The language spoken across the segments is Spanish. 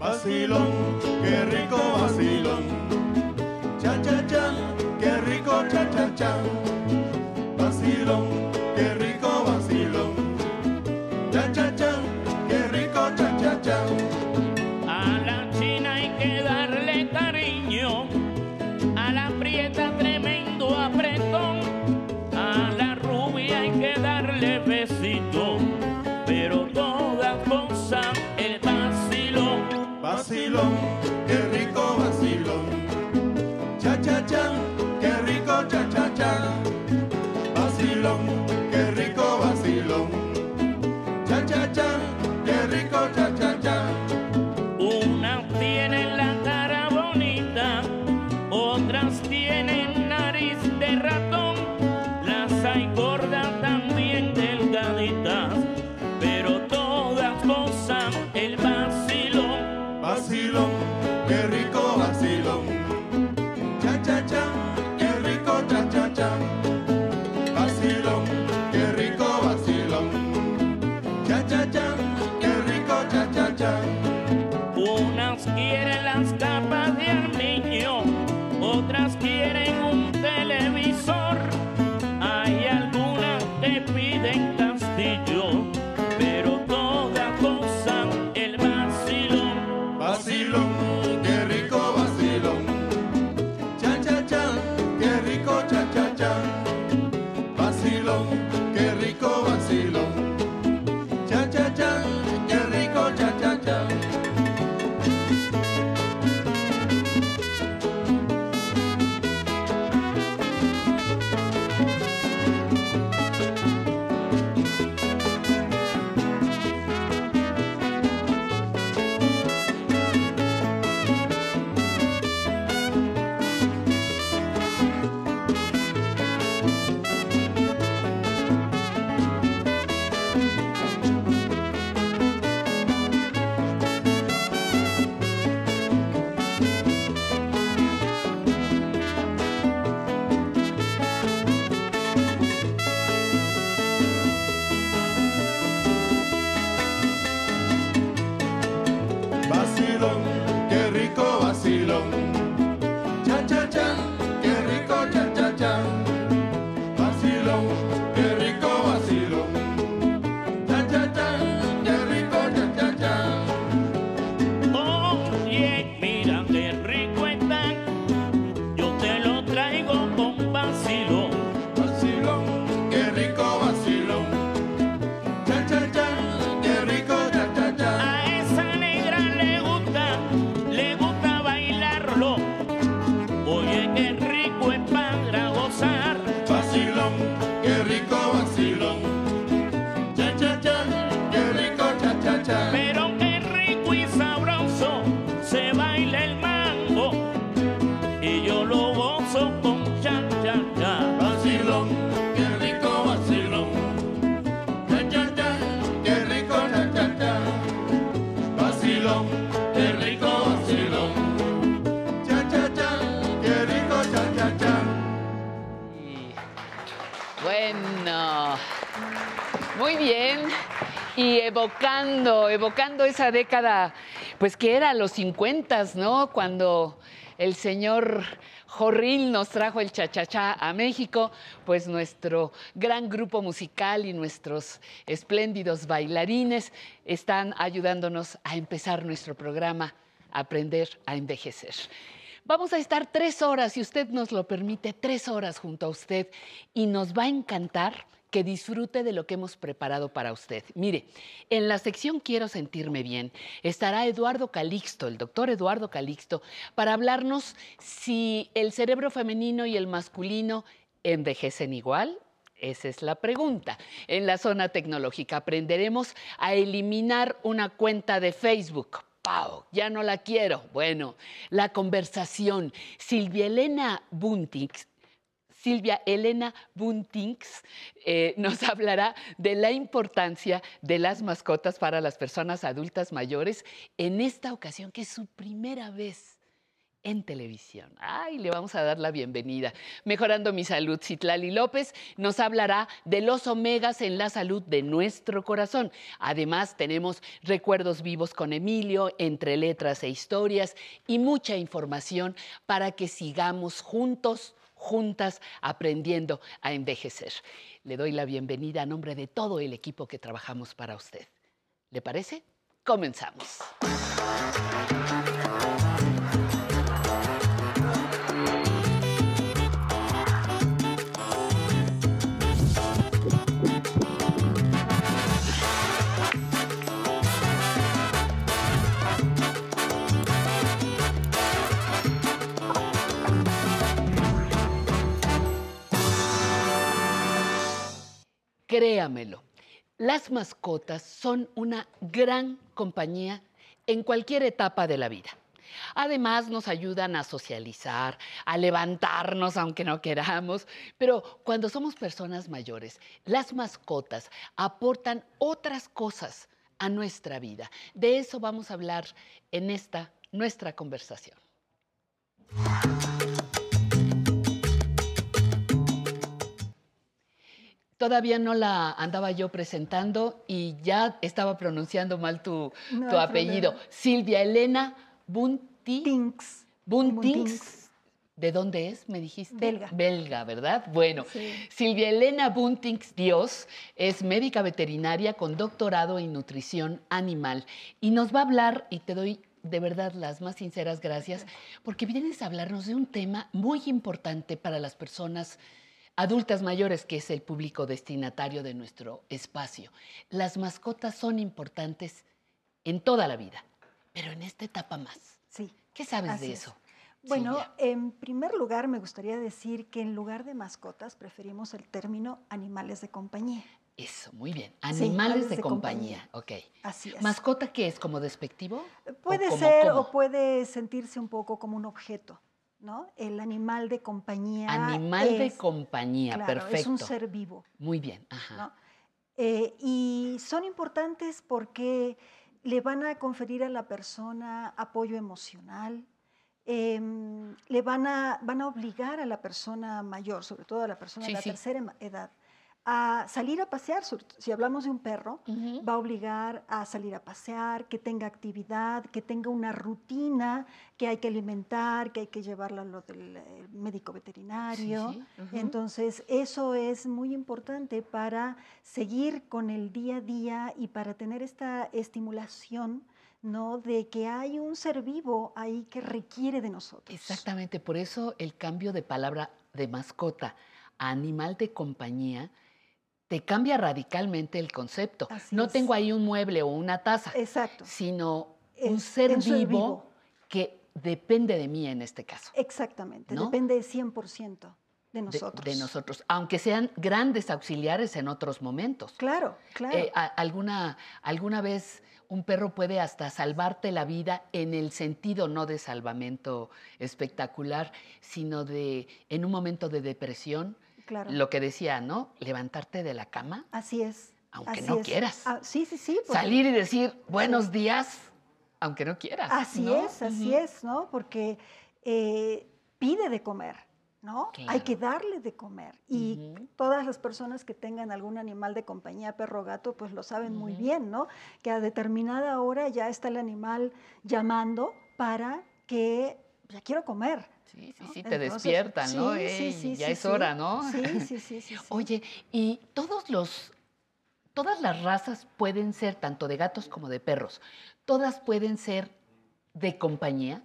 Vacilón, qué rico vacilón. long. Unas quieren las tapas de Evocando esa década, pues que era los 50, ¿no? Cuando el señor Jorril nos trajo el chachachá a México, pues nuestro gran grupo musical y nuestros espléndidos bailarines están ayudándonos a empezar nuestro programa Aprender a Envejecer. Vamos a estar tres horas, si usted nos lo permite, tres horas junto a usted y nos va a encantar que disfrute de lo que hemos preparado para usted. Mire, en la sección Quiero sentirme bien estará Eduardo Calixto, el doctor Eduardo Calixto, para hablarnos si el cerebro femenino y el masculino envejecen igual esa es la pregunta. En la zona tecnológica aprenderemos a eliminar una cuenta de Facebook. ¡Pau! Ya no la quiero. Bueno, la conversación. Silvia Elena Buntix Silvia Elena Buntings eh, nos hablará de la importancia de las mascotas para las personas adultas mayores en esta ocasión que es su primera vez en televisión. Ay, le vamos a dar la bienvenida. Mejorando mi salud, Citlali López nos hablará de los omegas en la salud de nuestro corazón. Además, tenemos recuerdos vivos con Emilio, entre letras e historias y mucha información para que sigamos juntos juntas aprendiendo a envejecer. Le doy la bienvenida a nombre de todo el equipo que trabajamos para usted. ¿Le parece? Comenzamos. Créamelo, las mascotas son una gran compañía en cualquier etapa de la vida. Además, nos ayudan a socializar, a levantarnos aunque no queramos, pero cuando somos personas mayores, las mascotas aportan otras cosas a nuestra vida. De eso vamos a hablar en esta nuestra conversación. Todavía no la andaba yo presentando y ya estaba pronunciando mal tu, No tu hay apellido. problema. Silvia Elena Bunti. Tinks. Buntings. ¿De dónde es? Me dijiste. Belga. Belga, ¿verdad? Bueno, Sí. Silvia Elena Buntings Dios es médica veterinaria con doctorado en nutrición animal y nos va a hablar, y te doy de verdad las más sinceras gracias, porque vienes a hablarnos de un tema muy importante para las personas adultas mayores, que es el público destinatario de nuestro espacio. Las mascotas son importantes en toda la vida, pero en esta etapa más. Sí. ¿Qué sabes Así de es. eso? Bueno, Silvia? en primer lugar me gustaría decir que en lugar de mascotas preferimos el término animales de compañía. Eso, muy bien. Sí, Animales de, de compañía. ok. Así es. ¿Mascota qué es? ¿Como despectivo? ¿O puede como ser o puede sentirse un poco como un objeto, ¿no? El animal de compañía. Animal de compañía, claro, perfecto. Es un ser vivo. Muy bien, ajá. ¿no? Eh, y son importantes porque le van a conferir a la persona apoyo emocional, em, le van a, van a obligar a la persona mayor, sobre todo a la persona Sí, de la sí. tercera edad, a salir a pasear. Si hablamos de un perro, va a obligar a salir a pasear, que tenga actividad, que tenga una rutina, que hay que alimentar, que hay que llevarlo a lo del eh, médico veterinario. sí. Entonces, eso es muy importante para seguir con el día a día y para tener esta estimulación, ¿no? De que hay un ser vivo ahí que requiere de nosotros. Exactamente, por eso el cambio de palabra de mascota a animal de compañía te cambia radicalmente el concepto. Así no es. tengo ahí un mueble o una taza, Exacto. sino un Es- ser un ser vivo vivo. que depende de mí en este caso. Exactamente. ¿No? Depende 100% de de- nosotros. de nosotros, aunque sean grandes auxiliares en otros momentos. Claro, claro. Eh, a- alguna, alguna vez un perro puede hasta salvarte la vida en el sentido no de salvamento espectacular, sino de en un momento de depresión, claro. lo que decía, ¿no? Levantarte de la cama, Así es. Aunque así no es. quieras. Ah, sí, sí, sí. porque- salir y decir buenos días, aunque no quieras. Así ¿no? es, así es, ¿no? Porque eh, pide de comer, ¿no? Hay que darle de comer. Y todas las personas que tengan algún animal de compañía, perro gato, pues lo saben muy bien, ¿no? Que a determinada hora ya está el animal llamando para que ya quiero comer. Sí, sí, ¿no? sí, te Entonces, despiertan, ¿no? sí, Ey, sí, sí, ya es hora, ¿no? Sí, sí, sí, sí. sí. Oye, y todos los, todas las razas pueden ser, tanto de gatos como de perros, todas pueden ser de compañía.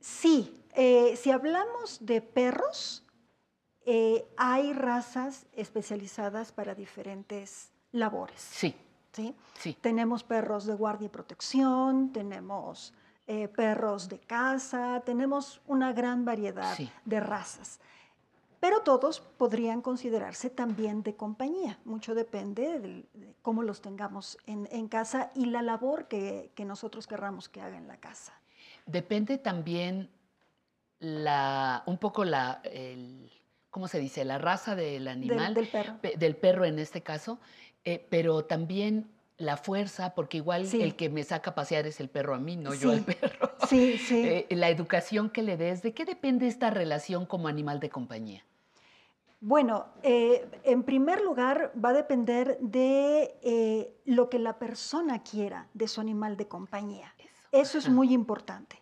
Sí, eh, si hablamos de perros, eh, hay razas especializadas para diferentes labores. Sí, ¿sí? sí. Tenemos perros de guardia y protección, tenemos eh, perros de caza, tenemos una gran variedad Sí. de razas. Pero todos podrían considerarse también de compañía. Mucho depende del- de cómo los tengamos en, en casa y la labor que, que nosotros querramos que haga en la casa. Depende también la, un poco la, el, ¿cómo se dice? La raza del animal, del perro. pe- del perro en este caso, eh, pero también la fuerza, porque igual Sí. el que me saca a pasear es el perro a mí, no yo al perro. Sí, sí. Eh, la educación que le des, ¿de qué depende esta relación como animal de compañía? Bueno, eh, en primer lugar va a depender de eh, lo que la persona quiera de su animal de compañía. Eso, es muy importante.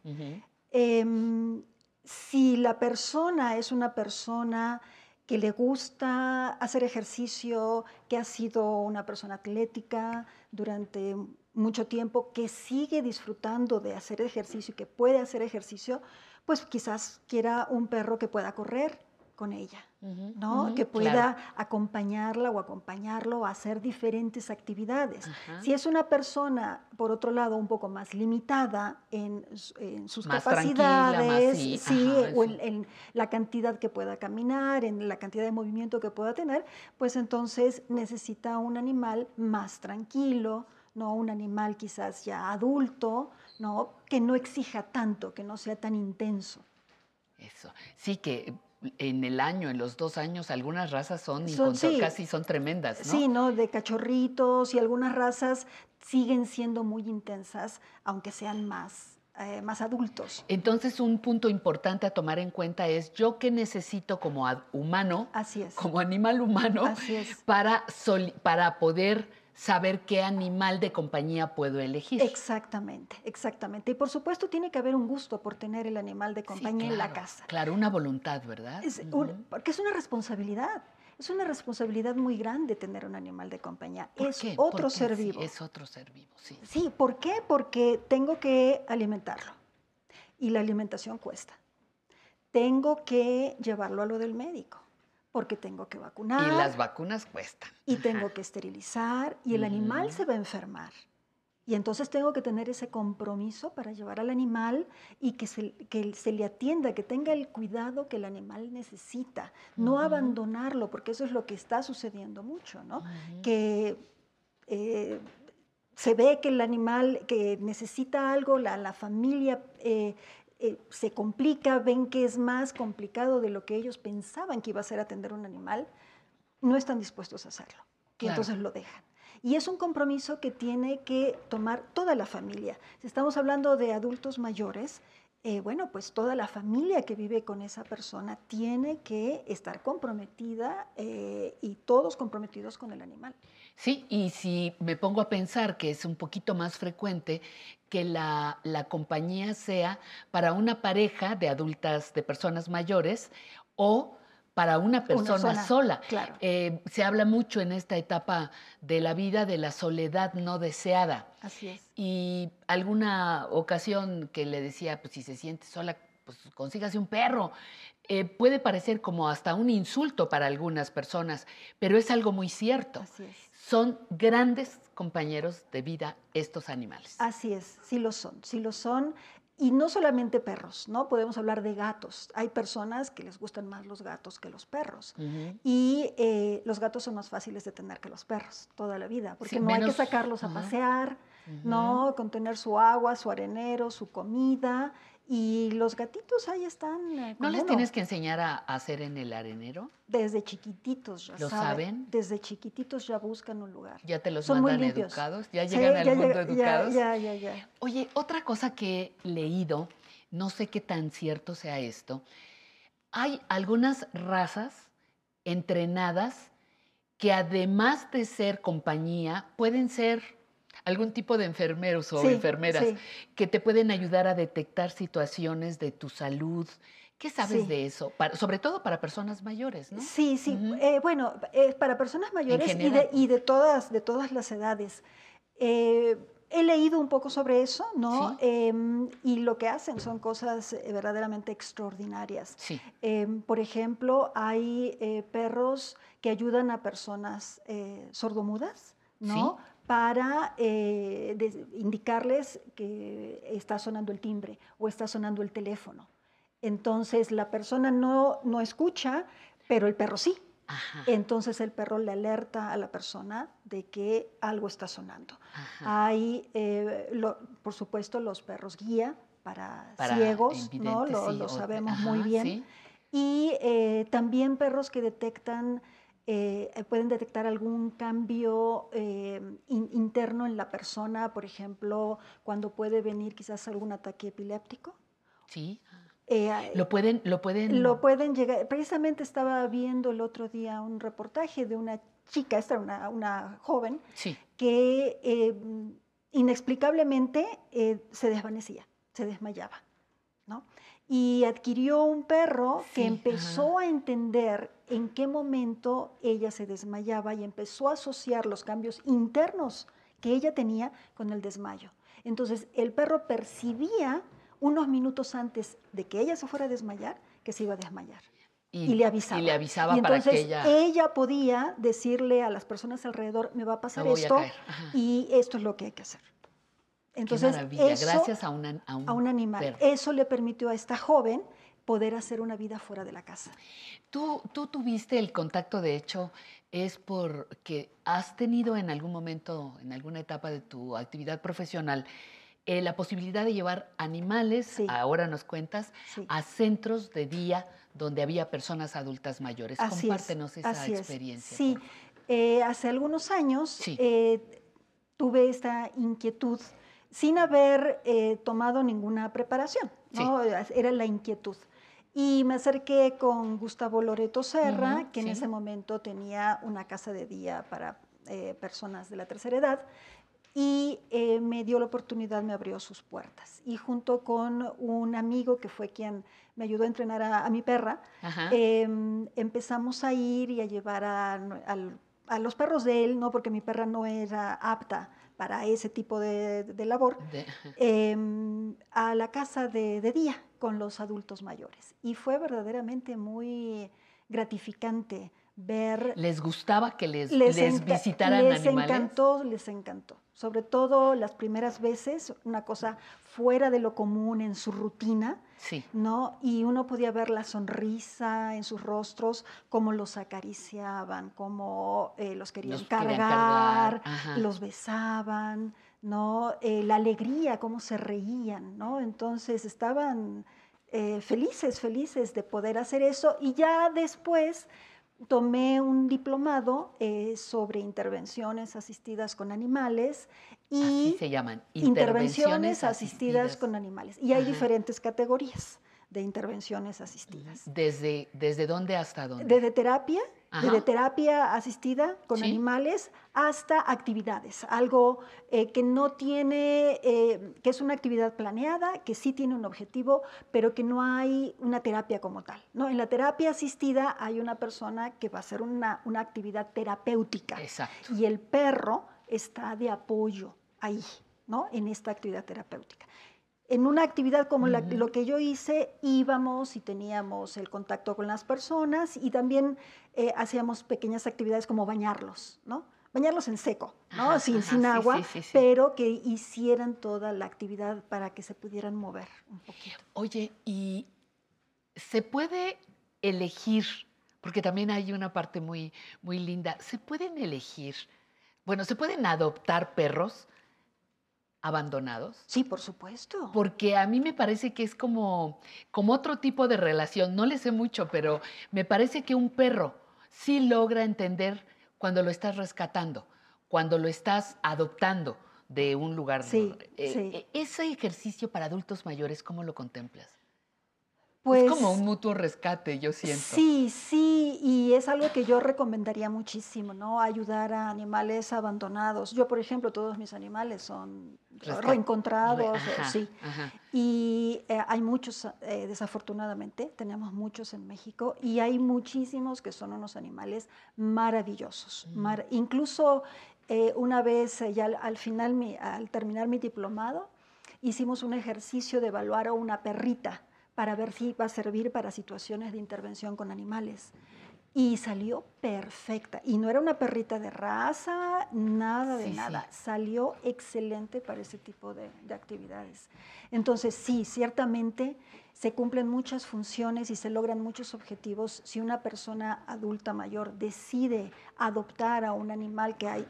Em, si la persona es una persona que le gusta hacer ejercicio, que ha sido una persona atlética durante mucho tiempo, que sigue disfrutando de hacer ejercicio y que puede hacer ejercicio, pues quizás quiera un perro que pueda correr con ella. ¿no? que pueda claro. acompañarla o acompañarlo a hacer diferentes actividades. Ajá. Si es una persona, por otro lado, un poco más limitada en, su- en sus Más tranquila, más capacidades, sí, sí, ajá, o en, en la cantidad que pueda caminar, en la cantidad de movimiento que pueda tener, pues entonces necesita un animal más tranquilo, ¿no? Un animal quizás ya adulto, ¿no? Que no exija tanto, que no sea tan intenso. Eso. Sí que en el año, en los dos años, algunas razas son, Son- sí. casi son tremendas, ¿no? Sí, ¿no? De cachorritos y algunas razas siguen siendo muy intensas, aunque sean más, eh, más adultos. Entonces, un punto importante a tomar en cuenta es yo qué necesito como humano, Así es. como animal humano, Así es. para, soli- para poder saber qué animal de compañía puedo elegir. Exactamente, exactamente. Y por supuesto tiene que haber un gusto por tener el animal de Sí, compañía en la casa. Claro, una voluntad, ¿verdad? Es porque es una responsabilidad. Es una responsabilidad muy grande tener un animal de compañía. ¿Por Es otro ser Sí, vivo. es otro ser vivo, sí. Sí, ¿por qué? Porque tengo que alimentarlo. Y la alimentación cuesta. Tengo que llevarlo a lo del médico, porque tengo que vacunar. Y las vacunas cuestan. y Ajá. tengo que esterilizar y el animal Ujú. se va a enfermar. Y entonces tengo que tener ese compromiso para llevar al animal y que se, que se le atienda, que tenga el cuidado que el animal necesita. No Ujú. abandonarlo, porque eso es lo que está sucediendo mucho, ¿no? Ujú. Que eh, se ve que el animal que necesita algo, la, la familia eh, eh, se complica, ven que es más complicado de lo que ellos pensaban que iba a ser atender un animal, no están dispuestos a hacerlo. Y Claro. entonces lo dejan. Y es un compromiso que tiene que tomar toda la familia. Si estamos hablando de adultos mayores, eh, bueno, pues toda la familia que vive con esa persona tiene que estar comprometida eh, y todos comprometidos con el animal. Sí, y si me pongo a pensar que es un poquito más frecuente que la, la compañía sea para una pareja de adultas, de personas mayores, o para una persona sola, sola. claro. Eh, se habla mucho en esta etapa de la vida de la soledad no deseada. Así es. Y alguna ocasión que le decía, pues si se siente sola, pues consígase un perro. Eh, puede parecer como hasta un insulto para algunas personas, pero es algo muy cierto. Así es. Son grandes compañeros de vida estos animales. Así es, sí lo son, sí lo son. Y no solamente perros, ¿no? Podemos hablar de gatos. Hay personas que les gustan más los gatos que los perros. Y eh, los gatos son más fáciles de tener que los perros toda la vida, porque Sí, no hay que sacarlos a pasear, ¿no? Con tener su agua, su arenero, su comida. Y los gatitos ahí están. eh, ¿No les uno. tienes que enseñar a a hacer en el arenero? Desde chiquititos ya ¿Lo saben. saben? Desde chiquititos ya buscan un lugar. ¿Ya te los Son mandan educados? ¿Ya Sí, llegan al ya mundo ya- educados? Ya, ya, ya. Oye, otra cosa que he leído, no sé qué tan cierto sea esto, hay algunas razas entrenadas que además de ser compañía, pueden ser algún tipo de enfermeros o Sí, enfermeras sí. que te pueden ayudar a detectar situaciones de tu salud. ¿Qué sabes Sí. de eso? Para- sobre todo para personas mayores, ¿no? Sí, sí. Eh, bueno, eh, para personas mayores y de, y de todas, de todas las edades. Eh, he leído un poco sobre eso, ¿no? Sí. Em, y lo que hacen son cosas verdaderamente extraordinarias. Sí. Em, por ejemplo, hay eh, perros que ayudan a personas sordomudas, ¿no? Para eh, indicarles que está sonando el timbre o está sonando el teléfono. Entonces la persona no, no escucha, pero el perro sí. Ajá. Entonces el perro le alerta a la persona de que algo está sonando. ajá. Hay, eh, lo- por supuesto, los perros guía para, Para ciegos, ¿no? Lo, sí, lo o- sabemos ajá, muy bien. sí. Y eh, también perros que detectan, eh, pueden detectar algún cambio eh, in- interno en la persona, por ejemplo, cuando puede venir quizás algún ataque epiléptico. Sí. Eh, Lo pueden, lo pueden. lo pueden llegar. Precisamente estaba viendo el otro día un reportaje de una chica, esta era una, una joven, Sí. que eh, inexplicablemente eh, se desvanecía, se desmayaba, ¿no? Y adquirió un perro que empezó a entender en qué momento ella se desmayaba y empezó a asociar los cambios internos que ella tenía con el desmayo. Entonces, el perro percibía unos minutos antes de que ella se fuera a desmayar que se iba a desmayar y, le avisaba. Y le avisaba Y para entonces que ella. podía decirle a las personas alrededor, me va a pasar a esto caer". Ajá. y esto es lo que hay que hacer. Qué Entonces, maravilla, eso gracias a, una- a un, a un animal. perro. Eso le permitió a esta joven poder hacer una vida fuera de la casa. Tú, tú tuviste el contacto, de hecho, es porque has tenido en algún momento, en alguna etapa de tu actividad profesional, eh, la posibilidad de llevar animales, Sí. ahora nos cuentas, Sí. a centros de día donde había personas adultas mayores. Así es, Compártenos esa es. experiencia. Sí, eh, hace algunos años Sí. eh, tuve esta inquietud sin haber eh, tomado ninguna preparación, ¿no? Era la inquietud. Y me acerqué con Gustavo Loreto Serra, que en sí. ese momento tenía una casa de día para eh, personas de la tercera edad, y eh, me dio la oportunidad, me abrió sus puertas. Y junto con un amigo que fue quien me ayudó a entrenar a, a mi perra, em, empezamos a ir y a llevar a, a los perros de él, ¿no? porque mi perra no era apta para ese tipo de, de labor, De- em, a la casa de, de día con los adultos mayores. Y fue verdaderamente muy gratificante ver ¿Les gustaba que les, les, visitaran les animales? encantó, les encantó. Sobre todo las primeras veces, una cosa fuera de lo común en su rutina, Sí. ¿no? Y uno podía ver la sonrisa en sus rostros, cómo los acariciaban, cómo eh, los querían Los querían cargar, los besaban, ¿no? Eh, la alegría, cómo se reían, ¿no? Entonces estaban eh, felices, felices de poder hacer eso. Y ya después tomé un diplomado eh, sobre intervenciones asistidas con animales y Así se llaman. intervenciones asistidas con animales. Y hay Ajá. diferentes categorías de intervenciones asistidas. ¿Desde, ¿Desde dónde hasta dónde? Desde terapia, desde terapia asistida con Sí. animales hasta actividades, algo eh, que no tiene, eh, que es una actividad planeada, que sí tiene un objetivo, pero que no hay una terapia como tal. ¿no? En la terapia asistida hay una persona que va a hacer una, una actividad terapéutica Exacto. y el perro está de apoyo ahí, ¿no? En esta actividad terapéutica. En una actividad como la- lo que yo hice, íbamos y teníamos el contacto con las personas y también eh, hacíamos pequeñas actividades como bañarlos, ¿no? Bañarlos en seco, ¿no? Ajá, sin, ajá, sin sí, agua, sí, sí, sí. pero que hicieran toda la actividad para que se pudieran mover un poquito. Oye, ¿y se puede elegir? Porque también hay una parte muy, muy linda. ¿Se pueden elegir? Bueno, ¿se pueden adoptar perros abandonados? Sí, por supuesto. Porque a mí me parece que es como, como otro tipo de relación. No le sé mucho, pero me parece que un perro sí logra entender cuando lo estás rescatando, cuando lo estás adoptando de un lugar. Sí, Eh, sí. eh, Ese ejercicio para adultos mayores, ¿cómo lo contemplas? Pues, es como un mutuo rescate, yo siento. Sí, sí, y es algo que yo recomendaría muchísimo, ¿no? Ayudar a animales abandonados. Yo, por ejemplo, todos mis animales son Rescat- reencontrados, Re- o- ajá, sí. ajá. Y eh, hay muchos, eh, desafortunadamente, tenemos muchos en México y hay muchísimos que son unos animales maravillosos. Mm. mar- incluso eh, una vez, ya al, al final, mi- al terminar mi diplomado, hicimos un ejercicio de evaluar a una perrita para ver si iba a servir para situaciones de intervención con animales. Y salió perfecta. Y no era una perrita de raza, nada de Sí, sí. nada. Salió excelente para ese tipo de, de actividades. Entonces, sí, ciertamente se cumplen muchas funciones y se logran muchos objetivos si una persona adulta mayor decide adoptar a un animal que hay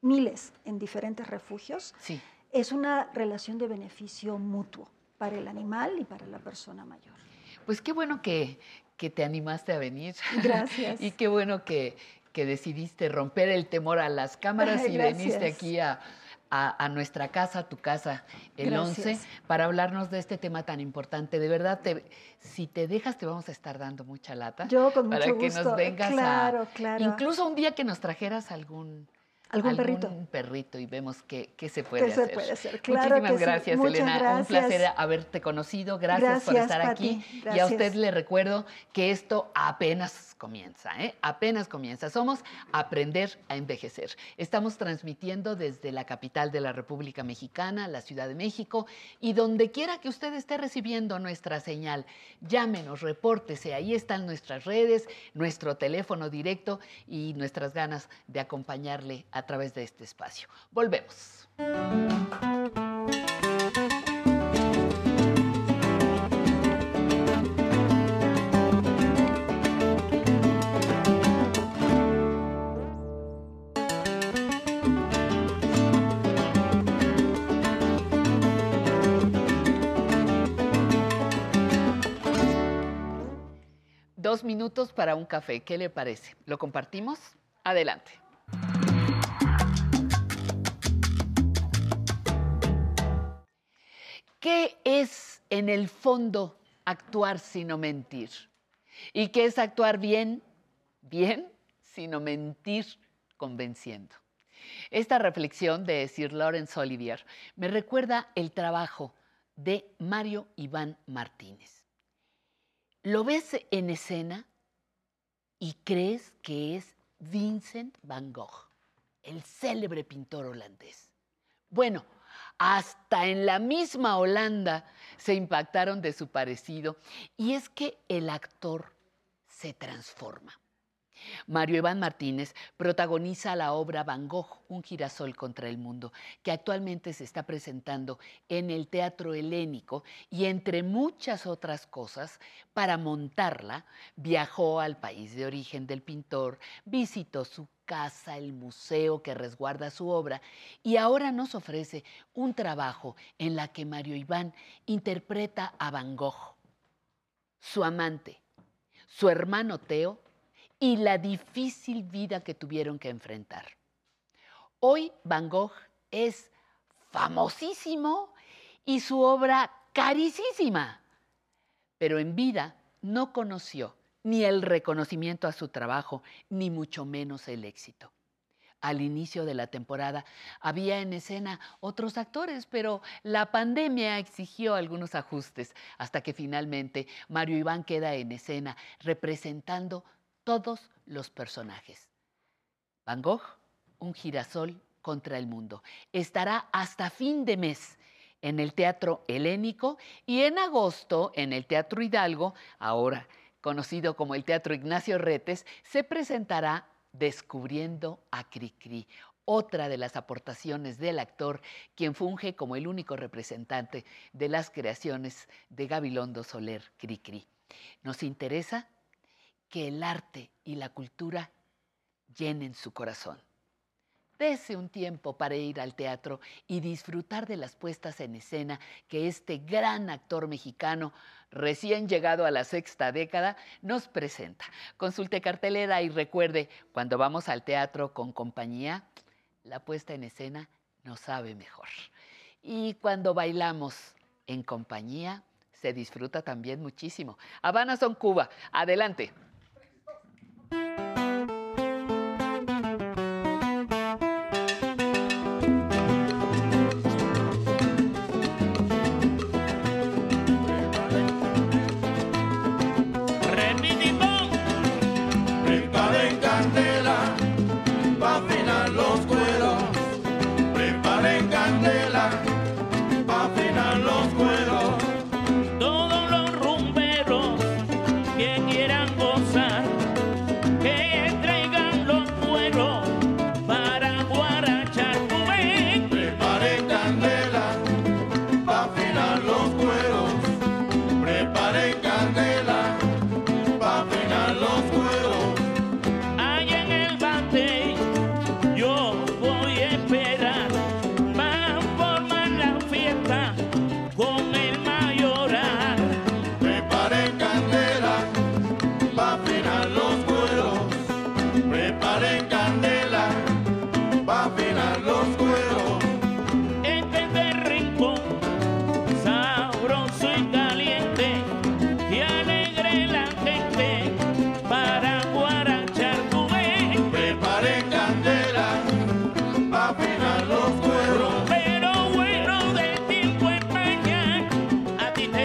miles en diferentes refugios. Sí. Es una relación de beneficio mutuo para el animal y para la persona mayor. Pues qué bueno que, que te animaste a venir. Gracias. y qué bueno que, que decidiste romper el temor a las cámaras y veniste Gracias. aquí a, a- a nuestra casa, tu casa, el Gracias. 11, para hablarnos de este tema tan importante. De verdad, te- si te dejas, te vamos a estar dando mucha lata. Yo con para mucho que gusto. nos vengas claro, a... claro. Incluso un día que nos trajeras algún... ¿Algún perrito? perrito y vemos qué, qué se puede ¿Qué se hacer. puede hacer? Claro Muchísimas sí. gracias, Elena. Un gracias. placer haberte conocido. Gracias, por Gracias, estar Pati. aquí. Y a Gracias. usted le recuerdo que esto apenas comienza, ¿eh? Apenas comienza. Somos Aprender a Envejecer. Estamos transmitiendo desde la capital de la República Mexicana, la Ciudad de México, y donde quiera que usted esté recibiendo nuestra señal, llámenos, repórtese. Ahí están nuestras redes, nuestro teléfono directo y nuestras ganas de acompañarle a través de este espacio. Volvemos. Dos minutos para un café. ¿Qué le parece? ¿Lo compartimos? Adelante. ¿Qué es en el fondo actuar sino mentir? ¿Y qué es actuar bien? Bien, sino mentir convenciendo. Esta reflexión de Sir Lawrence Olivier me recuerda el trabajo de Mario Iván Martínez. Lo ves en escena y crees que es Vincent van Gogh, el célebre pintor holandés. Bueno, hasta en la misma Holanda se impactaron de su parecido y es que el actor se transforma. Mario Iván Martínez protagoniza la obra Van Gogh, un girasol contra el mundo, que actualmente se está presentando en el Teatro Helénico y entre muchas otras cosas, para montarla, viajó al país de origen del pintor, visitó su casa, el museo que resguarda su obra y ahora nos ofrece un trabajo en la que Mario Iván interpreta a Van Gogh, su amante, su hermano Teo y la difícil vida que tuvieron que enfrentar. Hoy Van Gogh es famosísimo y su obra carísima, pero en vida no conoció ni el reconocimiento a su trabajo, ni mucho menos el éxito. Al inicio de la temporada había en escena otros actores, pero la pandemia exigió algunos ajustes hasta que finalmente Mario Iván queda en escena representando todos los personajes. Van Gogh, un girasol contra el mundo. Estará hasta fin de mes en el Teatro Helénico y en agosto en el Teatro Hidalgo, ahora conocido como el Teatro Ignacio Retes, se presentará Descubriendo a Cricri, otra de las aportaciones del actor, quien funge como el único representante de las creaciones de Gabilondo Soler Cricri. Nos interesa que el arte y la cultura llenen su corazón. Dese un tiempo para ir al teatro y disfrutar de las puestas en escena que este gran actor mexicano, recién llegado a la sexta década, nos presenta. Consulte cartelera y recuerde, cuando vamos al teatro con compañía, la puesta en escena nos sabe mejor. Y cuando bailamos en compañía, se disfruta también muchísimo. Habana son Cuba. Adelante.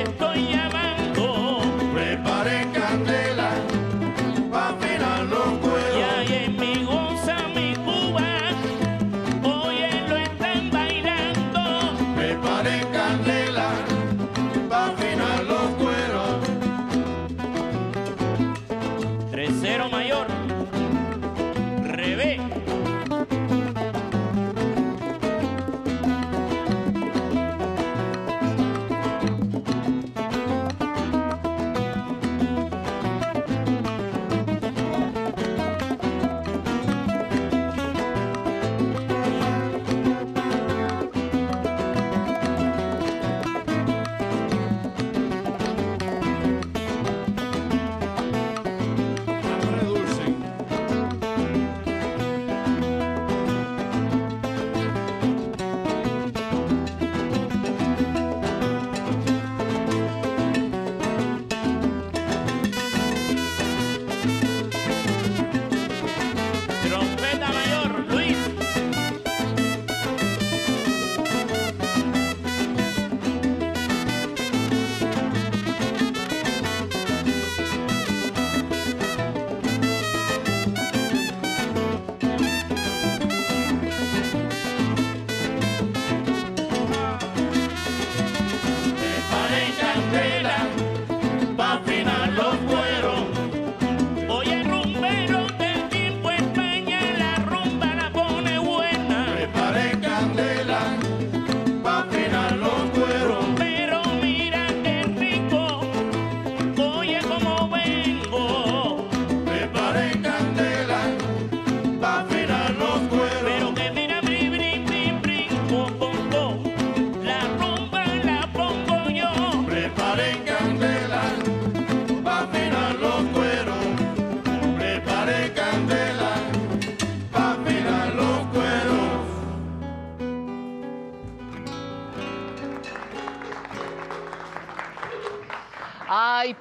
momento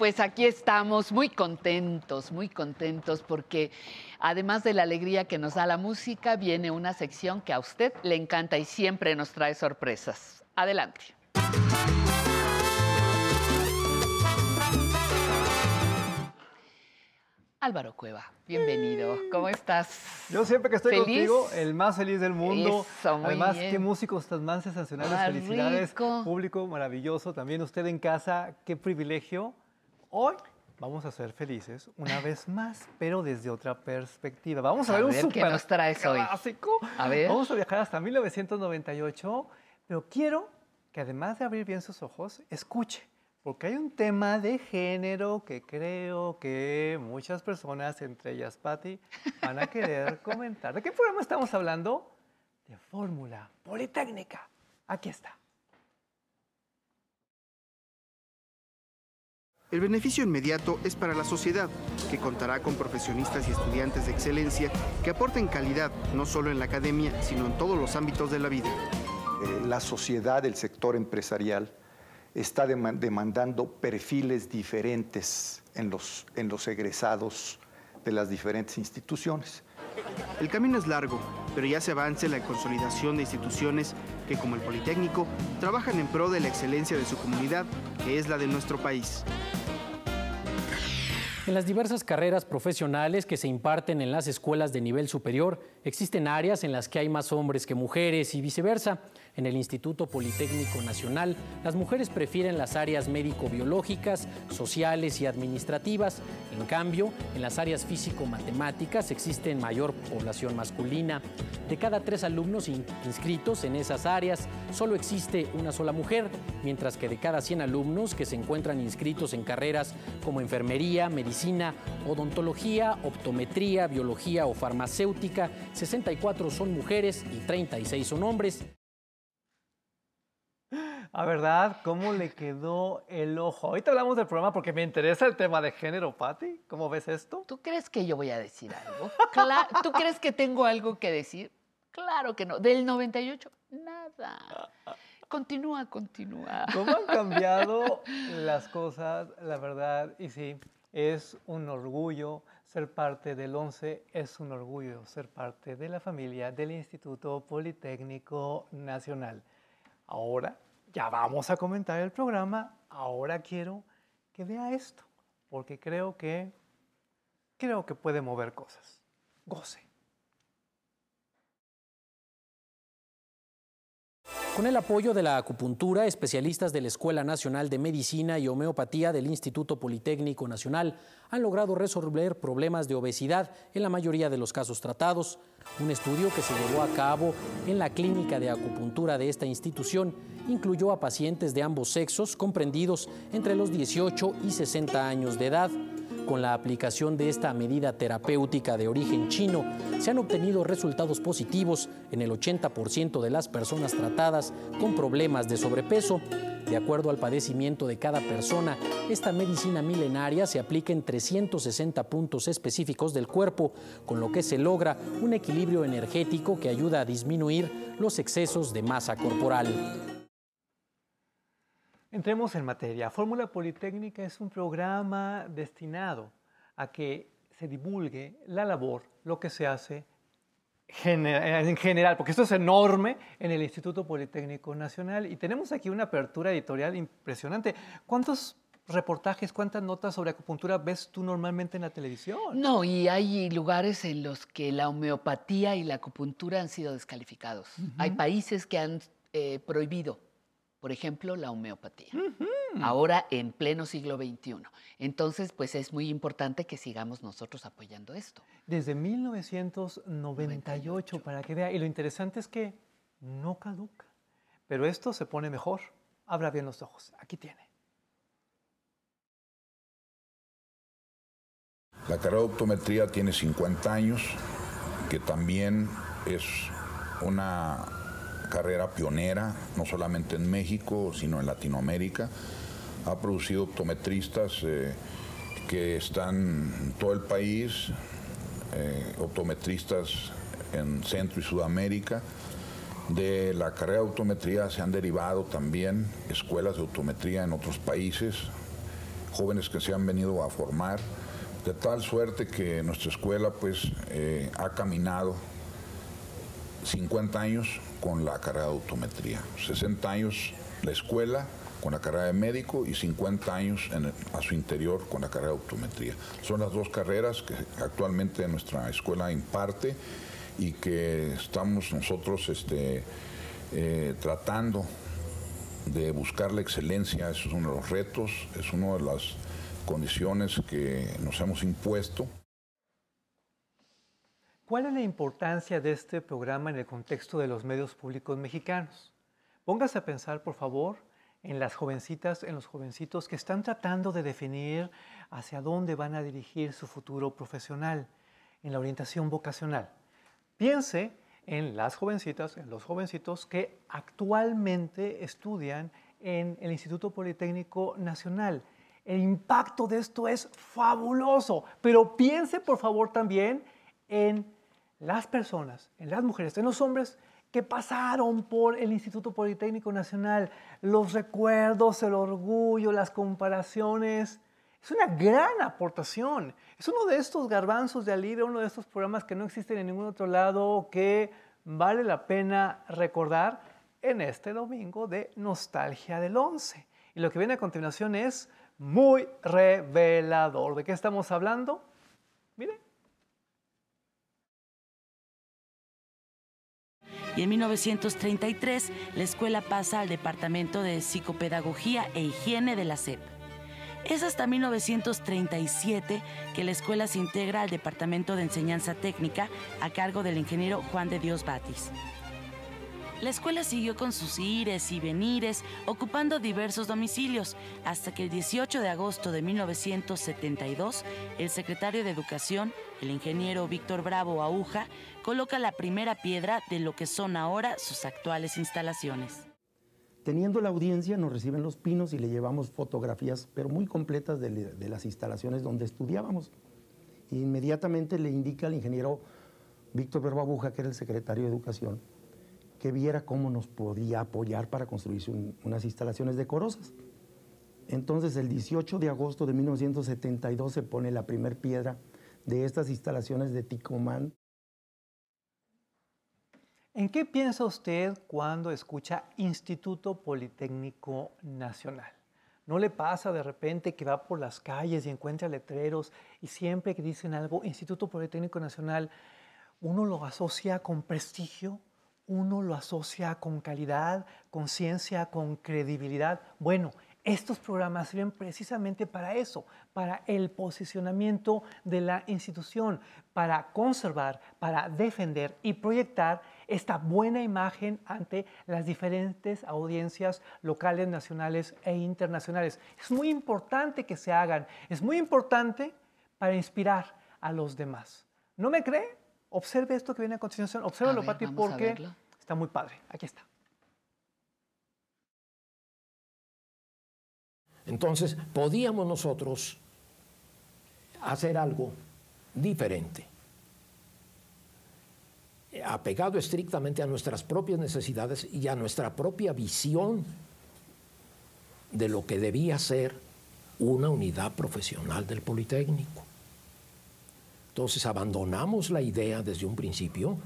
pues aquí estamos muy contentos, muy contentos porque además de la alegría que nos da la música, viene una sección que a usted le encanta y siempre nos trae sorpresas. Adelante. Álvaro Cueva, bienvenido. ¿Cómo estás? Yo siempre que estoy ¿Feliz? contigo, el más feliz del mundo. Eso, muy Además, bien. qué músicos tan más sensacionales. Felicidades, rico. público maravilloso. También usted en casa, qué privilegio. Hoy vamos a ser felices una vez más, pero desde otra perspectiva. Vamos a, A ver un ¿qué super nos traes hoy? A ver. Vamos a viajar hasta 1998, pero quiero que además de abrir bien sus ojos, escuche. Porque hay un tema de género que creo que muchas personas, entre ellas Patti, van a querer comentar. ¿De qué programa estamos hablando? De Fórmula Politécnica. Aquí está. El beneficio inmediato es para la sociedad, que contará con profesionistas y estudiantes de excelencia que aporten calidad no solo en la academia, sino en todos los ámbitos de la vida. Eh, la sociedad, el sector empresarial, está dema- demandando perfiles diferentes en los, en los egresados de las diferentes instituciones. El camino es largo, pero ya se avanza en la consolidación de instituciones que, como el Politécnico, trabajan en pro de la excelencia de su comunidad, que es la de nuestro país. En las diversas carreras profesionales que se imparten en las escuelas de nivel superior, existen áreas en las que hay más hombres que mujeres y viceversa. En el Instituto Politécnico Nacional, las mujeres prefieren las áreas médico-biológicas, sociales y administrativas. En cambio, en las áreas físico-matemáticas existe mayor población masculina. De cada tres alumnos in- inscritos en esas áreas, solo existe una sola mujer, mientras que de cada 100 alumnos que se encuentran inscritos en carreras como enfermería, medicina, odontología, optometría, biología o farmacéutica, 64 son mujeres y 36 son hombres. A verdad, ¿cómo le quedó el ojo? Ahorita hablamos del programa porque me interesa el tema de género, Patti. ¿Cómo ves esto? ¿Tú crees que yo voy a decir algo? Cla- ¿Tú crees que tengo algo que decir? Claro que no. Del 98, nada. Continúa, continúa. ¿Cómo han cambiado las cosas, la verdad? Y sí, es un orgullo ser parte del 11, es un orgullo ser parte de la familia del Instituto Politécnico Nacional. Ahora ya vamos a comentar el programa, ahora quiero que vea esto, porque creo que, creo que puede mover cosas. Goce. Con el apoyo de la acupuntura, especialistas de la Escuela Nacional de Medicina y Homeopatía del Instituto Politécnico Nacional han logrado resolver problemas de obesidad en la mayoría de los casos tratados. Un estudio que se llevó a cabo en la clínica de acupuntura de esta institución incluyó a pacientes de ambos sexos comprendidos entre los 18 y 60 años de edad. Con la aplicación de esta medida terapéutica de origen chino, se han obtenido resultados positivos en el 80% de las personas tratadas con problemas de sobrepeso. De acuerdo al padecimiento de cada persona, esta medicina milenaria se aplica en 360 puntos específicos del cuerpo, con lo que se logra un equilibrio energético que ayuda a disminuir los excesos de masa corporal. Entremos en materia. Fórmula Politécnica es un programa destinado a que se divulgue la labor, lo que se hace en general, porque esto es enorme en el Instituto Politécnico Nacional y tenemos aquí una apertura editorial impresionante. ¿Cuántos reportajes, cuántas notas sobre acupuntura ves tú normalmente en la televisión? No, y hay lugares en los que la homeopatía y la acupuntura han sido descalificados. Hay países que han eh, prohibido, por ejemplo, la homeopatía. Ahora en pleno siglo XXI. Entonces, pues es muy importante que sigamos nosotros apoyando esto. Desde 1998, para que vea. Y lo interesante es que no caduca. Pero esto se pone mejor. Abra bien los ojos. Aquí tiene. La carrera de optometría tiene 50 años, que también es una carrera pionera, no solamente en México, sino en Latinoamérica. Ha producido optometristas eh, que están en todo el país, eh, optometristas en Centro y Sudamérica. De la carrera de optometría se han derivado también escuelas de optometría en otros países, jóvenes que se han venido a formar, de tal suerte que nuestra escuela pues eh, ha caminado 50 años con la carrera de autometría, 60 años la escuela con la carrera de médico y 50 años a su interior con la carrera de optometría. Son las dos carreras que actualmente nuestra escuela imparte y que estamos nosotros este, eh, tratando de buscar la excelencia. Eso es uno de los retos, es una de las condiciones que nos hemos impuesto. ¿Cuál es la importancia de este programa en el contexto de los medios públicos mexicanos? Póngase a pensar, por favor, en las jovencitas, en los jovencitos que están tratando de definir hacia dónde van a dirigir su futuro profesional, en la orientación vocacional. Piense en las jovencitas, en los jovencitos que actualmente estudian en el Instituto Politécnico Nacional. El impacto de esto es fabuloso, pero piense por favor también en las personas, en las mujeres, en los hombres que pasaron por el Instituto Politécnico Nacional, los recuerdos, el orgullo, las comparaciones. Es una gran aportación. Es uno de estos garbanzos de alivio, uno de estos programas que no existen en ningún otro lado, que vale la pena recordar en este domingo de Nostalgia del 11. Y lo que viene a continuación es muy revelador. ¿De qué estamos hablando? Miren. Y en 1933 la escuela pasa al Departamento de Psicopedagogía e Higiene de la SEP. Es hasta 1937 que la escuela se integra al Departamento de Enseñanza Técnica a cargo del ingeniero Juan de Dios Batis. La escuela siguió con sus ires y venires, ocupando diversos domicilios, hasta que el 18 de agosto de 1972, el secretario de Educación, el ingeniero Víctor Bravo Aguja, coloca la primera piedra de lo que son ahora sus actuales instalaciones. Teniendo la audiencia, nos reciben los pinos y le llevamos fotografías, pero muy completas de, las instalaciones donde estudiábamos. Inmediatamente le indica al ingeniero Víctor Bravo Aguja, que era el secretario de Educación, que viera cómo nos podía apoyar para construir unas instalaciones decorosas. Entonces, el 18 de agosto de 1972 se pone la primer piedra de estas instalaciones de Ticomán. ¿En qué piensa usted cuando escucha Instituto Politécnico Nacional? ¿No le pasa de repente que va por las calles y encuentra letreros y siempre que dicen algo, Instituto Politécnico Nacional, uno lo asocia con prestigio, uno lo asocia con calidad, con ciencia, con credibilidad. Bueno, estos programas sirven precisamente para eso, para el posicionamiento de la institución, para conservar, para defender y proyectar esta buena imagen ante las diferentes audiencias locales, nacionales e internacionales. Es muy importante que se hagan, es muy importante para inspirar a los demás. ¿No me cree? Observe esto que viene a continuación, obsérvalo, Pati, porque está muy padre. Aquí está. Entonces, podíamos nosotros hacer algo diferente, apegado estrictamente a nuestras propias necesidades y a nuestra propia visión de lo que debía ser una unidad profesional del Politécnico. Entonces abandonamos la idea desde un principio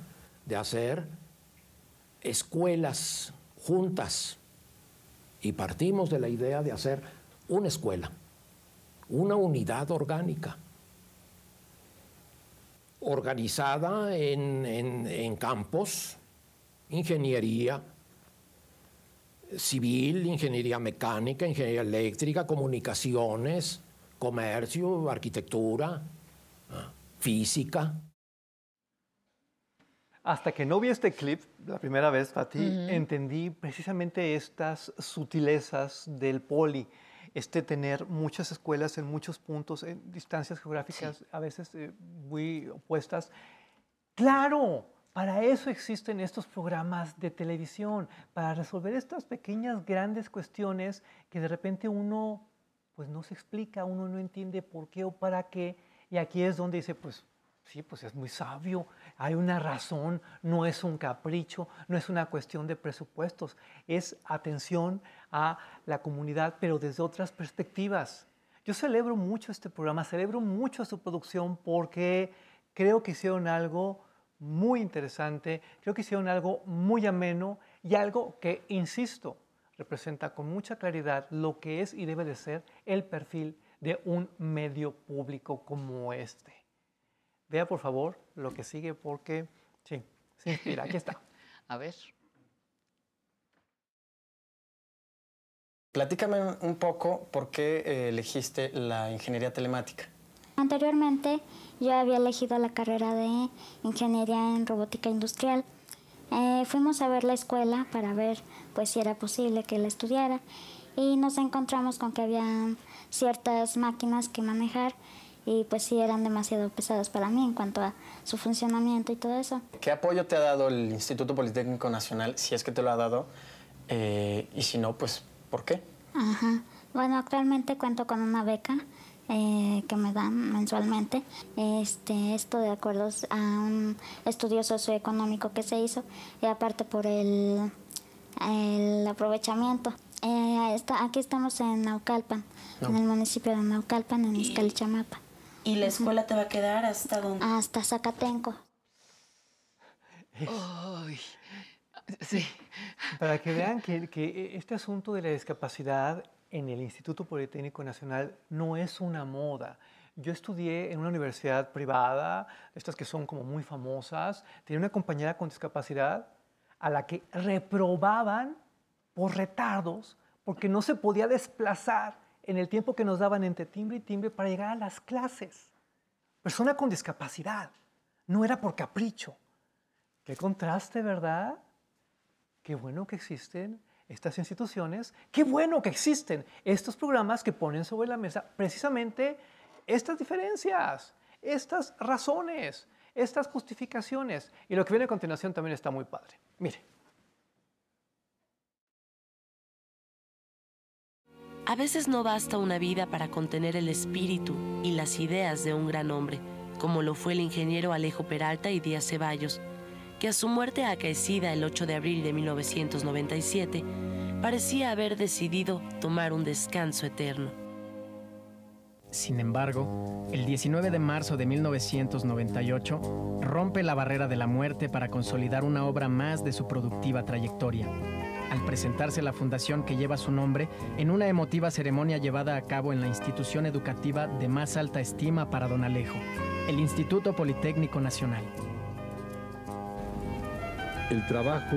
de hacer escuelas juntas y partimos de la idea de hacer una escuela, una unidad orgánica, organizada en, campos, ingeniería civil, ingeniería mecánica, ingeniería eléctrica, comunicaciones, comercio, arquitectura, física. Hasta que no vi este clip la primera vez, Fati, entendí precisamente estas sutilezas del poli, este tener muchas escuelas en muchos puntos, en distancias geográficas a veces eh, muy opuestas. Claro, para eso existen estos programas de televisión, para resolver estas pequeñas, grandes cuestiones que de repente uno pues no se explica, uno no entiende por qué o para qué, y aquí es donde dice, pues sí, pues es muy sabio, hay una razón, no es un capricho, no es una cuestión de presupuestos, es atención a la comunidad, pero desde otras perspectivas. Yo celebro mucho este programa, celebro mucho su producción porque creo que hicieron algo muy interesante, creo que hicieron algo muy ameno y algo que, insisto, representa con mucha claridad lo que es y debe de ser el perfil de un medio público como este. Vea por favor lo que sigue porque, sí, se inspira. Aquí está. A ver. Platícame un poco por qué eh, elegiste la ingeniería telemática. Anteriormente yo había elegido la carrera de ingeniería en robótica industrial. Eh, fuimos a ver la escuela para ver pues si era posible que la estudiara y nos encontramos con que había ciertas máquinas que manejar y pues sí eran demasiado pesadas para mí en cuanto a su funcionamiento y todo eso. ¿Qué apoyo te ha dado el Instituto Politécnico Nacional, si es que te lo ha dado? Eh, y si no, pues, ¿por qué? Ajá. Bueno, actualmente cuento con una beca eh, que me dan mensualmente. Este, esto de acuerdo a un estudio socioeconómico que se hizo y aparte por el, el aprovechamiento. Eh, está, aquí estamos en Naucalpan, en el municipio de Naucalpan, en Izcalichamapa. ¿Y la escuela te va a quedar hasta dónde? Hasta Zacatenco. Ay, sí. Para que vean que, que este asunto de la discapacidad en el Instituto Politécnico Nacional no es una moda. Yo estudié en una universidad privada, estas que son como muy famosas. Tenía una compañera con discapacidad a la que reprobaban por retardos porque no se podía desplazar en el tiempo que nos daban entre timbre y timbre para llegar a las clases. Persona con discapacidad. No era por capricho. Qué contraste, ¿verdad? Qué bueno que existen estas instituciones. Qué bueno que existen estos programas que ponen sobre la mesa precisamente estas diferencias, estas razones, estas justificaciones. Y lo que viene a continuación también está muy padre. Mire. A veces no basta una vida para contener el espíritu y las ideas de un gran hombre, como lo fue el ingeniero Alejo Peralta y Díaz Ceballos, que a su muerte acaecida el 8 de abril de 1997, parecía haber decidido tomar un descanso eterno. Sin embargo, el 19 de marzo de 1998 rompe la barrera de la muerte para consolidar una obra más de su productiva trayectoria al presentarse la fundación que lleva su nombre en una emotiva ceremonia llevada a cabo en la institución educativa de más alta estima para don Alejo, el Instituto Politécnico Nacional. El trabajo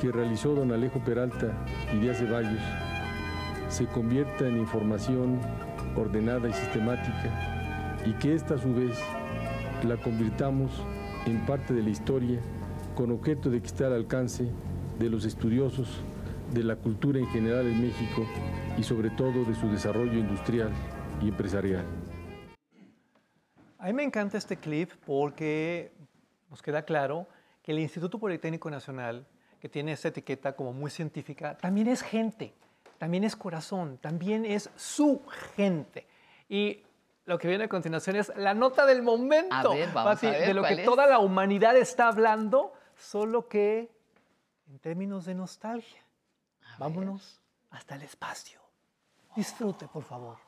que realizó don Alejo Peralta y Díaz Ceballos se convierta en información ordenada y sistemática y que esta a su vez la convirtamos en parte de la historia con objeto de que esté al alcance de los estudiosos de la cultura en general en México y sobre todo de su desarrollo industrial y empresarial. A mí me encanta este clip porque nos queda claro que el Instituto Politécnico Nacional, que tiene esa etiqueta como muy científica, también es gente, también es corazón, también es su gente. Y lo que viene a continuación es la nota del momento, de lo que toda la humanidad está hablando, solo que en términos de nostalgia. Vámonos hasta el espacio. Disfrute, por favor.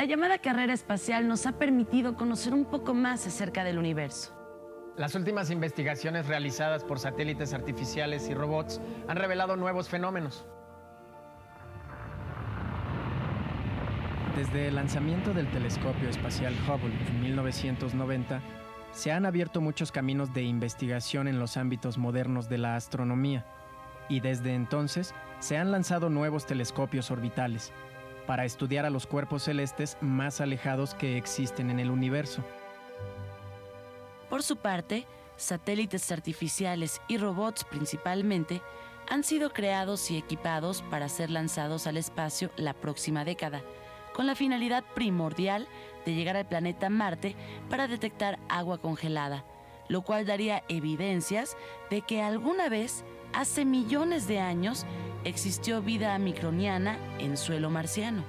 La llamada carrera espacial nos ha permitido conocer un poco más acerca del universo. Las últimas investigaciones realizadas por satélites artificiales y robots han revelado nuevos fenómenos. Desde el lanzamiento del telescopio espacial Hubble en 1990, se han abierto muchos caminos de investigación en los ámbitos modernos de la astronomía, y desde entonces se han lanzado nuevos telescopios orbitales para estudiar a los cuerpos celestes más alejados que existen en el universo. Por su parte, satélites artificiales y robots principalmente han sido creados y equipados para ser lanzados al espacio la próxima década, con la finalidad primordial de llegar al planeta Marte para detectar agua congelada, lo cual daría evidencias de que alguna vez, hace millones de años, existió vida microniana en suelo marciano.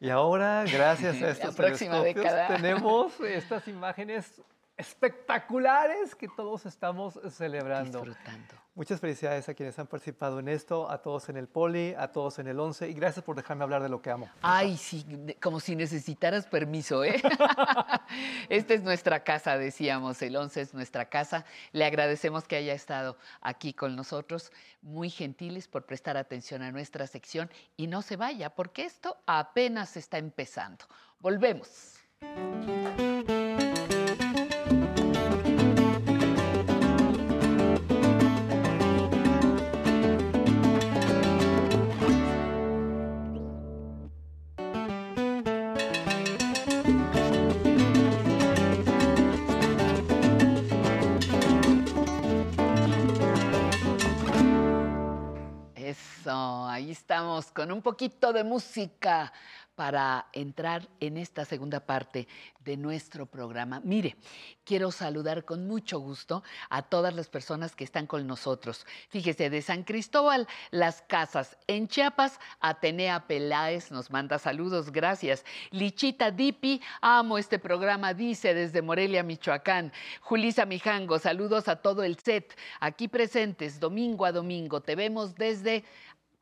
Y ahora, gracias a estos telescopios, tenemos estas imágenes espectaculares que todos estamos celebrando. Disfrutando. Muchas felicidades a quienes han participado en esto, a todos en el Poli, a todos en el 11 y gracias por dejarme hablar de lo que amo. Ay, sí, como si necesitaras permiso, ¿eh? Esta es nuestra casa, decíamos, el 11 es nuestra casa. Le agradecemos que haya estado aquí con nosotros, muy gentiles por prestar atención a nuestra sección y no se vaya, porque esto apenas está empezando. Volvemos. Ahí estamos con un poquito de música para entrar en esta segunda parte de nuestro programa. Mire, quiero saludar con mucho gusto a todas las personas que están con nosotros. Fíjese, de San Cristóbal, Las Casas, en Chiapas, Atenea Peláez nos manda saludos, gracias. Lichita Dipi, amo este programa, dice desde Morelia, Michoacán. Julisa Mijango, saludos a todo el set, aquí presentes, domingo a domingo. Te vemos desde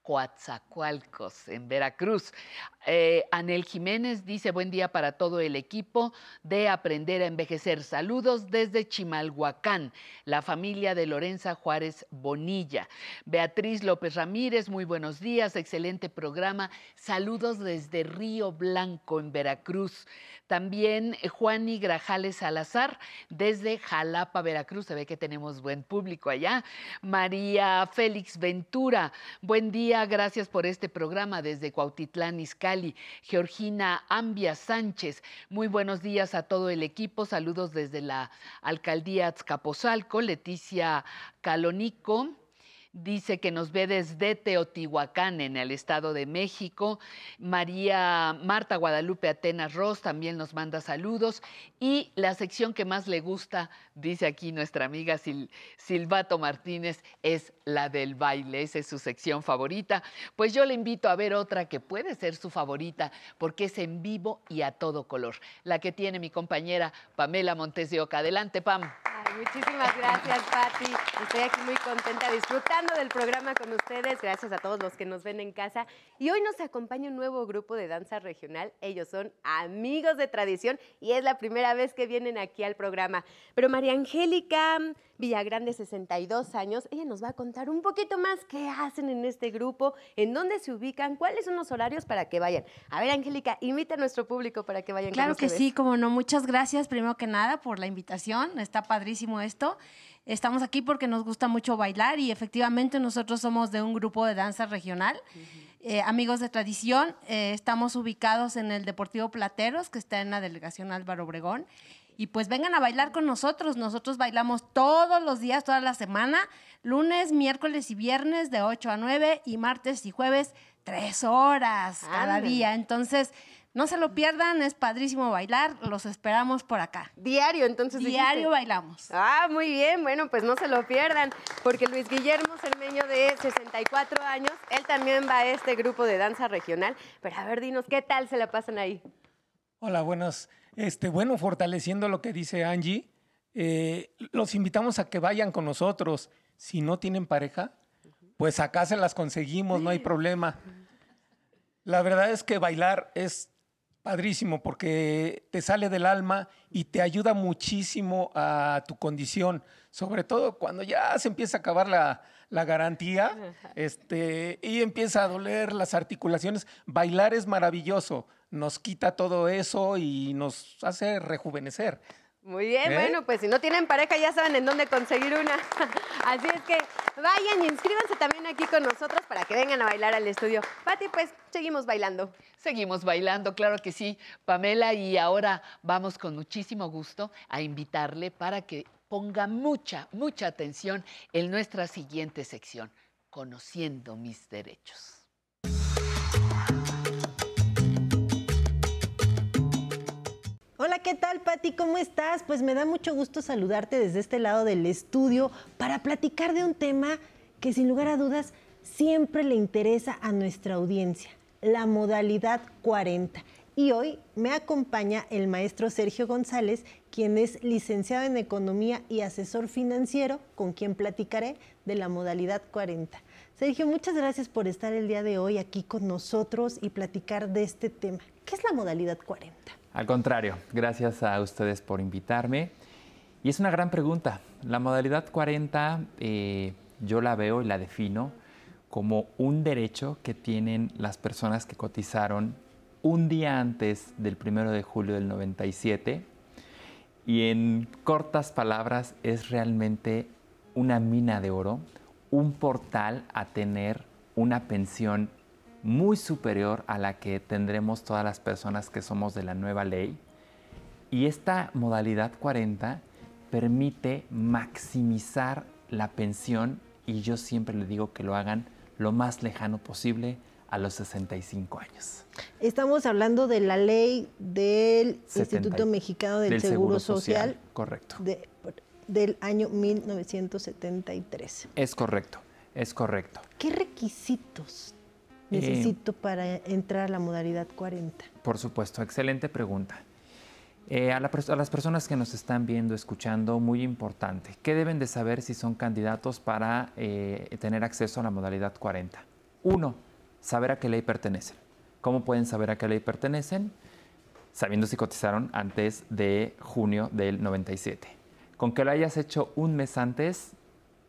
Coatzacoalcos, en Veracruz. Eh, Anel Jiménez dice, buen día para todo el equipo de Aprender a Envejecer. Saludos desde Chimalhuacán, la familia de Lorenza Juárez Bonilla. Beatriz López Ramírez, muy buenos días, excelente programa. Saludos desde Río Blanco, en Veracruz. También eh, Juani Grajales Salazar, desde Jalapa, Veracruz. Se ve que tenemos buen público allá. María Félix Ventura, buen día, gracias por este programa desde Cuautitlán, Izcalli. Georgina Ambia Sánchez, muy buenos días a todo el equipo. Saludos desde la alcaldía Azcapotzalco. Leticia Calonico. Dice que nos ve desde Teotihuacán, en el Estado de México. María Marta Guadalupe Atenas Ross también nos manda saludos. Y la sección que más le gusta, dice aquí nuestra amiga Sil- Silvato Martínez, es la del baile. Esa es su sección favorita. Pues yo le invito a ver otra que puede ser su favorita, porque es en vivo y a todo color. La que tiene mi compañera Pamela Montes de Oca. Adelante, Pam. Ay, muchísimas gracias, Patti. Estoy aquí muy contenta disfrutando del programa con ustedes. Gracias a todos los que nos ven en casa. Y hoy nos acompaña un nuevo grupo de danza regional. Ellos son amigos de tradición y es la primera vez que vienen aquí al programa. Pero María Angélica Villagrande, 62 años, ella nos va a contar un poquito más qué hacen en este grupo, en dónde se ubican, cuáles son los horarios para que vayan. A ver, Angélica, invita a nuestro público para que vayan con Claro que ustedes. sí, como no. Muchas gracias, primero que nada, por la invitación. Está padrísimo esto. Estamos aquí porque nos gusta mucho bailar y efectivamente nosotros somos de un grupo de danza regional. Eh, amigos de tradición, eh, estamos ubicados en el Deportivo Plateros, que está en la delegación Álvaro Obregón. Y pues vengan a bailar con nosotros. Nosotros bailamos todos los días, toda la semana, lunes, miércoles y viernes de 8 a 9 y martes y jueves tres horas cada día. Entonces, no se lo pierdan, es padrísimo bailar, los esperamos por acá. Diario, entonces. Diario dijiste. bailamos. Ah, muy bien, bueno, pues no se lo pierdan, porque Luis Guillermo Cermeño de 64 años, él también va a este grupo de danza regional. Pero a ver, dinos, ¿qué tal se la pasan ahí? Hola, buenos. Este, bueno, fortaleciendo lo que dice Angie, eh, los invitamos a que vayan con nosotros. Si no tienen pareja, pues acá se las conseguimos, no hay problema. La verdad es que bailar es padrísimo porque te sale del alma y te ayuda muchísimo a tu condición, sobre todo cuando ya se empieza a acabar la, la garantía este, y empieza a doler las articulaciones. Bailar es maravilloso, nos quita todo eso y nos hace rejuvenecer. Muy bien, ¿Eh? bueno, pues si no tienen pareja ya saben en dónde conseguir una. Así es que vayan y inscríbanse también aquí con nosotros para que vengan a bailar al estudio. Pati, pues seguimos bailando. Seguimos bailando, claro que sí, Pamela, y ahora vamos con muchísimo gusto a invitarle para que ponga mucha, mucha atención en nuestra siguiente sección, Conociendo mis derechos. ¿Qué tal, Pati? ¿Cómo estás? Pues me da mucho gusto saludarte desde este lado del estudio para platicar de un tema que sin lugar a dudas siempre le interesa a nuestra audiencia, la modalidad 40. Y hoy me acompaña el maestro Sergio González, quien es licenciado en Economía y asesor financiero, con quien platicaré de la modalidad 40. Sergio, muchas gracias por estar el día de hoy aquí con nosotros y platicar de este tema. ¿Qué es la modalidad 40? Al contrario, gracias a ustedes por invitarme. Y es una gran pregunta. La modalidad 40 eh, yo la veo y la defino como un derecho que tienen las personas que cotizaron un día antes del 1 de julio del 97 y en cortas palabras es realmente una mina de oro, un portal a tener una pensión muy superior a la que tendremos todas las personas que somos de la nueva ley. Y esta modalidad 40 permite maximizar la pensión y yo siempre le digo que lo hagan lo más lejano posible a los 65 años. Estamos hablando de la ley del Instituto Mexicano del, Seguro, Social, correcto. del año 1973. Es correcto, es correcto. ¿Qué requisitos necesito para entrar a la modalidad 40? Por supuesto, excelente pregunta. Eh, a, las personas que nos están viendo, escuchando, muy importante. ¿Qué deben de saber si son candidatos para eh, tener acceso a la modalidad 40? Uno, saber a qué ley pertenecen. ¿Cómo pueden saber a qué ley pertenecen? Sabiendo si cotizaron antes de junio del 97. Con que lo hayas hecho un mes antes,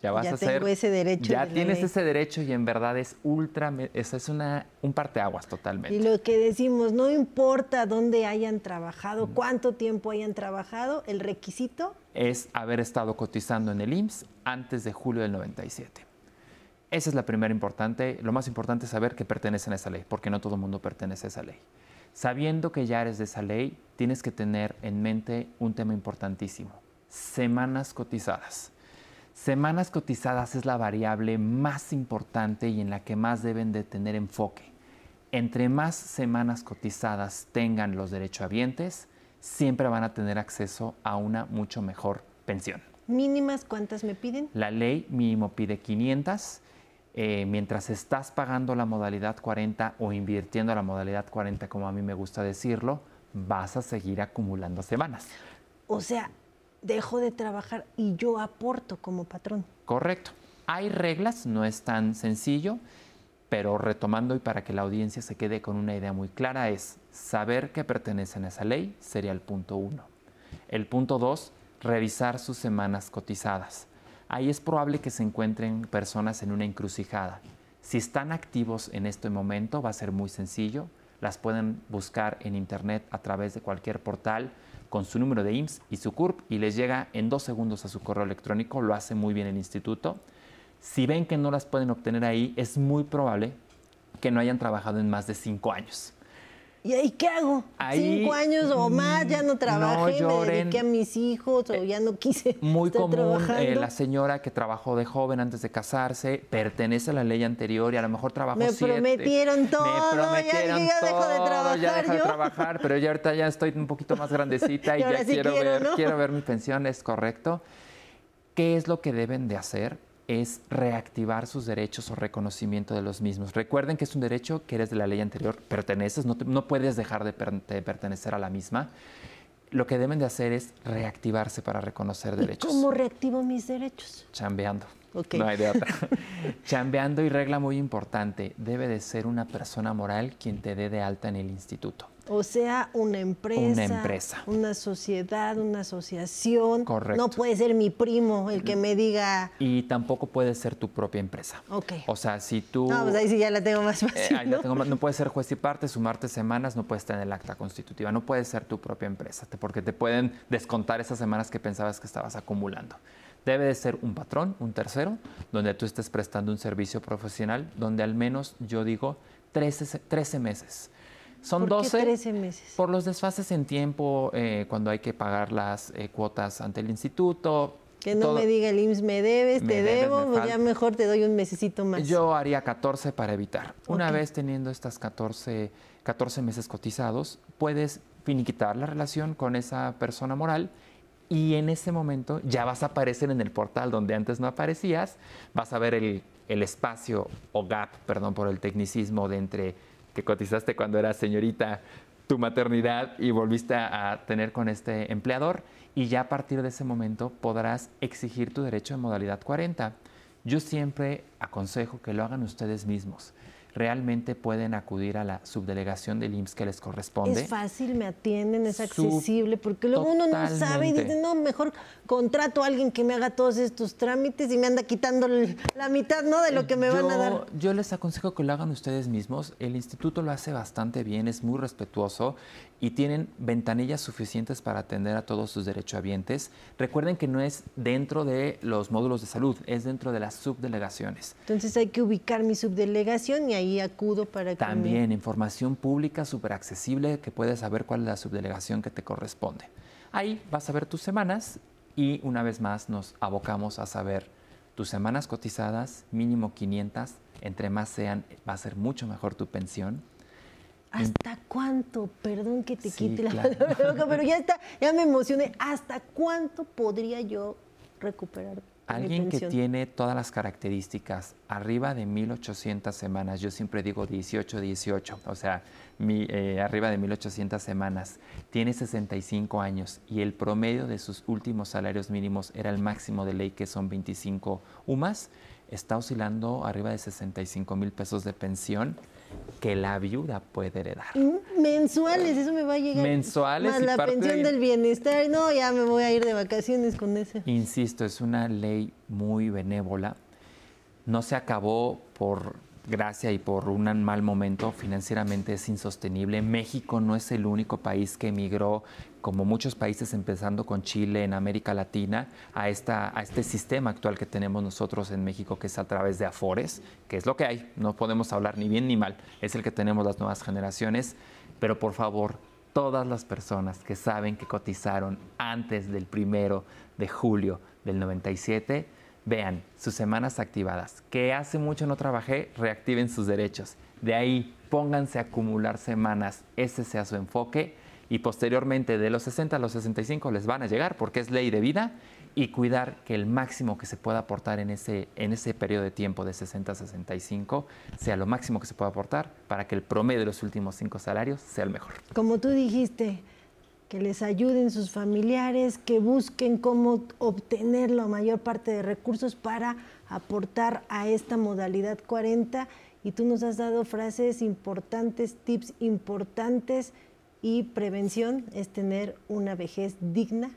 ya vas a tengo ese derecho. Ya tienes ese derecho y en verdad es ultra, eso es una, un parteaguas totalmente. Y lo que decimos, no importa dónde hayan trabajado, cuánto tiempo hayan trabajado, el requisito es haber estado cotizando en el IMSS antes de julio del 97. Esa es la primera importante. Lo más importante es saber que pertenecen a esa ley, porque no todo el mundo pertenece a esa ley. Sabiendo que ya eres de esa ley, tienes que tener en mente un tema importantísimo, semanas cotizadas. Semanas cotizadas es la variable más importante y en la que más deben de tener enfoque. Entre más semanas cotizadas tengan los derechohabientes, siempre van a tener acceso a una mucho mejor pensión. ¿Mínimas cuántas me piden? La ley mínimo pide 500. Eh, mientras estás pagando la modalidad 40 o invirtiendo la modalidad 40, como a mí me gusta decirlo, vas a seguir acumulando semanas. O sea, dejo de trabajar y yo aporto como patrón. Correcto. Hay reglas, no es tan sencillo, pero retomando y para que la audiencia se quede con una idea muy clara es saber que pertenecen a esa ley, sería el punto uno. El punto dos, revisar sus semanas cotizadas. Ahí es probable que se encuentren personas en una encrucijada. Si están activos en este momento, va a ser muy sencillo. Las pueden buscar en internet a través de cualquier portal con su número de IMSS y su CURP y les llega en dos segundos a su correo electrónico, lo hace muy bien el instituto. Si ven que no las pueden obtener ahí, es muy probable que no hayan trabajado en más de cinco años. ¿Y ahí qué hago? Cinco años o más, ya no trabajé, me dediqué a mis hijos o ya no quise. Muy común, eh, la señora que trabajó de joven antes de casarse, pertenece a la ley anterior y a lo mejor trabajó Me siete. prometieron todo, me prometieron ya, ya dejo de trabajar. Ya dejo de trabajar, pero ya ahorita ya estoy un poquito más grandecita y, ya quiero, ver, quiero ver mi pensión, es correcto. ¿Qué es lo que deben de hacer? Es reactivar sus derechos o reconocimiento de los mismos. Recuerden que es un derecho que eres de la ley anterior, perteneces, no, no puedes dejar de, pertenecer a la misma. Lo que deben de hacer es reactivarse para reconocer derechos. ¿Cómo reactivo mis derechos? Chambeando. No hay de otra. Chambeando y regla muy importante, debe de ser una persona moral quien te dé de alta en el instituto. O sea, una empresa. Una empresa. Una sociedad, una asociación. Correcto. No puede ser mi primo el que me diga. Y tampoco puede ser tu propia empresa. Ok. O sea, si tú. No, pues ahí sí ya la tengo más fácil. Eh, ¿no? ¿no? puede ser juez y parte, sumarte semanas, no puedes tener el acta constitutiva. No puede ser tu propia empresa, porque te pueden descontar esas semanas que pensabas que estabas acumulando. Debe de ser un patrón, un tercero, donde tú estés prestando un servicio profesional, donde al menos yo digo 13, 13 meses son ¿Por 12 qué 13 meses? por los desfases en tiempo, eh, cuando hay que pagar las eh, cuotas ante el instituto. Que no me diga el IMSS, me debes, te debo, pues ya mejor te doy un mesecito más. Yo haría 14 para evitar. Una vez teniendo estas 14, 14 meses cotizados, puedes finiquitar la relación con esa persona moral y en ese momento ya vas a aparecer en el portal donde antes no aparecías, vas a ver el, espacio o gap, perdón por el tecnicismo, de entre que cotizaste cuando eras señorita tu maternidad y volviste a tener con este empleador y ya a partir de ese momento podrás exigir tu derecho en modalidad 40. Yo siempre aconsejo que lo hagan ustedes mismos realmente pueden acudir a la subdelegación del IMSS que les corresponde. Es fácil, me atienden, es accesible, porque luego uno no sabe y dice, no, mejor contrato a alguien que me haga todos estos trámites y me anda quitando la mitad, ¿no? De lo que me van a dar. Yo les aconsejo que lo hagan ustedes mismos. El instituto lo hace bastante bien, es muy respetuoso y tienen ventanillas suficientes para atender a todos sus derechohabientes. Recuerden que no es dentro de los módulos de salud, es dentro de las subdelegaciones. Entonces hay que ubicar mi subdelegación y ahí acudo para que También información pública súper accesible que puedes saber cuál es la subdelegación que te corresponde. Ahí vas a ver tus semanas y una vez más nos abocamos a saber tus semanas cotizadas, mínimo 500, entre más sean va a ser mucho mejor tu pensión ¿Hasta cuánto? Perdón que te quite la boca, pero ya está, ya me emocioné. ¿Hasta cuánto podría yo recuperar? Alguien que tiene todas las características arriba de 1800 semanas, yo siempre digo 18, 18, o sea, mi, eh, arriba de 1800 semanas, tiene 65 años y el promedio de sus últimos salarios mínimos era el máximo de ley que son 25 UMAS, está oscilando arriba de 65 mil pesos de pensión que la viuda puede heredar. Mm, mensuales, eso me va a llegar. Mensuales. Más la pensión del bienestar. No, ya me voy a ir de vacaciones con eso. Insisto, es una ley muy benévola. No se acabó por gracia y por un mal momento, financieramente es insostenible. México no es el único país que emigró, como muchos países, empezando con Chile en América Latina, a, esta, a este sistema actual que tenemos nosotros en México, que es a través de Afores, que es lo que hay. No podemos hablar ni bien ni mal, es el que tenemos las nuevas generaciones. Pero por favor, todas las personas que saben que cotizaron antes del primero de julio del 97, Vean sus semanas activadas. Que hace mucho no trabajé, reactiven sus derechos. De ahí pónganse a acumular semanas, ese sea su enfoque y posteriormente de los 60 a los 65 les van a llegar porque es ley de vida y cuidar que el máximo que se pueda aportar en ese, en ese periodo de tiempo de 60 a 65 sea lo máximo que se pueda aportar para que el promedio de los últimos cinco salarios sea el mejor. Como tú dijiste, que les ayuden sus familiares, que busquen cómo obtener la mayor parte de recursos para aportar a esta modalidad 40. Y tú nos has dado frases importantes, tips importantes y prevención es tener una vejez digna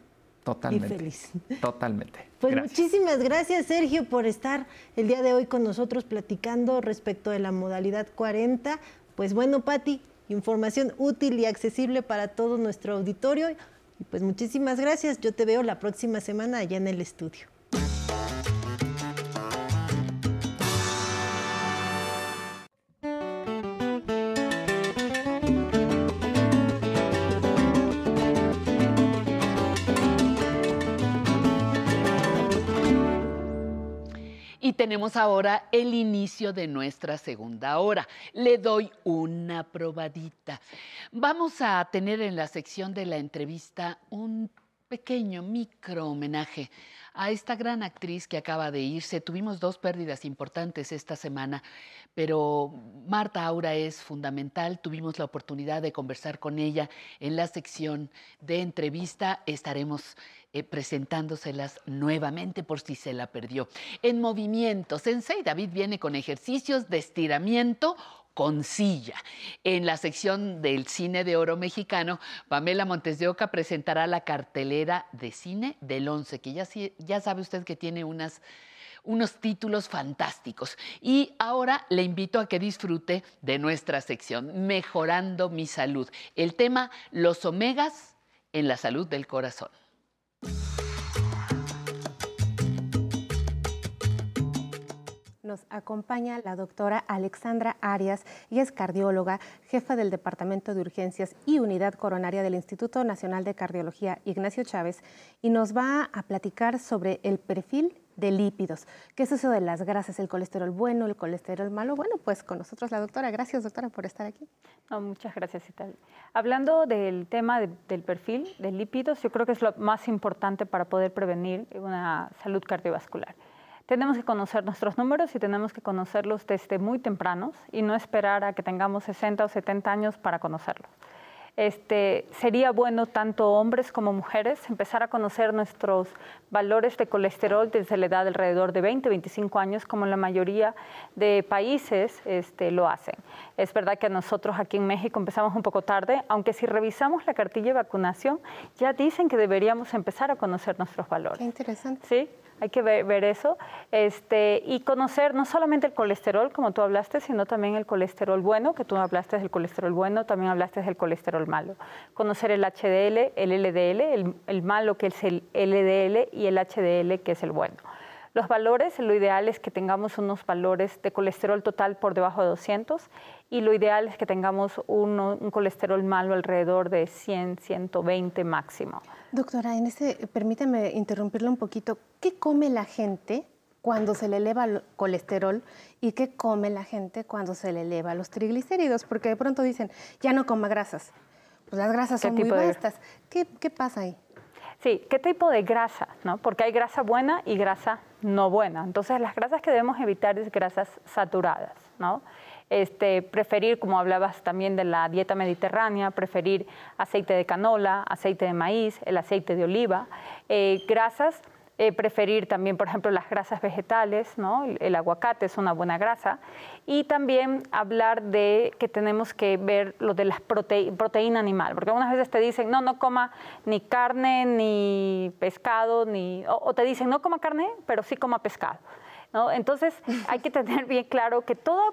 Totalmente. y feliz. Totalmente. Pues muchísimas gracias, Sergio, por estar el día de hoy con nosotros platicando respecto de la modalidad 40. Pues bueno, Patti, información útil y accesible para todo nuestro auditorio. Y pues muchísimas gracias. Yo te veo la próxima semana allá en el estudio. Tenemos ahora el inicio de nuestra segunda hora. Le doy una probadita. Vamos a tener en la sección de la entrevista un pequeño micro homenaje a esta gran actriz que acaba de irse. Tuvimos dos pérdidas importantes esta semana, pero Marta Aura es fundamental. Tuvimos la oportunidad de conversar con ella en la sección de entrevista. Estaremos eh, presentándoselas nuevamente por si se la perdió. En movimiento, Sensei David viene con ejercicios de estiramiento con silla. En la sección del cine de oro mexicano, Pamela Montes de Oca presentará la cartelera de cine del 11, que ya, sabe usted que tiene unos títulos fantásticos. Y ahora le invito a que disfrute de nuestra sección, Mejorando mi salud. El tema, los omegas en la salud del corazón. Nos acompaña la doctora Alexandra Arias, y es cardióloga, jefa del Departamento de Urgencias y Unidad Coronaria del Instituto Nacional de Cardiología Ignacio Chávez, y nos va a platicar sobre el perfil de lípidos. ¿Qué es eso de las grasas, el colesterol bueno, el colesterol malo? Bueno, pues con nosotros la doctora. Gracias, doctora, por estar aquí. No, muchas gracias, Italia. Hablando del tema del perfil de lípidos, yo creo que es lo más importante para poder prevenir una salud cardiovascular tenemos que conocer nuestros números y tenemos que conocerlos desde muy tempranos y no esperar a que tengamos 60 o 70 años para conocerlos. Este, sería bueno tanto hombres como mujeres empezar a conocer nuestros valores de colesterol desde la edad alrededor de 20, 25 años, como la mayoría de países este, lo hacen. Es verdad que nosotros aquí en México empezamos un poco tarde, aunque si revisamos la cartilla de vacunación, ya dicen que deberíamos empezar a conocer nuestros valores. Qué interesante. Sí, hay que ver, eso este, y conocer no solamente el colesterol, como tú hablaste, sino también el colesterol bueno, que tú hablaste del colesterol bueno, también hablaste del colesterol malo. Conocer el HDL, el LDL, el, malo que es el LDL y el HDL que es el bueno. Los valores, lo ideal es que tengamos unos valores de colesterol total por debajo de 200 y lo ideal es que tengamos un colesterol malo alrededor de 100, 120 máximo. Doctora, en ese, permíteme interrumpirle un poquito. ¿Qué come la gente cuando se le eleva el colesterol y qué come la gente cuando se le eleva los triglicéridos? Porque de pronto dicen, ya no coma grasas. Pues las grasas son muy vastas. ¿Qué, ¿Qué pasa ahí? Sí, ¿qué tipo de grasa? ¿no? Porque hay grasa buena y grasa no buena. Entonces, las grasas que debemos evitar es grasas saturadas, ¿no? Este, preferir, como hablabas también de la dieta mediterránea, preferir aceite de canola, aceite de maíz, el aceite de oliva, eh, grasas eh, preferir también, por ejemplo, las grasas vegetales, ¿no? el, aguacate es una buena grasa, y también hablar de que tenemos que ver lo de las proteína animal, porque algunas veces te dicen, no, no coma ni carne, ni pescado, ni, o, te dicen, no coma carne, pero sí coma pescado. ¿no? Entonces hay que tener bien claro que toda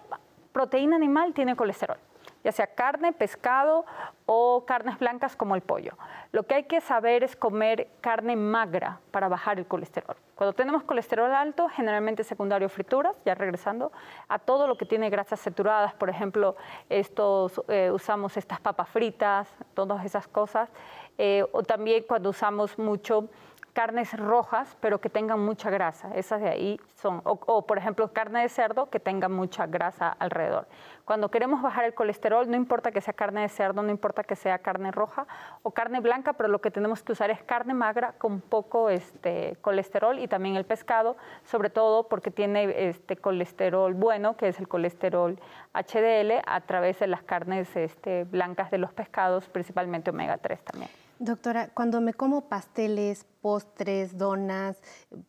proteína animal tiene colesterol ya sea carne, pescado o carnes blancas como el pollo. Lo que hay que saber es comer carne magra para bajar el colesterol. Cuando tenemos colesterol alto, generalmente secundario frituras, ya regresando, a todo lo que tiene grasas saturadas, por ejemplo, estos, eh, usamos estas papas fritas, todas esas cosas, eh, o también cuando usamos mucho carnes rojas, pero que tengan mucha grasa. Esas de ahí son, o, por ejemplo carne de cerdo que tenga mucha grasa alrededor. Cuando queremos bajar el colesterol, no importa que sea carne de cerdo, no importa que sea carne roja o carne blanca, pero lo que tenemos que usar es carne magra con poco este, colesterol y también el pescado, sobre todo porque tiene este colesterol bueno, que es el colesterol HDL, a través de las carnes este, blancas de los pescados, principalmente omega 3 también. Doctora, cuando me como pasteles, postres, donas,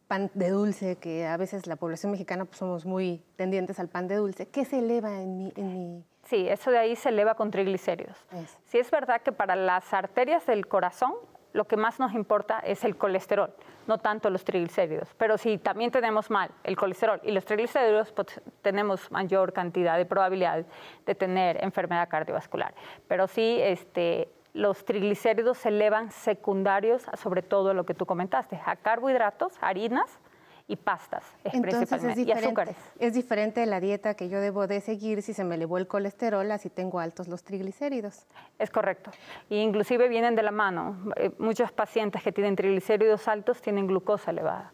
pan de dulce, que a veces la población mexicana pues, somos muy tendientes al pan de dulce, ¿qué se eleva en mi, Sí, eso de ahí se eleva con triglicéridos. Sí es verdad que para las arterias del corazón lo que más nos importa es el colesterol, no tanto los triglicéridos. Pero si también tenemos mal el colesterol y los triglicéridos, pues tenemos mayor cantidad de probabilidad de tener enfermedad cardiovascular. Pero sí, este, los triglicéridos se elevan secundarios sobre todo lo que tú comentaste, a carbohidratos, harinas y pastas principalmente, es y azúcares. Es diferente la dieta que yo debo de seguir si se me elevó el colesterol así tengo altos los triglicéridos. Es correcto. Y inclusive vienen de la mano. Eh, muchos pacientes que tienen triglicéridos altos tienen glucosa elevada.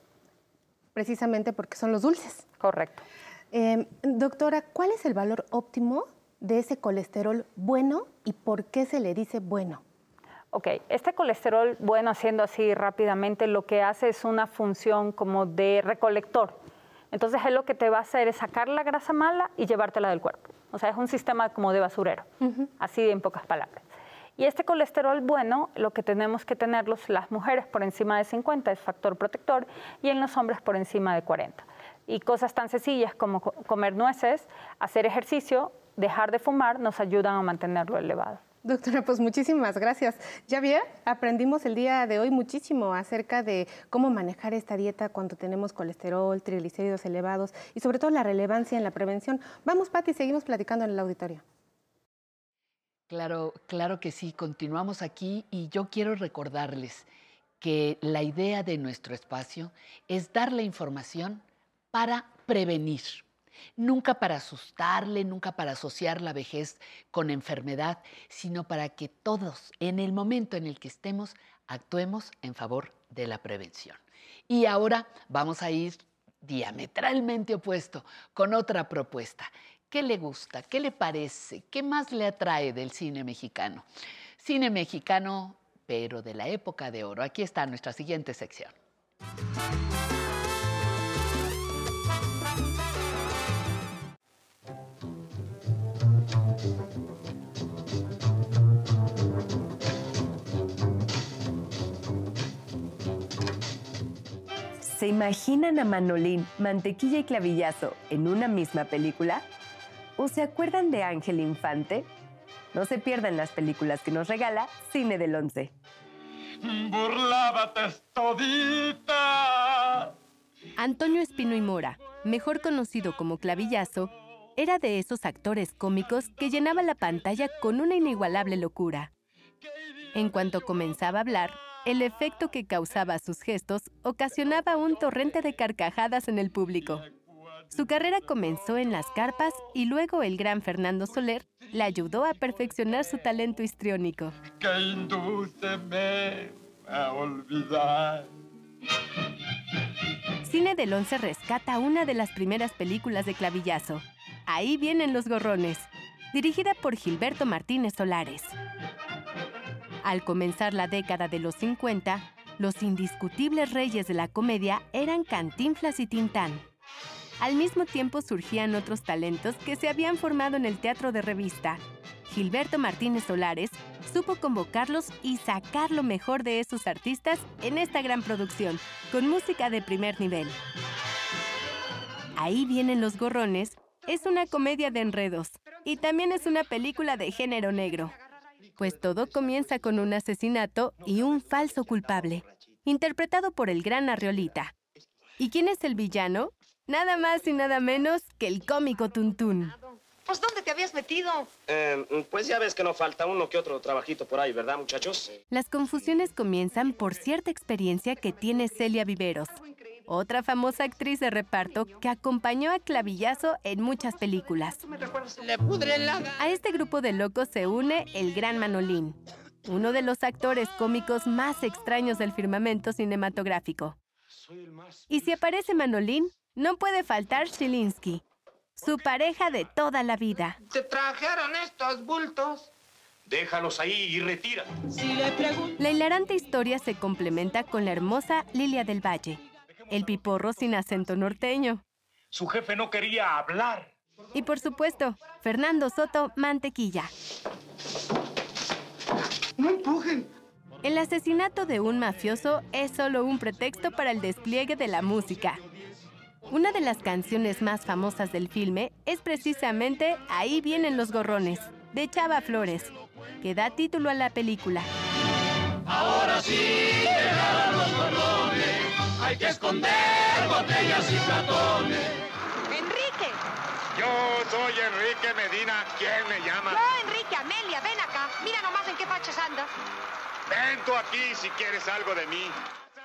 Precisamente porque son los dulces. Correcto. Em, doctora, ¿cuál es el valor óptimo de ese colesterol bueno y por qué se le dice bueno? Ok, este colesterol bueno, haciendo así rápidamente, lo que hace es una función como de recolector. Entonces, él lo que te va a hacer es sacar la grasa mala y llevártela del cuerpo. O sea, es un sistema como de basurero, así en pocas palabras. Y este colesterol bueno, lo que tenemos que tenerlos las mujeres por encima de 50 es factor protector y en los hombres por encima de 40. Y cosas tan sencillas como comer nueces, hacer ejercicio, dejar de fumar nos ayudan a mantenerlo elevado. Doctora, pues muchísimas gracias. Ya bien, aprendimos el día de hoy muchísimo acerca de cómo manejar esta dieta cuando tenemos colesterol, triglicéridos elevados y sobre todo la relevancia en la prevención. Vamos, Pati, seguimos platicando en el auditorio. Claro, claro que sí, continuamos aquí y yo quiero recordarles que la idea de nuestro espacio es dar la información para prevenir nunca para asustarle, nunca para asociar la vejez con enfermedad, sino para que todos, en el momento en el que estemos, actuemos en favor de la prevención. Y ahora vamos a ir diametralmente opuesto con otra propuesta. ¿Qué le gusta? ¿Qué le parece? ¿Qué más le atrae del cine mexicano? Cine mexicano, pero de la época de oro. Aquí está nuestra siguiente sección. ¿Se imaginan a Manolín, Mantequilla y Clavillazo en una misma película? ¿O se acuerdan de Ángel Infante? No se pierdan las películas que nos regala Cine del Once. Burlábate todita. Antonio Espino y Mora, mejor conocido como Clavillazo, era de esos actores cómicos que llenaba la pantalla con una inigualable locura. En cuanto comenzaba a hablar, el efecto que causaba sus gestos ocasionaba un torrente de carcajadas en el público. Su carrera comenzó en las carpas y luego el gran Fernando Soler le ayudó a perfeccionar su talento histriónico. Que indúceme a olvidar. Cine del Once rescata una de las primeras películas de Clavillazo. Ahí vienen los gorrones, dirigida por Gilberto Martínez Solares. Al comenzar la década de los 50, los indiscutibles reyes de la comedia eran Cantinflas y Tintán. Al mismo tiempo surgían otros talentos que se habían formado en el teatro de revista. Gilberto Martínez Solares supo convocarlos y sacar lo mejor de esos artistas en esta gran producción, con música de primer nivel. Ahí vienen los gorrones, es una comedia de enredos y también es una película de género negro. Pues todo comienza con un asesinato y un falso culpable, interpretado por el gran Arriolita. ¿Y quién es el villano? Nada más y nada menos que el cómico Tuntún. Pues ¿dónde te habías metido? Eh, pues ya ves que no falta uno que otro trabajito por ahí, ¿verdad, muchachos? Las confusiones comienzan por cierta experiencia que tiene Celia Viveros, otra famosa actriz de reparto que acompañó a Clavillazo en muchas películas. A este grupo de locos se une el gran Manolín, uno de los actores cómicos más extraños del firmamento cinematográfico. Y si aparece Manolín, no puede faltar Shilinsky, su pareja de toda la vida. ¿Te trajeron estos bultos? Déjalos ahí y retira. Si le pregunto... La hilarante historia se complementa con la hermosa Lilia del Valle, el piporro sin acento norteño. Su jefe no quería hablar. Y por supuesto, Fernando Soto Mantequilla. ¡No empujen! El asesinato de un mafioso es solo un pretexto para el despliegue de la música. Una de las canciones más famosas del filme es precisamente Ahí vienen los gorrones, de Chava Flores, que da título a la película. Ahora sí llegaron los gorrones. Hay que esconder botellas y platones. ¡Enrique! Yo soy Enrique Medina. ¿Quién me llama? No, Enrique, Amelia, ven acá. Mira nomás en qué fachas andas. Ven tú aquí si quieres algo de mí.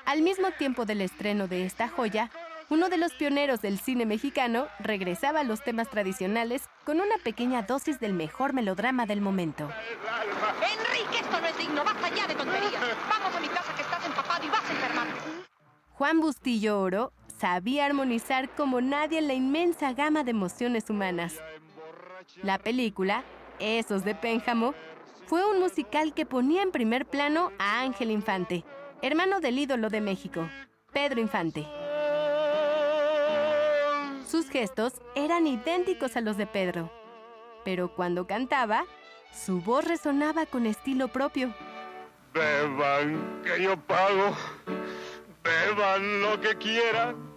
Al mismo tiempo del estreno de esta joya, uno de los pioneros del cine mexicano regresaba a los temas tradicionales con una pequeña dosis del mejor melodrama del momento. Enrique, esto no es digno. Basta ya de tonterías. Vamos a mi casa que estás empapado y vas a enfermar. Juan Bustillo Oro sabía armonizar como nadie la inmensa gama de emociones humanas. La película, Esos de Pénjamo, fue un musical que ponía en primer plano a Ángel Infante, hermano del ídolo de México, Pedro Infante. Sus gestos eran idénticos a los de Pedro, pero cuando cantaba, su voz resonaba con estilo propio. Beban, que yo pago. Beban lo que quieran.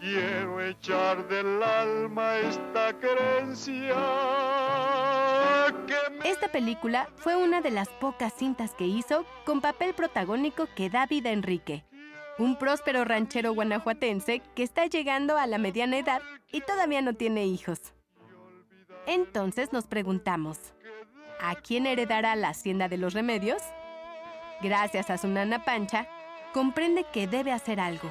Quiero echar del alma esta creencia. Esta película fue una de las pocas cintas que hizo con papel protagónico que da vida a Enrique, un próspero ranchero guanajuatense que está llegando a la mediana edad y todavía no tiene hijos. Entonces nos preguntamos, ¿a quién heredará la hacienda de los remedios? Gracias a su nana Pancha, comprende que debe hacer algo.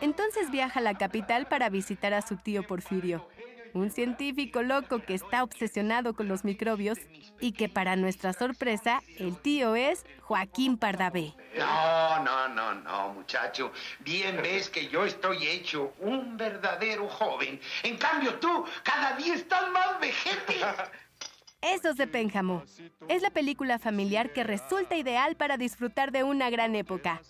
Entonces viaja a la capital para visitar a su tío Porfirio, un científico loco que está obsesionado con los microbios y que para nuestra sorpresa, el tío es Joaquín Pardavé. No, no, no, no, muchacho. Bien ves que yo estoy hecho un verdadero joven. En cambio tú, cada día estás más vejete. Esos de Pénjamo. Es la película familiar que resulta ideal para disfrutar de una gran época.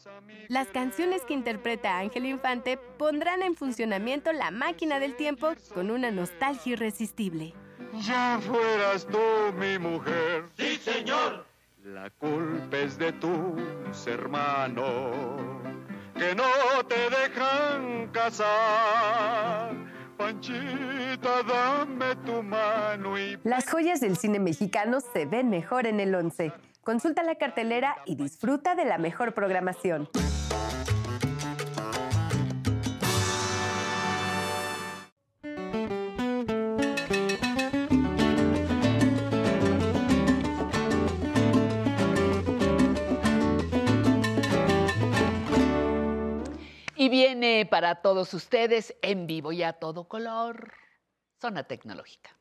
Las canciones que interpreta Ángel Infante pondrán en funcionamiento la máquina del tiempo con una nostalgia irresistible. Ya fueras tú mi mujer. Sí, señor. La culpa es de tus hermanos. que no te dejan casar. Panchita, dame tu mano y Las joyas del cine mexicano se ven mejor en el 11. Consulta la cartelera y disfruta de la mejor programación. Y viene para todos ustedes en vivo y a todo color. Zona tecnológica.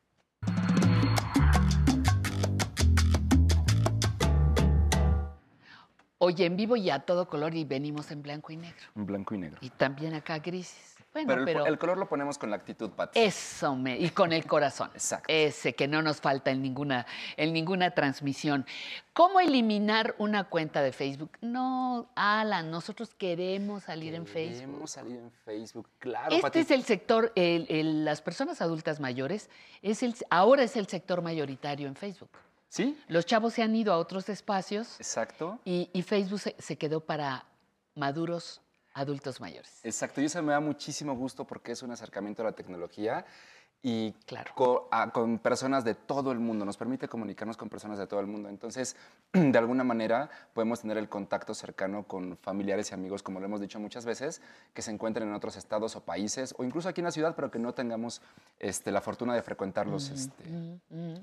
Oye, en vivo y a todo color y venimos en blanco y negro. En blanco y negro. Y también acá grises. Bueno, pero, pero, el, color lo ponemos con la actitud, Pati. eso me y con el corazón. Exacto. Ese que no nos falta en ninguna en ninguna transmisión. ¿Cómo eliminar una cuenta de Facebook? No, Alan, nosotros queremos salir en Facebook. Queremos salir en Facebook, claro, Este Pati. es el sector, el- el- las personas adultas mayores, es el, ahora es el sector mayoritario en Facebook. ¿Sí? Los chavos se han ido a otros espacios Exacto. y, y Facebook se, se quedó para maduros adultos mayores. Exacto, y eso me da muchísimo gusto porque es un acercamiento a la tecnología y Claro. a- con personas de todo el mundo, nos permite comunicarnos con personas de todo el mundo. Entonces, de alguna manera podemos tener el contacto cercano con familiares y amigos, como lo hemos dicho muchas veces, que se encuentren en otros estados o países, o incluso aquí en la ciudad, pero que no tengamos este, la fortuna de frecuentarlos este,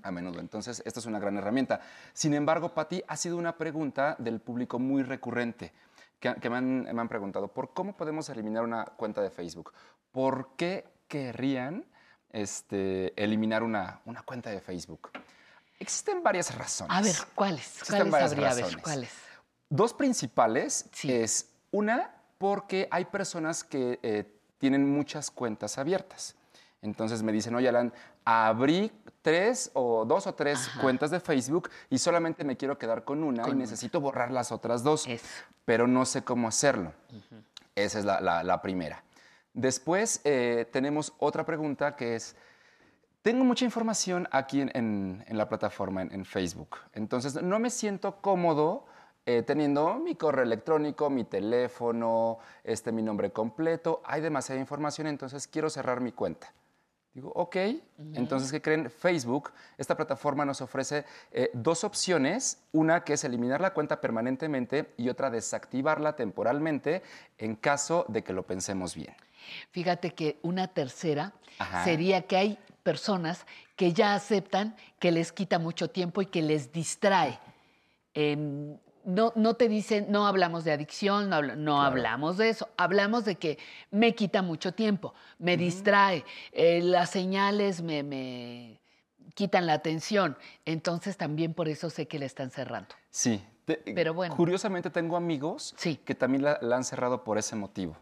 a menudo. Entonces, esta es una gran herramienta. Sin embargo, Pati, ha sido una pregunta del público muy recurrente que, que me, han, me han preguntado, ¿por cómo podemos eliminar una cuenta de Facebook? ¿Por qué querrían este, eliminar una, una cuenta de Facebook? Existen varias razones. A ver, ¿cuáles? Existen ¿Cuáles varias habría? A ver, razones. ¿cuáles? Dos principales es una porque hay personas que eh, tienen muchas cuentas abiertas. Entonces me dicen, oye Alan, abrí tres o dos o tres cuentas de Facebook y solamente me quiero quedar con una Con y una. necesito borrar las otras dos, pero no sé cómo hacerlo. Esa es la, la- la primera. Después eh, tenemos otra pregunta que es, tengo mucha información aquí en, en- en la plataforma, en, en Facebook. Entonces, no me siento cómodo eh, teniendo mi correo electrónico, mi teléfono, este, mi nombre completo. Hay demasiada información, entonces quiero cerrar mi cuenta. Digo, ok. Entonces, ¿qué creen? Facebook, esta plataforma nos ofrece eh, dos opciones. Una que es eliminar la cuenta permanentemente y otra desactivarla temporalmente en caso de que lo pensemos bien. Fíjate que una tercera Ajá. sería que hay personas que ya aceptan que les quita mucho tiempo y que les distrae. Em, no, no te dicen, no hablamos de adicción, no, habla- no hablamos de eso, hablamos de que me quita mucho tiempo, me distrae, eh, las señales me, me quitan la atención, entonces también por eso sé que le están cerrando. Sí. te- Pero bueno. Curiosamente tengo amigos que también la, la han cerrado por ese motivo.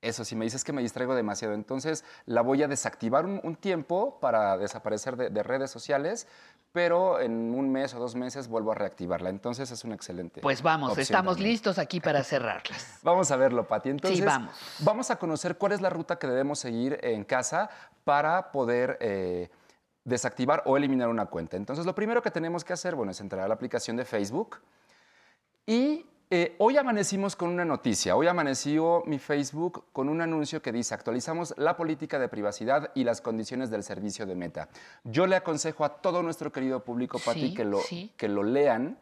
Eso, si me dices que me distraigo demasiado, entonces la voy a desactivar un, un tiempo para desaparecer de, de redes sociales, pero en un mes o dos meses vuelvo a reactivarla. Entonces es una excelente. Pues vamos, opción estamos también. listos aquí para cerrarlas. Vamos a verlo, Pati. Entonces, vamos. vamos a conocer cuál es la ruta que debemos seguir en casa para poder eh, desactivar o eliminar una cuenta. Entonces, lo primero que tenemos que hacer, bueno, es entrar a la aplicación de Facebook y eh, hoy amanecimos con una noticia. Hoy amaneció mi Facebook con un anuncio que dice, actualizamos la política de privacidad y las condiciones del servicio de Meta. Yo le aconsejo a todo nuestro querido público, Pati, Sí, que, lo, sí. que lo lean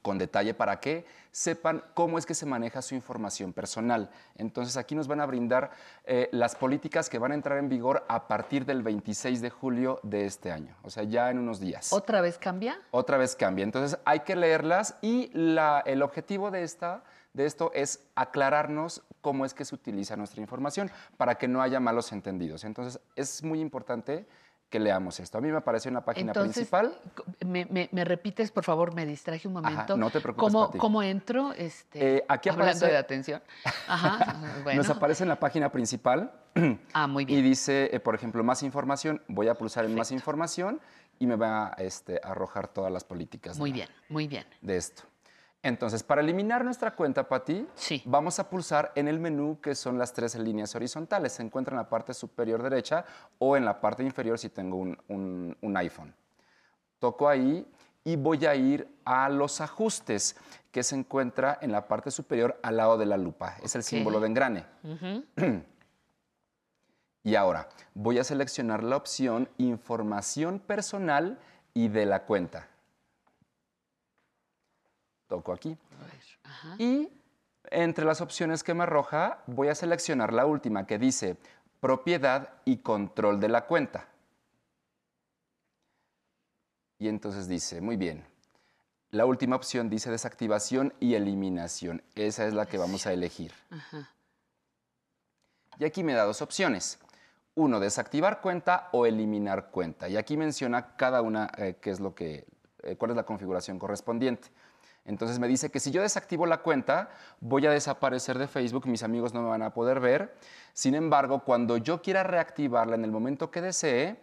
con detalle para que sepan cómo es que se maneja su información personal. Entonces aquí nos van a brindar eh, las políticas que van a entrar en vigor a partir del 26 de julio de este año, o sea, ya en unos días. ¿Otra vez cambia? Otra vez cambia. Entonces hay que leerlas y la- el objetivo de, esta, de esto es aclararnos cómo es que se utiliza nuestra información para que no haya malos entendidos. Entonces es muy importante que leamos esto. A mí me apareció en la página Entonces, principal. ¿me, me- me repites, por favor? Me distraje un momento. no te preocupes, ¿Cómo, Pati. cómo entro? Este, Eh, aquí hablando aparece- de atención. Ajá, bueno. Nos aparece en la página principal. Ah, muy bien. Y dice, eh, por ejemplo, más información. Voy a pulsar en más información y me va a este, arrojar todas las políticas Muy de- bien, muy bien. de esto. Entonces, para eliminar nuestra cuenta, Pati, vamos a pulsar en el menú que son las tres líneas horizontales. Se encuentra en la parte superior derecha o en la parte inferior si tengo un, un- un iPhone. Toco ahí y voy a ir a los ajustes. que se encuentra en la parte superior al lado de la lupa. Es el símbolo de engrane. y ahora voy a seleccionar la opción información personal y de la cuenta. Toco aquí. Y entre las opciones que me arroja, voy a seleccionar la última que dice propiedad y control de la cuenta. Y entonces dice, muy bien, la última opción dice desactivación y eliminación. Esa es la que vamos a elegir. Y aquí me da dos opciones. Uno, desactivar cuenta o eliminar cuenta. Y aquí menciona cada una eh, qué es lo que, eh, cuál es la configuración correspondiente. Entonces me dice que si yo desactivo la cuenta, voy a desaparecer de Facebook, mis amigos no me van a poder ver. Sin embargo, cuando yo quiera reactivarla en el momento que desee,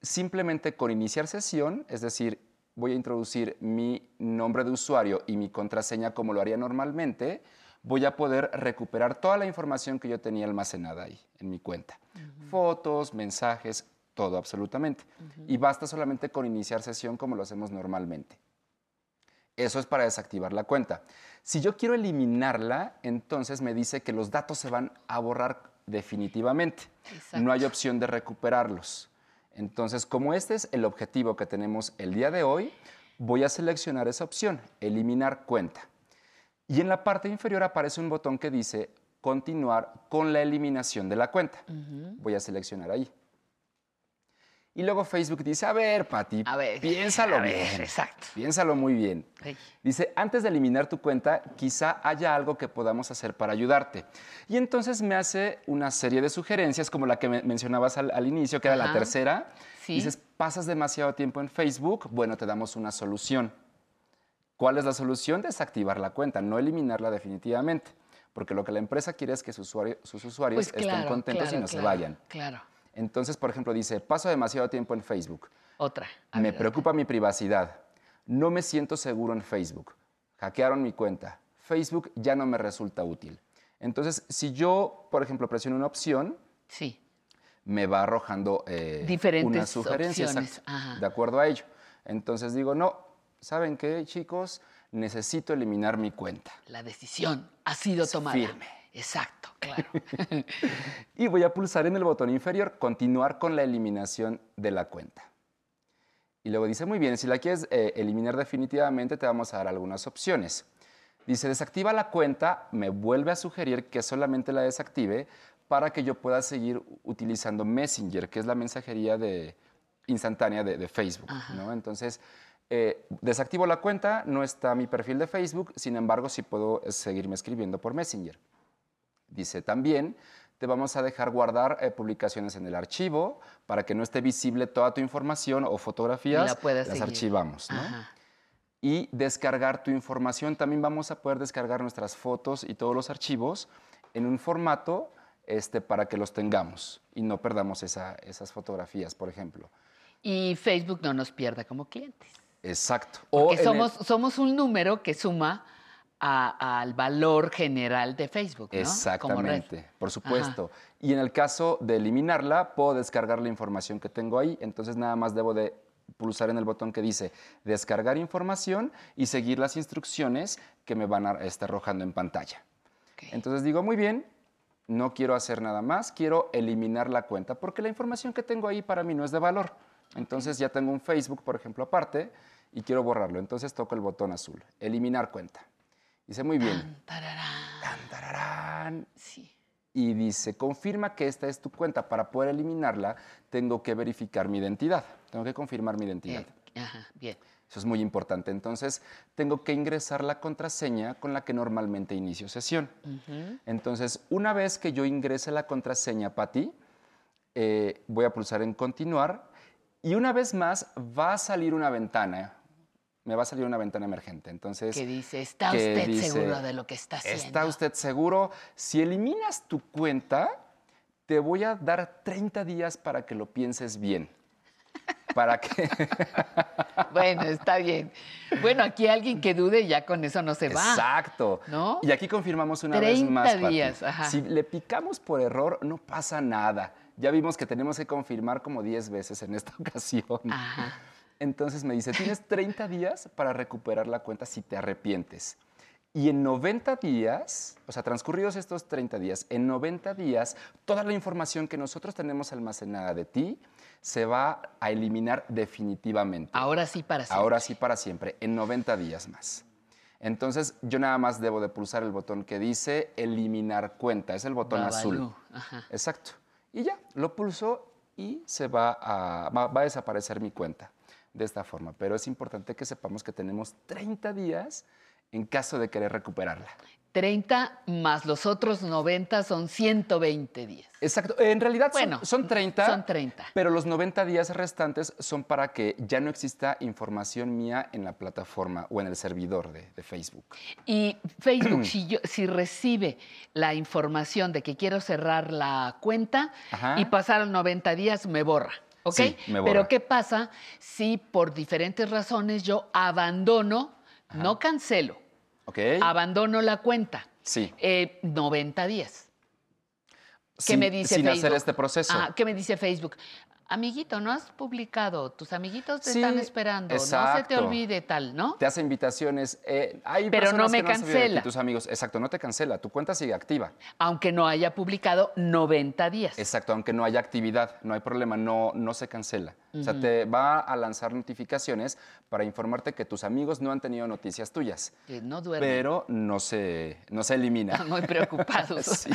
simplemente con iniciar sesión, es decir, voy a introducir mi nombre de usuario y mi contraseña como lo haría normalmente, voy a poder recuperar toda la información que yo tenía almacenada ahí en mi cuenta. Fotos, mensajes, todo absolutamente. Y basta solamente con iniciar sesión como lo hacemos normalmente. Eso es para desactivar la cuenta. Si yo quiero eliminarla, entonces me dice que los datos se van a borrar definitivamente. No hay opción de recuperarlos. Entonces, como este es el objetivo que tenemos el día de hoy, voy a seleccionar esa opción, eliminar cuenta. Y en la parte inferior aparece un botón que dice continuar con la eliminación de la cuenta. Voy a seleccionar ahí. Y luego Facebook dice, a ver, Pati, piénsalo bien. exacto. Piénsalo muy bien. Dice, antes de eliminar tu cuenta, quizá haya algo que podamos hacer para ayudarte. Y entonces me hace una serie de sugerencias, como la que mencionabas al, inicio, que era la tercera. Dices, pasas demasiado tiempo en Facebook, bueno, te damos una solución. ¿Cuál es la solución? Desactivar la cuenta, no eliminarla definitivamente. Porque lo que la empresa quiere es que sus, usuarios pues estén contentos y no se vayan. Claro. Entonces, por ejemplo, dice, paso demasiado tiempo en Facebook. Otra. me preocupa mi privacidad. No me siento seguro en Facebook. Hackearon mi cuenta. Facebook ya no me resulta útil. Entonces, si yo, por ejemplo, presiono una opción, sí. me va arrojando eh, Diferentes unas sugerencias de acuerdo a ello. Entonces digo, no, ¿saben qué, chicos? Necesito eliminar mi cuenta. La decisión ha sido tomada. Firme. Exacto, claro. y voy a pulsar en el botón inferior, continuar con la eliminación de la cuenta. Y luego dice, muy bien, si la quieres eh, eliminar definitivamente, te vamos a dar algunas opciones. Dice, desactiva la cuenta, me vuelve a sugerir que solamente la desactive para que yo pueda seguir utilizando Messenger, que es la mensajería de, instantánea de, Facebook. Entonces, eh, desactivo la cuenta, no está mi perfil de Facebook, sin embargo, sí puedo seguirme escribiendo por Messenger. Dice también, te vamos a dejar guardar eh, publicaciones en el archivo para que no esté visible toda tu información o fotografías, las archivamos. Y descargar tu información, también vamos a poder descargar nuestras fotos y todos los archivos en un formato este, para que los tengamos y no perdamos esas fotografías, por ejemplo. Y Facebook no nos pierda como clientes. Exacto. Porque somos, somos un número que suma al valor general de Facebook. ¿no? Exactamente, por supuesto. Y en el caso de eliminarla, puedo descargar la información que tengo ahí, entonces nada más debo de pulsar en el botón que dice descargar información y seguir las instrucciones que me van a estar arrojando en pantalla. Entonces digo, muy bien, no quiero hacer nada más, quiero eliminar la cuenta porque la información que tengo ahí para mí no es de valor. Entonces ya tengo un Facebook, por ejemplo, aparte y quiero borrarlo. Entonces toco el botón azul, eliminar cuenta. Dice, muy bien. Tan, Sí. Y dice, confirma que esta es tu cuenta. Para poder eliminarla, tengo que verificar mi identidad. Tengo que confirmar mi identidad. Eh, ajá, bien. Eso es muy importante. Entonces, tengo que ingresar la contraseña con la que normalmente inicio sesión. Entonces, una vez que yo ingrese la contraseña, Pati, eh, voy a pulsar en continuar y una vez más va a salir una ventana me va a salir una ventana emergente. Entonces, que dice, ¿está usted seguro de lo que está haciendo? ¿Está usted seguro? Si eliminas tu cuenta, te voy a dar 30 días para que lo pienses bien. Para que... bueno, está bien. Bueno, aquí alguien que dude ya con eso no se va. Exacto. ¿No? Y aquí confirmamos una vez más. días. Ajá. Si le picamos por error, no pasa nada. Ya vimos que tenemos que confirmar como 10 veces en esta ocasión. Ajá. Entonces me dice, tienes 30 días para recuperar la cuenta si te arrepientes. Y en 90 días, o sea, transcurridos estos 30 días, en 90 días, toda la información que nosotros tenemos almacenada de ti se va a eliminar definitivamente. Ahora sí para siempre. Ahora sí para siempre, en 90 días más. Entonces, yo nada más debo de pulsar el botón que dice eliminar cuenta. Es el botón Babalú. azul. Ajá. Exacto. Y ya, lo pulso y se va a, va, va a desaparecer mi cuenta de esta forma. Pero es importante que sepamos que tenemos 30 días en caso de querer recuperarla. 30 más los otros 90 son 120 días. Exacto. En realidad son- son, 30. son 30. Pero los 90 días restantes son para que ya no exista información mía en la plataforma o en el servidor de, de Facebook. Y Facebook, si, yo, si recibe la información de que quiero cerrar la cuenta Ajá. y pasaron 90 días, me borra. ¿Ok? Sí, me borra. Pero ¿qué pasa si por diferentes razones yo abandono, no cancelo, ¿Ok? abandono la cuenta? Sí. Eh, 90 días. ¿Qué Sin- me dice sin Facebook? hacer este proceso. Ajá, ¿Qué me dice Facebook? Amiguito, no has publicado, tus amiguitos te Sí, están esperando, no se te olvide tal, ¿no? Te hace invitaciones. eh, hay Pero no personas me que cancela. tus amigos. Exacto, no te cancela. Tu cuenta sigue activa. Aunque no haya publicado 90 días. Exacto, aunque no haya actividad, no hay problema, no, no se cancela. O sea, te va a lanzar notificaciones para informarte que tus amigos no han tenido noticias tuyas. Que no duermen. Pero no se, no se elimina. Muy preocupados. Sí.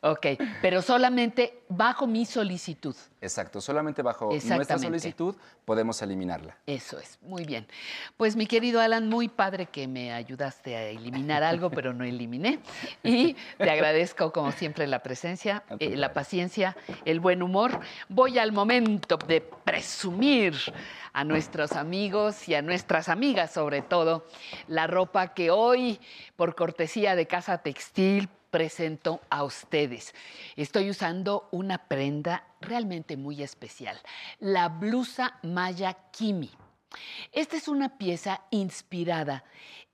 Ok, pero solamente bajo mi solicitud. Exacto, solamente bajo nuestra solicitud podemos eliminarla. Eso es, muy bien. Pues mi querido Alan, muy padre que me ayudaste a eliminar algo, pero no eliminé. Y te agradezco como siempre la presencia, eh, la paciencia, el buen humor. Voy al momento de presumir a nuestros amigos y a nuestras amigas sobre todo la ropa que hoy, por cortesía de Casa Textil, presento a ustedes. Estoy usando una prenda realmente muy especial, la blusa Maya Kimi. Esta es una pieza inspirada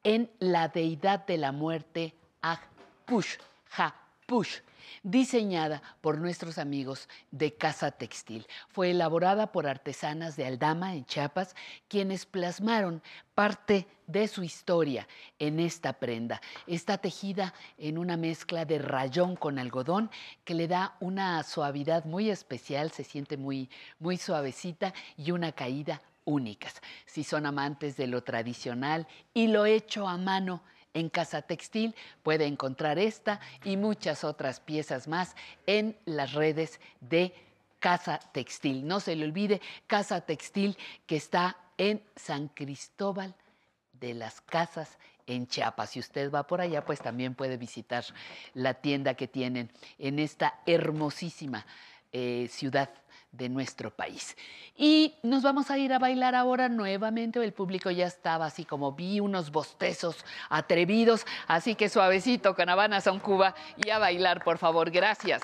en la deidad de la muerte Agpush, Hapush, diseñada por nuestros amigos de Casa Textil. Fue elaborada por artesanas de Aldama en Chiapas, quienes plasmaron parte de su historia en esta prenda. Está tejida en una mezcla de rayón con algodón que le da una suavidad muy especial, se siente muy, muy suavecita y una caída únicas. Si son amantes de lo tradicional y lo hecho a mano, en Casa Textil puede encontrar esta y muchas otras piezas más en las redes de Casa Textil. No se le olvide, Casa Textil que está en San Cristóbal de las Casas en Chiapas. Si usted va por allá, pues también puede visitar la tienda que tienen en esta hermosísima eh, ciudad de nuestro país. Y nos vamos a ir a bailar ahora nuevamente. El público ya estaba así como vi unos bostezos atrevidos, así que suavecito con Habana Son Cuba y a bailar, por favor. Gracias.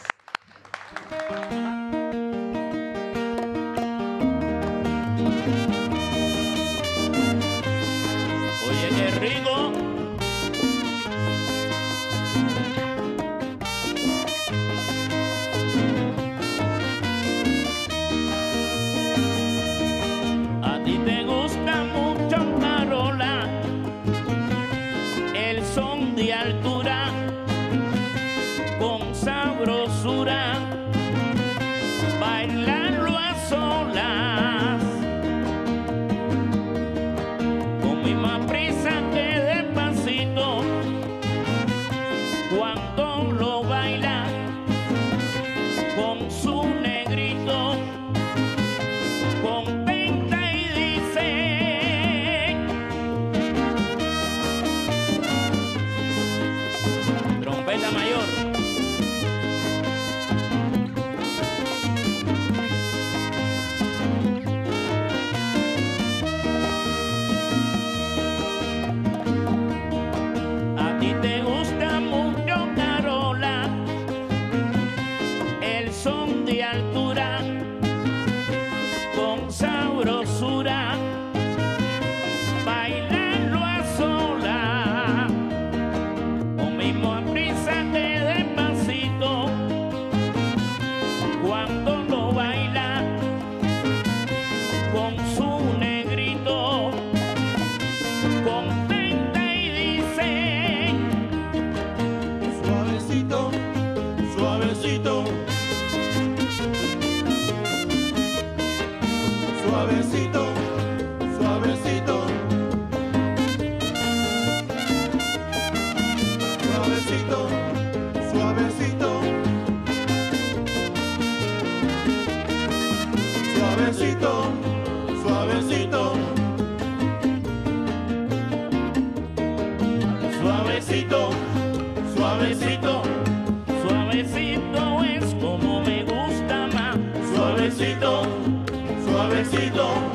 Suavecito.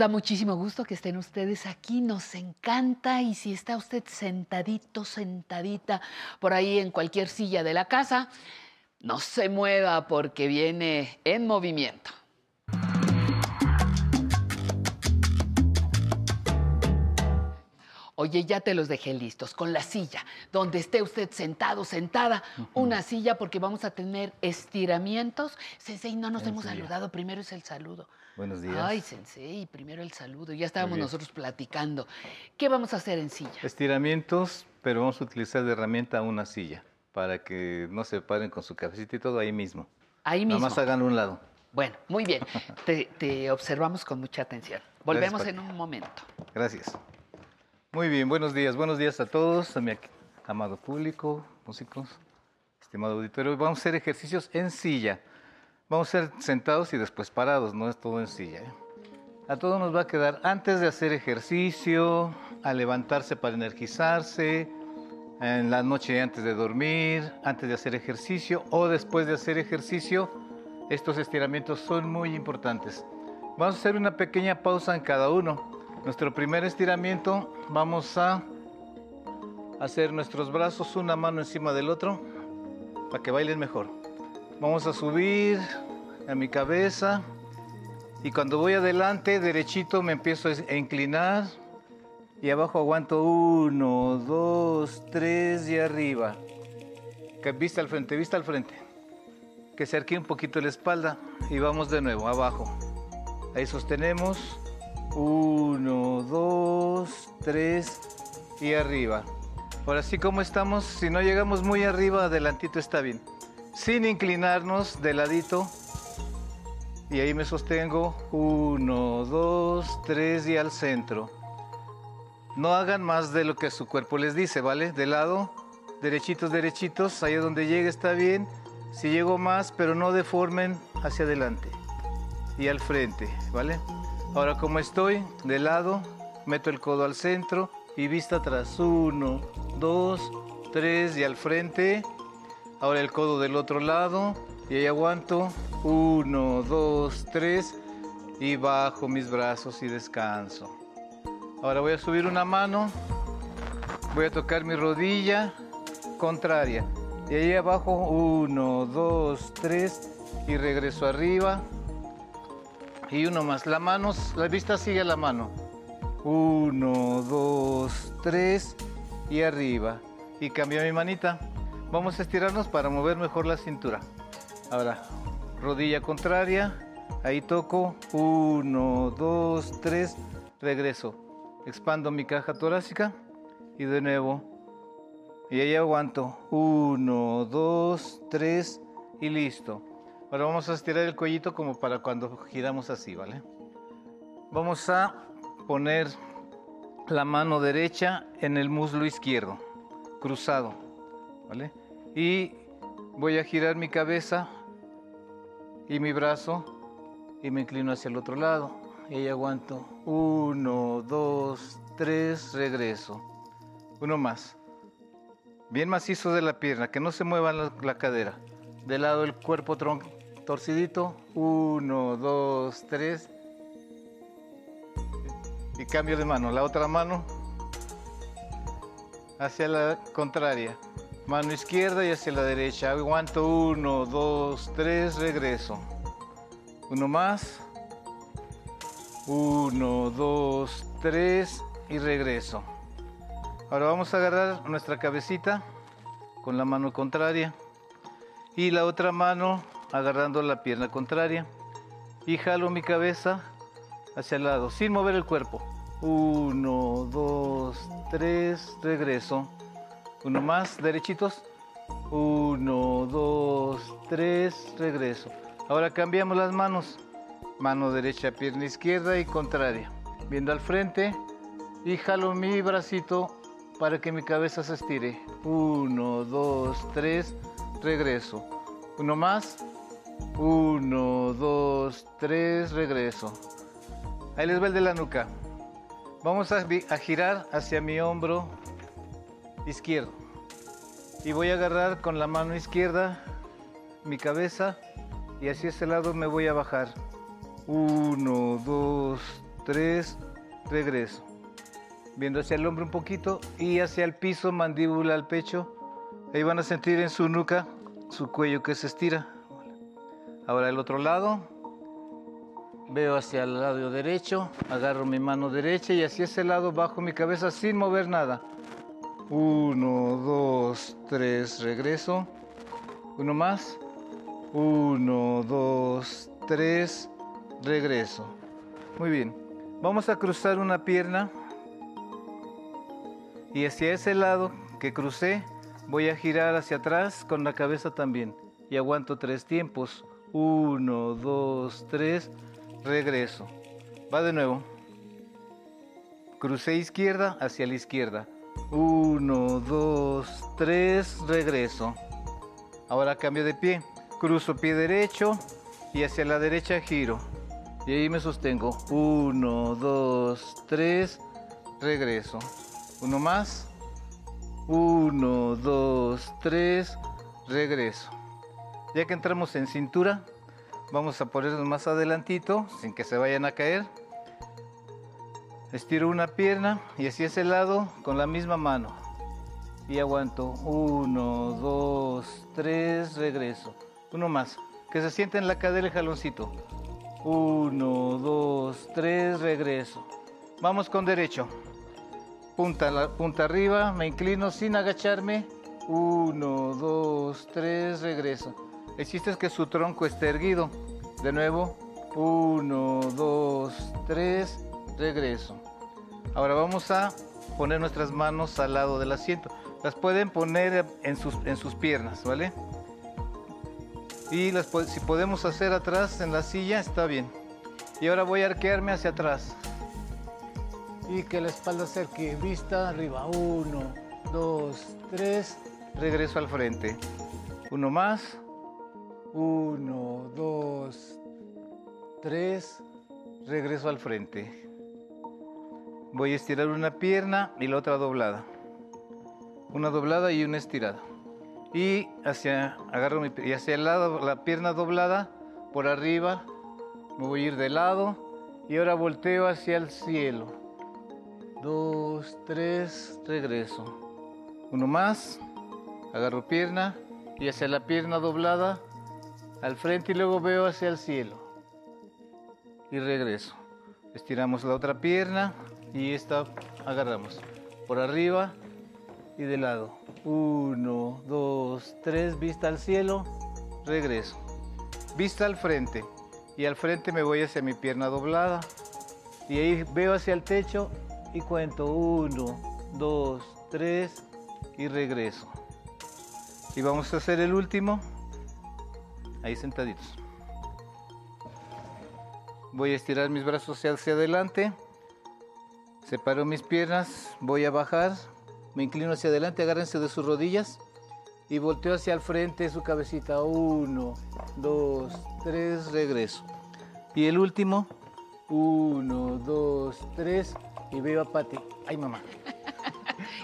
Da muchísimo gusto que estén ustedes aquí, nos encanta y si está usted sentadito, sentadita por ahí en cualquier silla de la casa, no se mueva porque viene en movimiento. Oye, ya te los dejé listos con la silla, donde esté usted sentado, sentada, una silla porque vamos a tener estiramientos. Sensei, no nos hemos saludado, primero es el saludo. Buenos días. Ay, Sensei, primero el saludo. Ya estábamos nosotros platicando. ¿Qué vamos a hacer en silla? Estiramientos, pero vamos a utilizar de herramienta una silla para que no se paren con su cabecita y todo ahí mismo. Ahí Nada mismo. más hagan un lado. Bueno, muy bien. Te, te observamos con mucha atención. Volvemos en un momento. Gracias. Muy bien, buenos días. Buenos días a todos, a mi amado público, músicos, estimado auditorio. Vamos a hacer ejercicios en silla. Vamos a ser sentados y después parados, no es todo en silla. ¿eh? A todos nos va a quedar antes de hacer ejercicio, a levantarse para energizarse, en la noche antes de dormir, antes de hacer ejercicio o después de hacer ejercicio. Estos estiramientos son muy importantes. Vamos a hacer una pequeña pausa en cada uno. Nuestro primer estiramiento, vamos a hacer nuestros brazos una mano encima del otro para que bailen mejor. Vamos a subir a mi cabeza y cuando voy adelante, derechito, me empiezo a inclinar y abajo aguanto uno, dos, tres y arriba. Que vista al frente, vista al frente. Que se un poquito la espalda y vamos de nuevo, abajo. Ahí sostenemos. Uno, dos, tres y arriba. Ahora sí, como estamos? Si no llegamos muy arriba, adelantito está bien. Sin inclinarnos de ladito. Y ahí me sostengo. Uno, dos, tres y al centro. No hagan más de lo que su cuerpo les dice, ¿vale? De lado, derechitos, derechitos. Ahí donde llegue está bien. Si llego más, pero no deformen hacia adelante. Y al frente, ¿vale? Ahora como estoy, de lado, meto el codo al centro y vista atrás. Uno, dos, tres y al frente. Ahora el codo del otro lado y ahí aguanto. Uno, dos, tres y bajo mis brazos y descanso. Ahora voy a subir una mano, voy a tocar mi rodilla contraria. Y ahí abajo, uno, dos, tres y regreso arriba. Y uno más. La mano, la vista sigue a la mano. Uno, dos, tres y arriba. Y cambio mi manita. Vamos a estirarnos para mover mejor la cintura. Ahora, rodilla contraria. Ahí toco. Uno, dos, tres. Regreso. Expando mi caja torácica. Y de nuevo. Y ahí aguanto. Uno, dos, tres. Y listo. Ahora vamos a estirar el cuellito como para cuando giramos así, ¿vale? Vamos a poner la mano derecha en el muslo izquierdo, cruzado, ¿vale? Y voy a girar mi cabeza y mi brazo y me inclino hacia el otro lado. Y ahí aguanto. Uno, dos, tres, regreso. Uno más. Bien macizo de la pierna, que no se mueva la, cadera. Del lado del cuerpo tronco torcidito. Uno, dos, tres. Y cambio de mano. La otra mano hacia la contraria. Mano izquierda y hacia la derecha. Aguanto. Uno, dos, tres. Regreso. Uno más. Uno, dos, tres. Y regreso. Ahora vamos a agarrar nuestra cabecita con la mano contraria. Y la otra mano agarrando la pierna contraria y jalo mi cabeza hacia el lado sin mover el cuerpo. Uno, dos, tres, regreso. Uno más, derechitos. Uno, dos, tres, regreso. Ahora cambiamos las manos. Mano derecha, pierna izquierda y contraria. Viendo al frente y jalo mi bracito para que mi cabeza se estire. Uno, dos, tres, regreso. Uno más. Uno, dos, tres, regreso. Ahí les va el de la nuca. Vamos a, girar hacia mi hombro izquierdo. Y voy a agarrar con la mano izquierda mi cabeza y hacia ese lado me voy a bajar. Uno, dos, tres, regreso. Viendo hacia el hombro un poquito y hacia el piso, mandíbula al pecho. Ahí van a sentir en su nuca su cuello que se estira. Ahora el otro lado. Veo hacia el lado derecho, agarro mi mano derecha y hacia ese lado bajo mi cabeza sin mover nada. Uno, dos, tres, regreso. Uno más. Uno, dos, tres, regreso. Muy bien. Vamos a cruzar una pierna y hacia ese lado que crucé voy a girar hacia atrás con la cabeza también y aguanto tres tiempos. Uno, dos, tres, regreso. Va de nuevo. Crucé izquierda hacia la izquierda. Uno, dos, tres, regreso. Ahora cambio de pie. Cruzo pie derecho y hacia la derecha giro. Y ahí me sostengo. Uno, dos, tres, regreso. Uno más. Uno, dos, tres, regreso. Ya que entramos en cintura, vamos a ponernos más adelantito, sin que se vayan a caer. Estiro una pierna y así ese lado con la misma mano. Y aguanto. Uno, dos, tres, regreso. Uno más. Que se siente en la cadera el jaloncito. Uno, dos, tres, regreso. Vamos con derecho. Punta, la, punta arriba, me inclino sin agacharme. Uno, dos, tres, regreso. El chiste es que su tronco esté erguido. De nuevo, uno, dos, tres, regreso. Ahora vamos a poner nuestras manos al lado del asiento. Las pueden poner en sus, en sus piernas, ¿vale? Y las, si podemos hacer atrás en la silla, está bien. Y ahora voy a arquearme hacia atrás. Y que la espalda acerque, vista arriba. Uno, dos, tres. Regreso al frente. Uno más. Uno, dos, tres. Regreso al frente. Voy a estirar una pierna y la otra doblada. Una doblada y una estirada. Y hacia, agarro mi, y hacia el lado, la pierna doblada, por arriba, me voy a ir de lado y ahora volteo hacia el cielo. Dos, tres, regreso. Uno más, agarro pierna y hacia la pierna doblada, al frente y luego veo hacia el cielo. Y regreso. Estiramos la otra pierna y esta agarramos. Por arriba y de lado. Uno, dos, tres, vista al cielo, regreso. Vista al frente. Y al frente me voy hacia mi pierna doblada. Y ahí veo hacia el techo y cuento. Uno, dos, tres y regreso. Y vamos a hacer el último. Ahí sentaditos. Voy a estirar mis brazos hacia, adelante. Separo mis piernas. Voy a bajar. Me inclino hacia adelante. Agárrense de sus rodillas. Y volteo hacia el frente su cabecita. Uno, dos, tres. Regreso. Y el último. Uno, dos, tres. Y veo a Pati. Ay, mamá.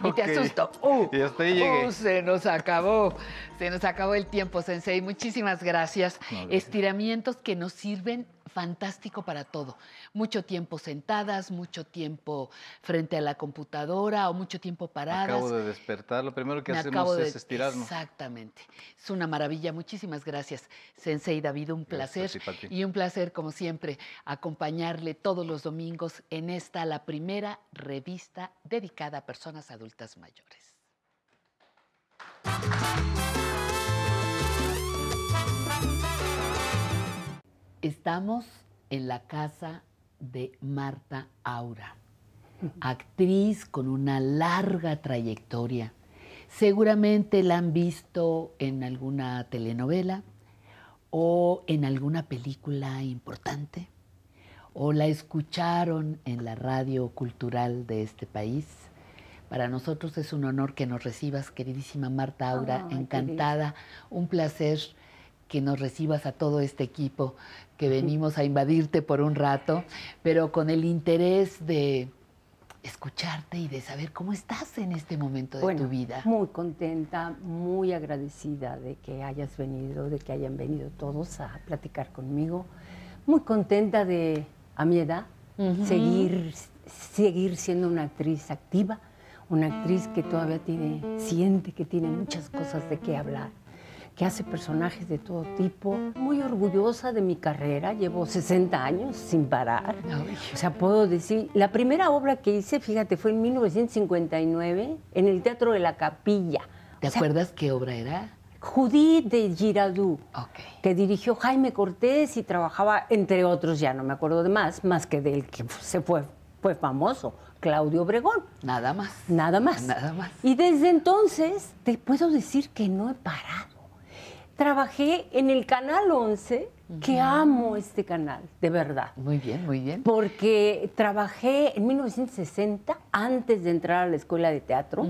Y te Ok. asustó. Uh, Y hasta ahí llegué. uh, se nos acabó. Se nos acabó el tiempo, Sensei. Muchísimas gracias. No, gracias. Estiramientos que nos sirven fantástico para todo. Mucho tiempo sentadas, mucho tiempo frente a la computadora o mucho tiempo paradas. Acabo de despertar. Lo primero que Me hacemos de- es estirarnos. Exactamente. Es una maravilla. Muchísimas gracias, Sensei David. Un placer. Gracias y un placer, como siempre, acompañarle todos los domingos en esta, la primera revista dedicada a personas adultas mayores. Estamos en la casa de Marta Aura, actriz con una larga trayectoria. Seguramente la han visto en alguna telenovela o en alguna película importante o la escucharon en la radio cultural de este país. Para nosotros es un honor que nos recibas, queridísima Marta Aura, encantada, un placer que nos recibas a todo este equipo que venimos a invadirte por un rato, pero con el interés de escucharte y de saber cómo estás en este momento de Bueno, tu vida. Muy contenta, muy agradecida de que hayas venido, de que hayan venido todos a platicar conmigo. Muy contenta de, a mi edad, seguir, seguir siendo una actriz activa, una actriz que todavía tiene, siente que tiene muchas cosas de qué hablar, que hace personajes de todo tipo. Muy orgullosa de mi carrera, llevo 60 años sin parar. O sea, puedo decir, la primera obra que hice, fíjate, fue en 1959 en el Teatro de la Capilla. ¿Te O sea, acuerdas qué obra era? Judith de Girardot, que dirigió Jaime Cortés y trabajaba, entre otros, ya no me acuerdo de más, más que del que se fue, fue famoso, Claudio Obregón. Nada más. Nada más. Nada más. Y desde entonces te puedo decir que no he parado. Trabajé en el Canal 11, que amo este canal, de verdad. Muy bien, muy bien. Porque trabajé en 1960, antes de entrar a la escuela de teatro.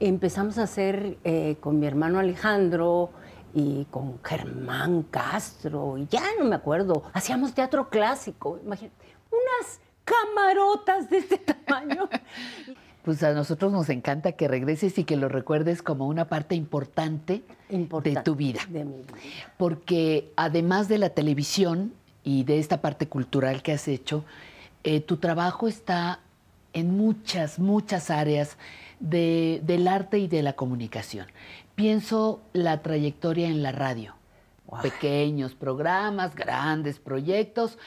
Empezamos a hacer eh, con mi hermano Alejandro y con Germán Castro, y ya no me acuerdo, hacíamos teatro clásico, imagínate, unas camarotas de este tamaño. Pues a nosotros nos encanta que regreses y que lo recuerdes como una parte importante, de tu vida. De mi vida. Porque además de la televisión y de esta parte cultural que has hecho, eh, tu trabajo está en muchas, muchas áreas de- del arte y de la comunicación. Pienso la trayectoria en la radio. Pequeños programas, grandes proyectos,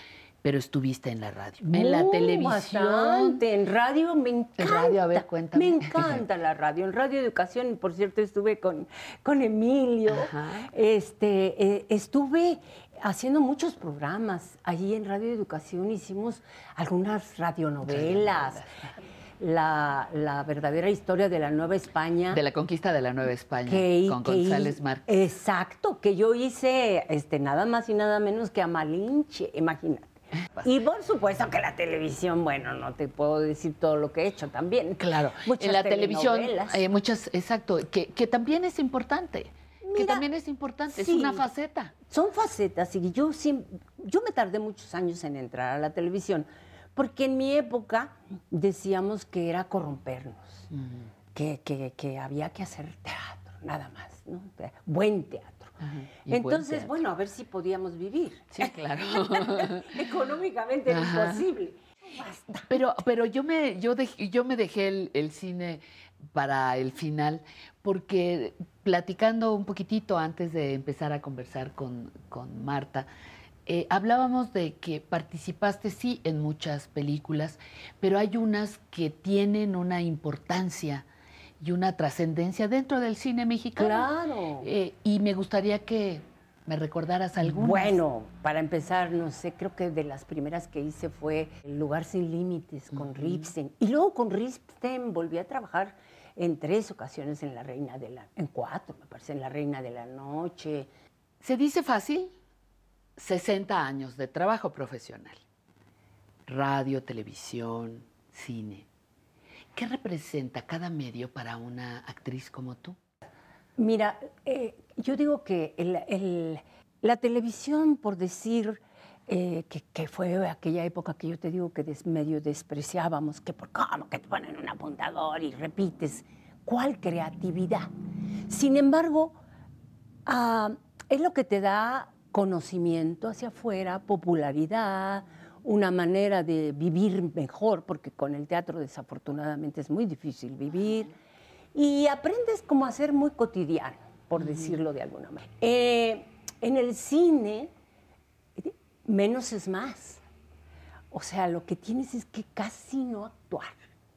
pero estuviste en la radio. en la televisión. Bastante. En radio me encanta. En radio, a ver, cuéntame. Me encanta la radio. En Radio Educación, por cierto, estuve con, con Emilio. Este, eh, estuve haciendo muchos programas. Allí en Radio Educación hicimos algunas radionovelas. La, la verdadera historia de la Nueva España. De la conquista de la Nueva España, que- con que González Márquez. Exacto, que yo hice este, nada más y nada menos que a Malinche, imagínate. Y por supuesto que la televisión, bueno, no te puedo decir todo lo que he hecho también. Claro, Muchas en la televisión, eh, muchas, exacto, que, que también es importante, que también es importante, es una faceta. Son facetas y yo, yo me tardé muchos años en entrar a la televisión Porque en mi época decíamos que era corrompernos, que, que- que había que hacer teatro, nada más, ¿no? Buen teatro. Entonces, bueno, a ver si podíamos vivir. Sí, claro. Económicamente era imposible. Pero, pero yo me, yo dej- yo me dejé el, el cine para el final, porque platicando un poquitito antes de empezar a conversar con, con Marta, eh, hablábamos de que participaste sí en muchas películas, pero hay unas que tienen una importancia y una trascendencia dentro del cine mexicano. Claro. Eh, y me gustaría que me recordaras algunas. Bueno, para empezar, no sé, creo que de las primeras que hice fue El lugar sin límites con Ripstein. Y luego con Ripstein volví a trabajar en tres ocasiones en La Reina de la... En cuatro, me parece, en La Reina de la Noche. ¿Se dice fácil? 60 años de trabajo profesional. Radio, televisión, cine. ¿Qué representa cada medio para una actriz como tú? Mira, eh, yo digo que la televisión, por decir eh, que, fue aquella época que yo te digo que medio despreciábamos, que por cómo que te ponen un apuntador y repites, ¿cuál creatividad? Sin embargo, ah, es lo que te da conocimiento hacia afuera, popularidad, una manera de vivir mejor, porque con el teatro desafortunadamente es muy difícil vivir, y aprendes como a ser muy cotidiano, por decirlo de alguna manera. Eh, en el cine, menos es más. O sea, lo que tienes es que casi no actuar.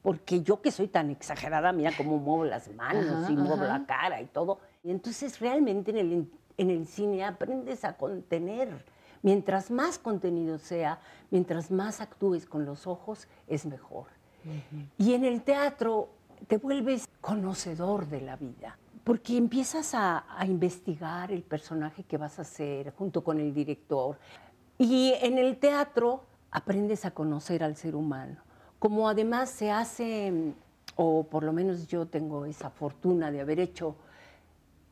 Porque yo que soy tan exagerada, mira cómo muevo las manos Ajá, y muevo ajá. la cara y todo. Y entonces realmente en el, en el cine aprendes a contener. Mientras más contenido sea, mientras más actúes con los ojos, es mejor. Y en el teatro te vuelves conocedor de la vida, porque empiezas a, a investigar el personaje que vas a hacer junto con el director. Y en el teatro aprendes a conocer al ser humano. Como además se hace, o por lo menos yo tengo esa fortuna de haber hecho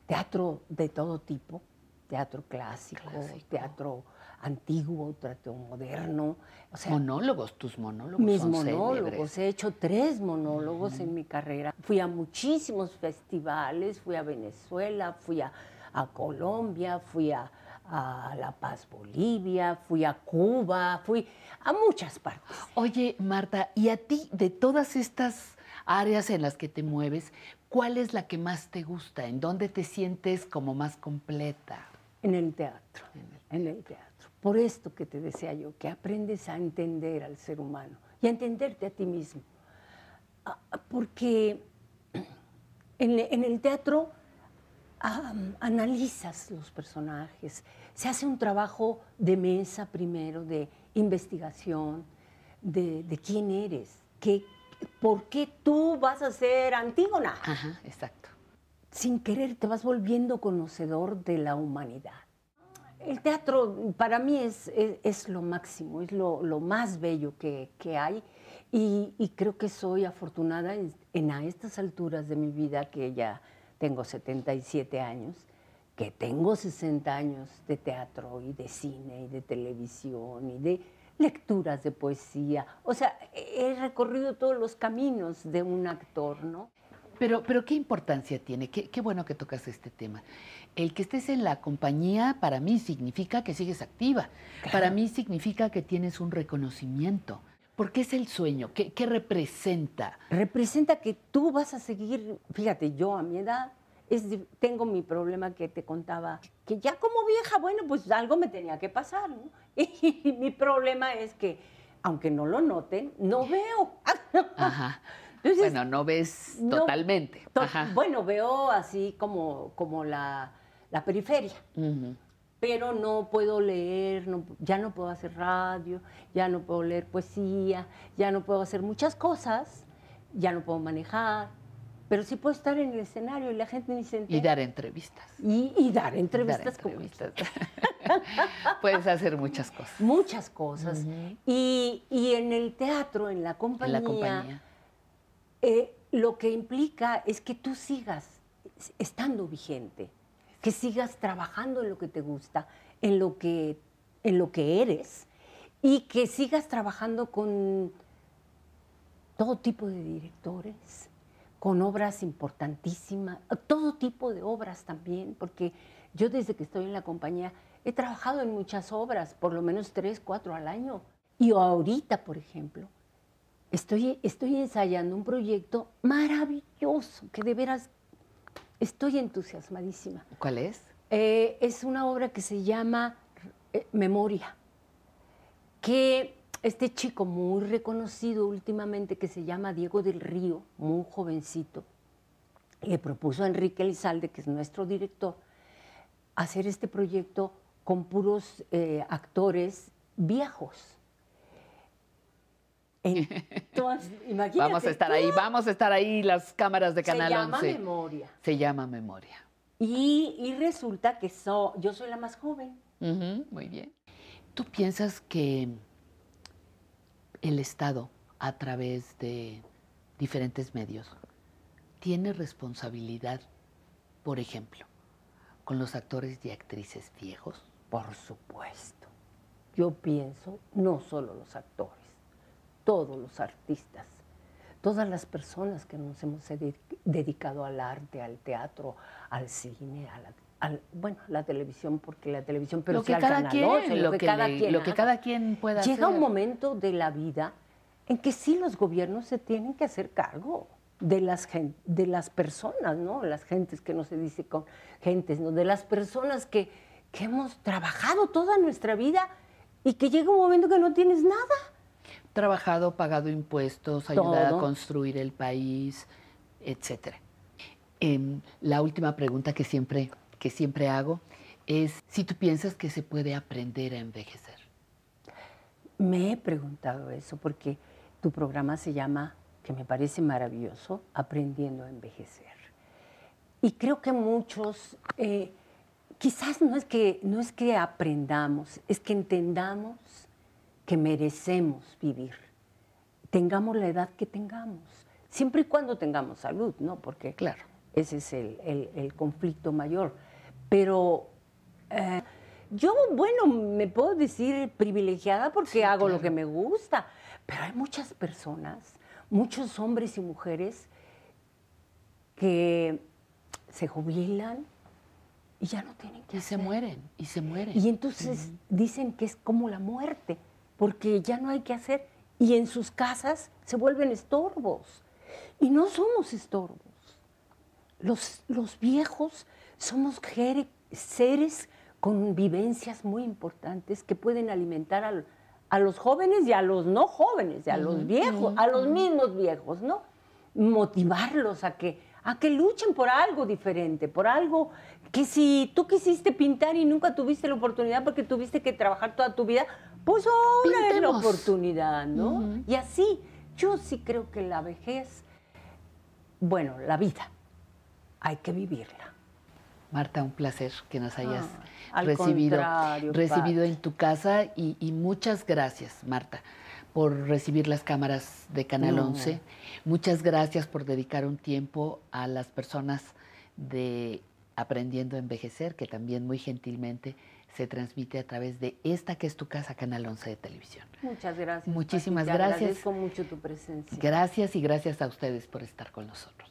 teatro de todo tipo, teatro clásico, teatro antiguo, teatro moderno. O sea, monólogos, tus monólogos mis son monólogos, célebres. he hecho tres monólogos en mi carrera. Fui a muchísimos festivales, fui a Venezuela, fui a, a Colombia, fui a, a La Paz, Bolivia, fui a Cuba, fui a muchas partes. Oye, Marta, ¿y a ti, de todas estas áreas en las que te mueves, cuál es la que más te gusta? ¿En dónde te sientes como más completa? En el teatro, en el teatro. Por esto que te decía yo, que aprendes a entender al ser humano y a entenderte a ti mismo. Ah, Porque en, el teatro analizas los personajes, se hace un trabajo de mesa primero, de investigación, de, de quién eres, qué, por qué tú vas a ser Antígona. Ajá, exacto. Sin querer te vas volviendo conocedor de la humanidad. El teatro para mí es, es, es lo máximo, es lo, lo más bello que, que hay y, y creo que soy afortunada en, en a estas alturas de mi vida, que ya tengo 77 años, que tengo 60 años de teatro y de cine y de televisión y de lecturas de poesía. O sea, he recorrido todos los caminos de un actor, ¿no? Pero, pero ¿qué importancia tiene? Qué, qué bueno que tocas este tema. El que estés en la compañía para mí significa que sigues activa. Para mí significa que tienes un reconocimiento. ¿Por qué es el sueño? ¿Qué, qué representa? Representa que tú vas a seguir, fíjate, yo a mi edad es, tengo mi problema que te contaba, que ya como vieja, bueno, pues algo me tenía que pasar, ¿no? Y mi problema es que, aunque no lo noten, no veo. Ajá. Entonces, bueno, no ves no- totalmente. To- Ajá. Bueno, veo así como, como la, la periferia, pero no puedo leer, no- ya no puedo hacer radio, ya no puedo leer poesía, ya no puedo hacer muchas cosas, ya no puedo manejar, pero sí puedo estar en el escenario y la gente ni se Y entera. dar entrevistas. Y, y dar entrevistas, como entrevistas. Puedes hacer muchas cosas. muchas cosas. y, y en el teatro, en la En compañía, la compañía. eh, lo que implica es que tú sigas estando vigente, que sigas trabajando en lo que te gusta, en lo que, en lo que eres y que sigas trabajando con todo tipo de directores, con obras importantísimas, todo tipo de obras también, porque yo desde que estoy en la compañía he trabajado en muchas obras, por lo menos tres, cuatro al año. Y ahorita, por ejemplo, estoy, estoy ensayando un proyecto maravilloso, que de veras estoy entusiasmadísima. ¿Cuál es? Eh, es una obra que se llama eh, Memoria, que este chico muy reconocido últimamente, que se llama Diego del Río, muy jovencito, le propuso a Enrique Elizalde, que es nuestro director, hacer este proyecto con puros eh, actores viejos. Entonces, imagínate. Vamos a estar ahí, vamos a estar ahí las cámaras de Canal Se llama 11. Memoria. Se llama Memoria. Y, y resulta que so- yo soy la más joven. Muy bien. ¿Tú piensas que el Estado, a través de diferentes medios, tiene responsabilidad, por ejemplo, con los actores y actrices viejos? Por supuesto. Yo pienso, no solo los actores, todos los artistas, todas las personas que nos hemos dedi- dedicado al arte, al teatro, al cine, a la, al- bueno, la televisión, porque la televisión, pero Lo que cada quien, 12, lo que cada le- quien lo que haga. cada quien pueda Llega hacer. un momento de la vida en que sí los gobiernos se tienen que hacer cargo de las, de las personas, ¿no? Las gentes que no se dice con gentes, ¿no? De las personas que, que hemos trabajado toda nuestra vida y que llega un momento que no tienes nada. Trabajado, pagado impuestos, ayudado a Todo. construir el país, etcétera. Em, la última pregunta que siempre, que siempre hago es si tú piensas que se puede aprender a envejecer. Me he preguntado eso porque tu programa se llama, que me parece maravilloso, Aprendiendo a Envejecer. Y creo que muchos, eh, quizás no es, que, no es que aprendamos, es que entendamos que merecemos vivir, tengamos la edad que tengamos, siempre y cuando tengamos salud, ¿no? Porque claro. ese es el, el- el conflicto mayor. Pero eh, yo, bueno, me puedo decir privilegiada porque hago lo que me gusta, pero hay muchas personas, muchos hombres y mujeres que se jubilan y ya no tienen que Y se mueren, y se mueren. Y entonces dicen que es como la muerte, porque ya no hay que hacer. Y en sus casas se vuelven estorbos. Y no somos estorbos. Los, los viejos somos seres con vivencias muy importantes que pueden alimentar al- a los jóvenes y a los no jóvenes, y a los viejos, a los mismos viejos, ¿no? Motivarlos a que, a que luchen por algo diferente, por algo que si tú quisiste pintar y nunca tuviste la oportunidad porque tuviste que trabajar toda tu vida, pues ahora es la Pintemos. oportunidad, ¿no? Y así, yo sí creo que la vejez, bueno, la vida, hay que vivirla. Marta, un placer que nos hayas al recibido, recibido en tu casa y, y muchas gracias, Marta, por recibir las cámaras de Canal No. 11. Muchas gracias por dedicar un tiempo a las personas de Aprendiendo a Envejecer, que también muy gentilmente se transmite a través de esta que es tu casa, Canal 11 de televisión. Muchas gracias. Muchísimas Pati, te gracias. Agradezco mucho tu presencia. Gracias y gracias a ustedes por estar con nosotros.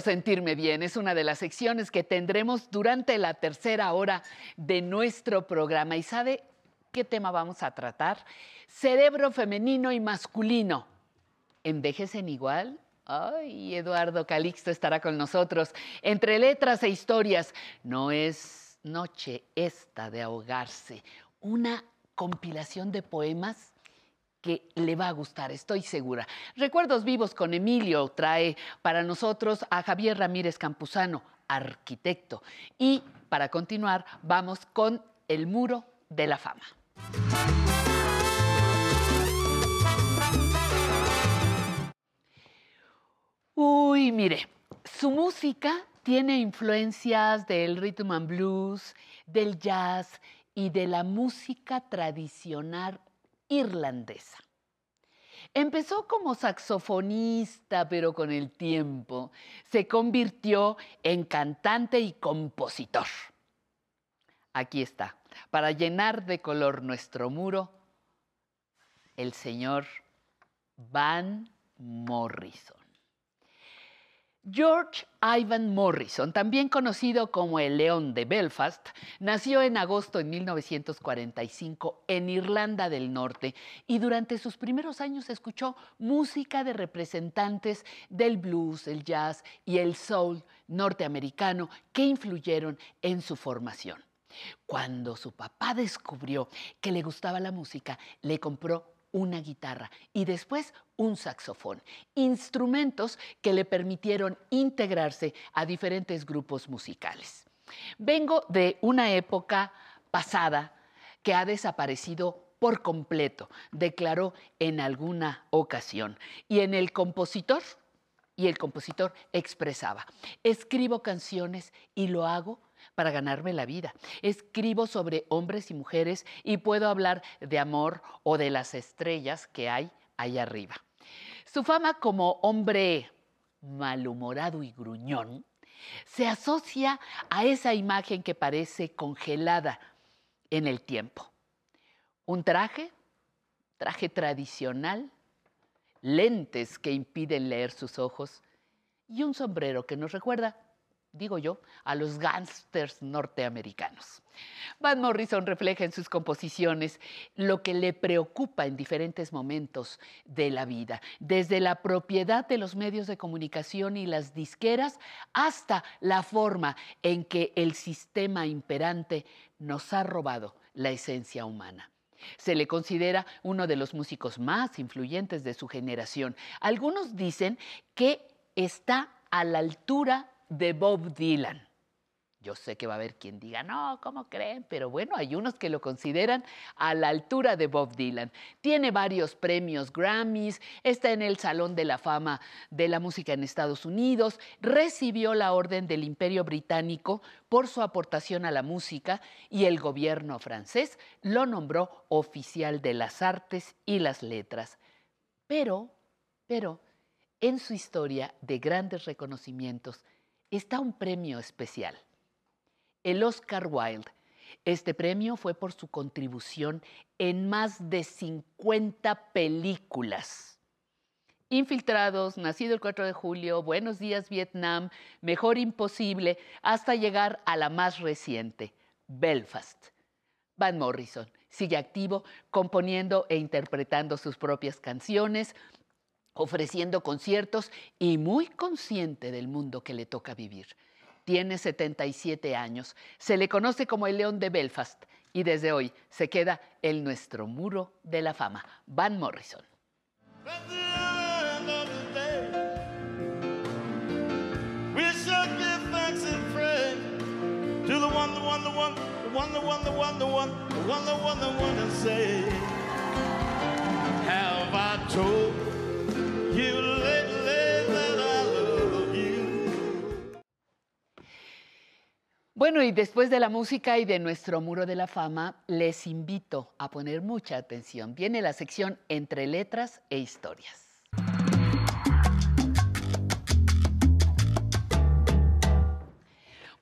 Sentirme bien es una de las secciones que tendremos durante la tercera hora de nuestro programa. ¿Y sabe qué tema vamos a tratar? Cerebro femenino y masculino. ¿Envejecen igual? Ay, Eduardo Calixto estará con nosotros. Entre letras e historias, no es noche esta de ahogarse. Una compilación de poemas que le va a gustar, estoy segura. Recuerdos vivos con Emilio trae para nosotros a Javier Ramírez Campuzano, arquitecto. Y para continuar, vamos con El Muro de la Fama. Uy, mire, su música tiene influencias del rhythm and blues, del jazz y de la música tradicional irlandesa. Empezó como saxofonista, pero con el tiempo se convirtió en cantante y compositor. Aquí está, para llenar de color nuestro muro, el señor Van Morrison. George Ivan Morrison, también conocido como el León de Belfast, nació en agosto de 1945 en Irlanda del Norte y durante sus primeros años escuchó música de representantes del blues, el jazz y el soul norteamericano que influyeron en su formación. Cuando su papá descubrió que le gustaba la música, le compró una guitarra y después un saxofón, instrumentos que le permitieron integrarse a diferentes grupos musicales. Vengo de una época pasada que ha desaparecido por completo, declaró en alguna ocasión. Y en el compositor, y el compositor expresaba, escribo canciones y lo hago para ganarme la vida. Escribo sobre hombres y mujeres y puedo hablar de amor o de las estrellas que hay ahí arriba. Su fama como hombre malhumorado y gruñón se asocia a esa imagen que parece congelada en el tiempo. Un traje, traje tradicional, lentes que impiden leer sus ojos y un sombrero que nos recuerda digo yo, a los gángsters norteamericanos. Van Morrison refleja en sus composiciones lo que le preocupa en diferentes momentos de la vida, desde la propiedad de los medios de comunicación y las disqueras hasta la forma en que el sistema imperante nos ha robado la esencia humana. Se le considera uno de los músicos más influyentes de su generación. Algunos dicen que está a la altura de Bob Dylan. Yo sé que va a haber quien diga, no, ¿cómo creen? Pero bueno, hay unos que lo consideran a la altura de Bob Dylan. Tiene varios premios Grammys, está en el Salón de la Fama de la Música en Estados Unidos, recibió la Orden del Imperio Británico por su aportación a la música y el gobierno francés lo nombró oficial de las artes y las letras. Pero, pero, en su historia de grandes reconocimientos, está un premio especial, el Oscar Wilde. Este premio fue por su contribución en más de 50 películas. Infiltrados, nacido el 4 de julio, Buenos días Vietnam, Mejor Imposible, hasta llegar a la más reciente, Belfast. Van Morrison sigue activo, componiendo e interpretando sus propias canciones, ofreciendo conciertos y muy consciente del mundo que le toca vivir. Tiene 77 años, se le conoce como el León de Belfast y desde hoy se queda en nuestro muro de la fama. Van Morrison. Bueno, y después de la música y de nuestro muro de la fama, les invito a poner mucha atención. Viene la sección entre letras e historias.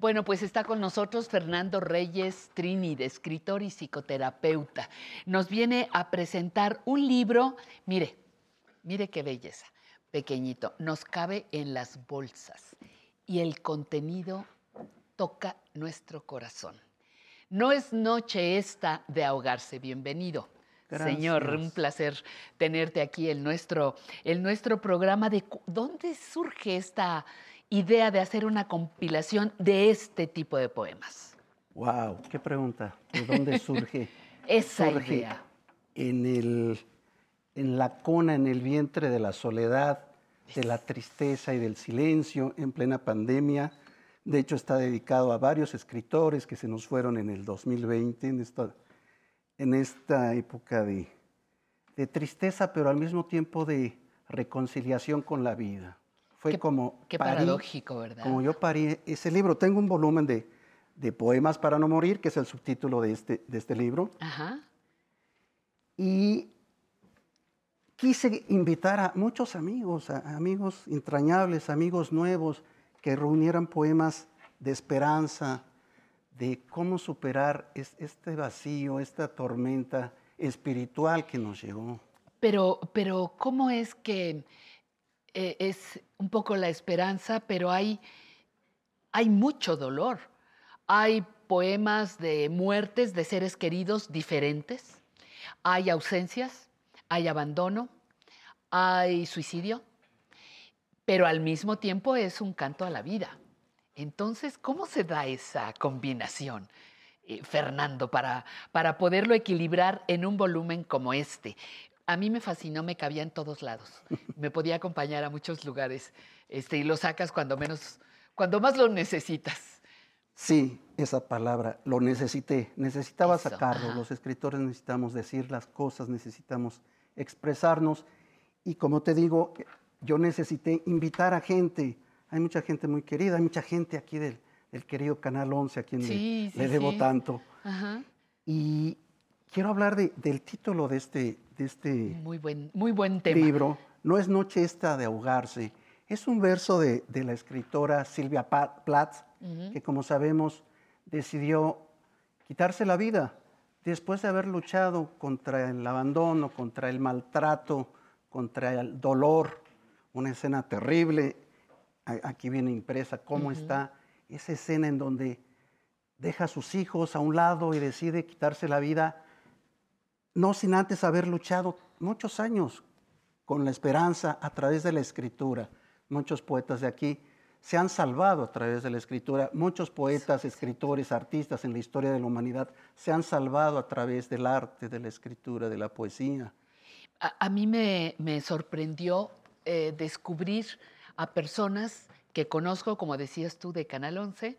Bueno, pues está con nosotros Fernando Reyes Trinide, escritor y psicoterapeuta. Nos viene a presentar un libro, mire, mire qué belleza, pequeñito, nos cabe en las bolsas y el contenido toca nuestro corazón. No es noche esta de ahogarse. Bienvenido. Señor, un placer tenerte aquí en nuestro, en nuestro programa. De, ¿Dónde surge esta idea de hacer una compilación de este tipo de poemas? ¡Wow! ¡Qué pregunta! ¿De dónde surge? Esa idea. En, el, en la cuna, en el vientre de la soledad, de la tristeza y del silencio en plena pandemia de hecho, está dedicado a varios escritores que se nos fueron en el 2020, en esta, en esta época de, de tristeza, pero al mismo tiempo de reconciliación con la vida. Fue como... Qué paradójico, ¿verdad? Como yo parí ese libro. Tengo un volumen de de Poemas para no morir, que es el subtítulo de este, de este libro. Ajá. Y quise invitar a muchos amigos, a amigos entrañables, amigos nuevos, que reunieran poemas de esperanza, de cómo superar es- este vacío, esta tormenta espiritual que nos llegó. Pero, pero ¿cómo es que eh, es un poco la esperanza, pero hay, hay mucho dolor? Hay poemas de muertes de seres queridos diferentes, hay ausencias, hay abandono, hay suicidio, pero al mismo tiempo es un canto a la vida. Entonces, ¿cómo se da esa combinación, eh, Fernando, para, para poderlo equilibrar en un volumen como este? A mí me fascinó, me cabía en todos lados. Me podía acompañar a muchos lugares este, y lo sacas cuando menos, cuando más lo necesitas. Sí, esa palabra, lo necesité, necesitaba Eso, sacarlo. ajá. Los escritores necesitamos decir las cosas, necesitamos expresarnos. Y como te digo, yo necesité invitar a gente. Hay mucha gente muy querida, hay mucha gente aquí del, del querido Canal 11, a quien le- Sí, le, debo sí. tanto. Ajá. Y quiero hablar de- del título de este, de este Muy buen, muy buen tema. libro. No es Noche esta de ahogarse. Es un verso de, de la escritora Silvia Plath, Ujú. que como sabemos decidió quitarse la vida después de haber luchado contra el abandono, contra el maltrato, contra el dolor. Una escena terrible. Aquí viene impresa cómo está esa escena en donde deja a sus hijos a un lado y decide quitarse la vida, no sin antes haber luchado muchos años con la esperanza a través de la escritura. Muchos poetas de aquí se han salvado a través de la escritura. Muchos poetas, escritores, artistas en la historia de la humanidad se han salvado a través del arte, de la escritura, de la poesía. A, a mí me, me sorprendió eh, descubrir a personas que conozco, como decías tú, de Canal 11,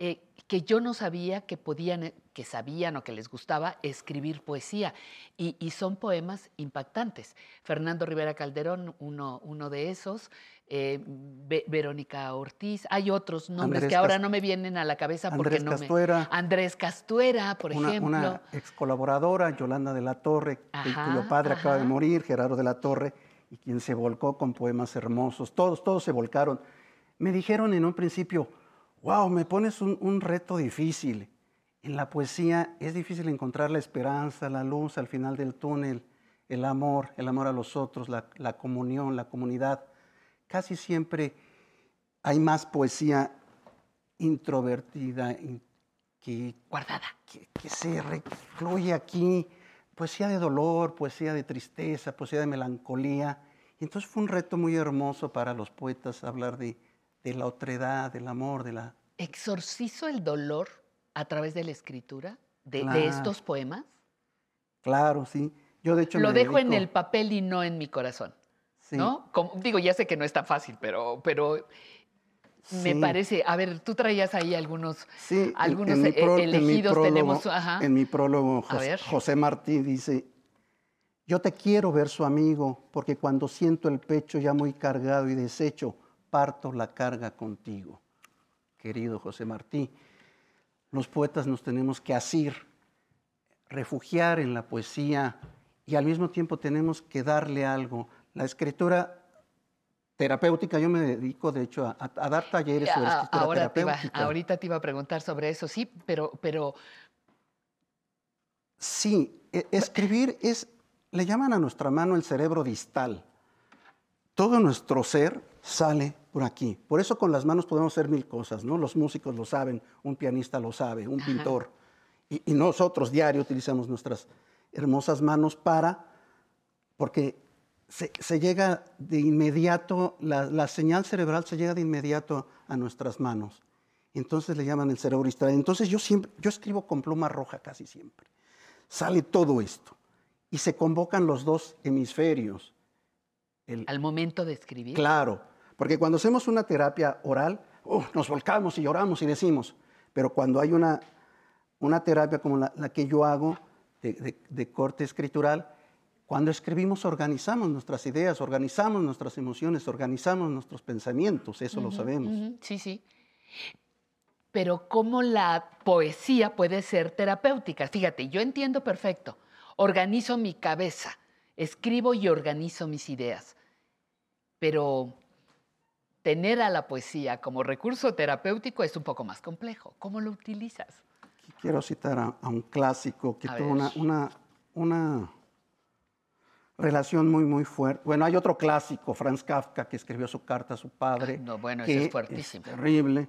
eh, que yo no sabía que podían, eh, que sabían o que les gustaba escribir poesía. Y, y son poemas impactantes. Fernando Rivera Calderón, uno, uno de esos. eh, Ve- Verónica Ortiz. Hay otros nombres Andrés que ahora no me vienen a la cabeza porque Andrés no Castuera. me... Andrés Castuera, por una, ejemplo. una ex colaboradora, Yolanda de la Torre, cuyo padre acaba de morir, Gerardo de la Torre, y quien se volcó con poemas hermosos. Todos, todos se volcaron. Me dijeron en un principio, wow, me pones un, un reto difícil. En la poesía es difícil encontrar la esperanza, la luz al final del túnel, el amor, el amor a los otros, la, la comunión, la comunidad. Casi siempre hay más poesía introvertida, in- que, guardada, que, que se recluye aquí, poesía de dolor, poesía de tristeza, poesía de melancolía. Y entonces fue un reto muy hermoso para los poetas hablar de, de la otredad, del amor, de la... ¿Exorcizo el dolor a través de la escritura de, estos poemas? Claro, sí. Yo de hecho Lo dejo en el papel y no en mi corazón. Sí. ¿No? Como- digo, ya sé que no es tan fácil, pero, pero me Sí. parece. A ver, tú traías ahí algunos, Sí, en- algunos en en elegidos. prólogo- tenemos. Ajá. En mi prólogo, José. José Martí dice, yo te quiero ver su amigo, porque cuando siento el pecho ya muy cargado y deshecho, parto la carga contigo. Querido José Martí, los poetas nos tenemos que asir, refugiar en la poesía y al mismo tiempo tenemos que darle algo. La escritura terapéutica, yo me dedico de hecho a, dar talleres sobre escritura ahora te iba- terapéutica. ahorita te iba a preguntar sobre eso, sí, pero, pero Sí, e- escribir es, le llaman a nuestra mano el cerebro distal. Todo nuestro ser sale por aquí. Por eso con las manos podemos hacer mil cosas, ¿no? Los músicos lo saben, un pianista lo sabe, un Ajá. pintor. Y, y nosotros diario utilizamos nuestras hermosas manos para, porque se, se llega de inmediato, la, la señal cerebral se llega de inmediato a nuestras manos. Entonces le llaman el cerebro distal. Entonces yo siempre, yo escribo con pluma roja casi siempre sale todo esto y se convocan los dos hemisferios. al momento de escribir. Claro, porque cuando hacemos una terapia oral, ¡uh! nos volcamos y lloramos y decimos, pero cuando hay una, una terapia como la, la que yo hago, de, de- de corte escritural, cuando escribimos organizamos nuestras ideas, organizamos nuestras emociones, organizamos nuestros pensamientos, eso lo Ujú, sabemos. ujú, Sí, sí. pero cómo la poesía puede ser terapéutica. Fíjate, yo entiendo perfecto. Organizo mi cabeza, escribo y organizo mis ideas. Pero tener a la poesía como recurso terapéutico es un poco más complejo. ¿Cómo lo utilizas? Quiero citar a, a un clásico que A tuvo ver. una, una, una relación muy, muy fuerte. Bueno, hay otro clásico, Franz Kafka, que escribió su carta a su padre. No, bueno, que ese es fuertísimo. terrible.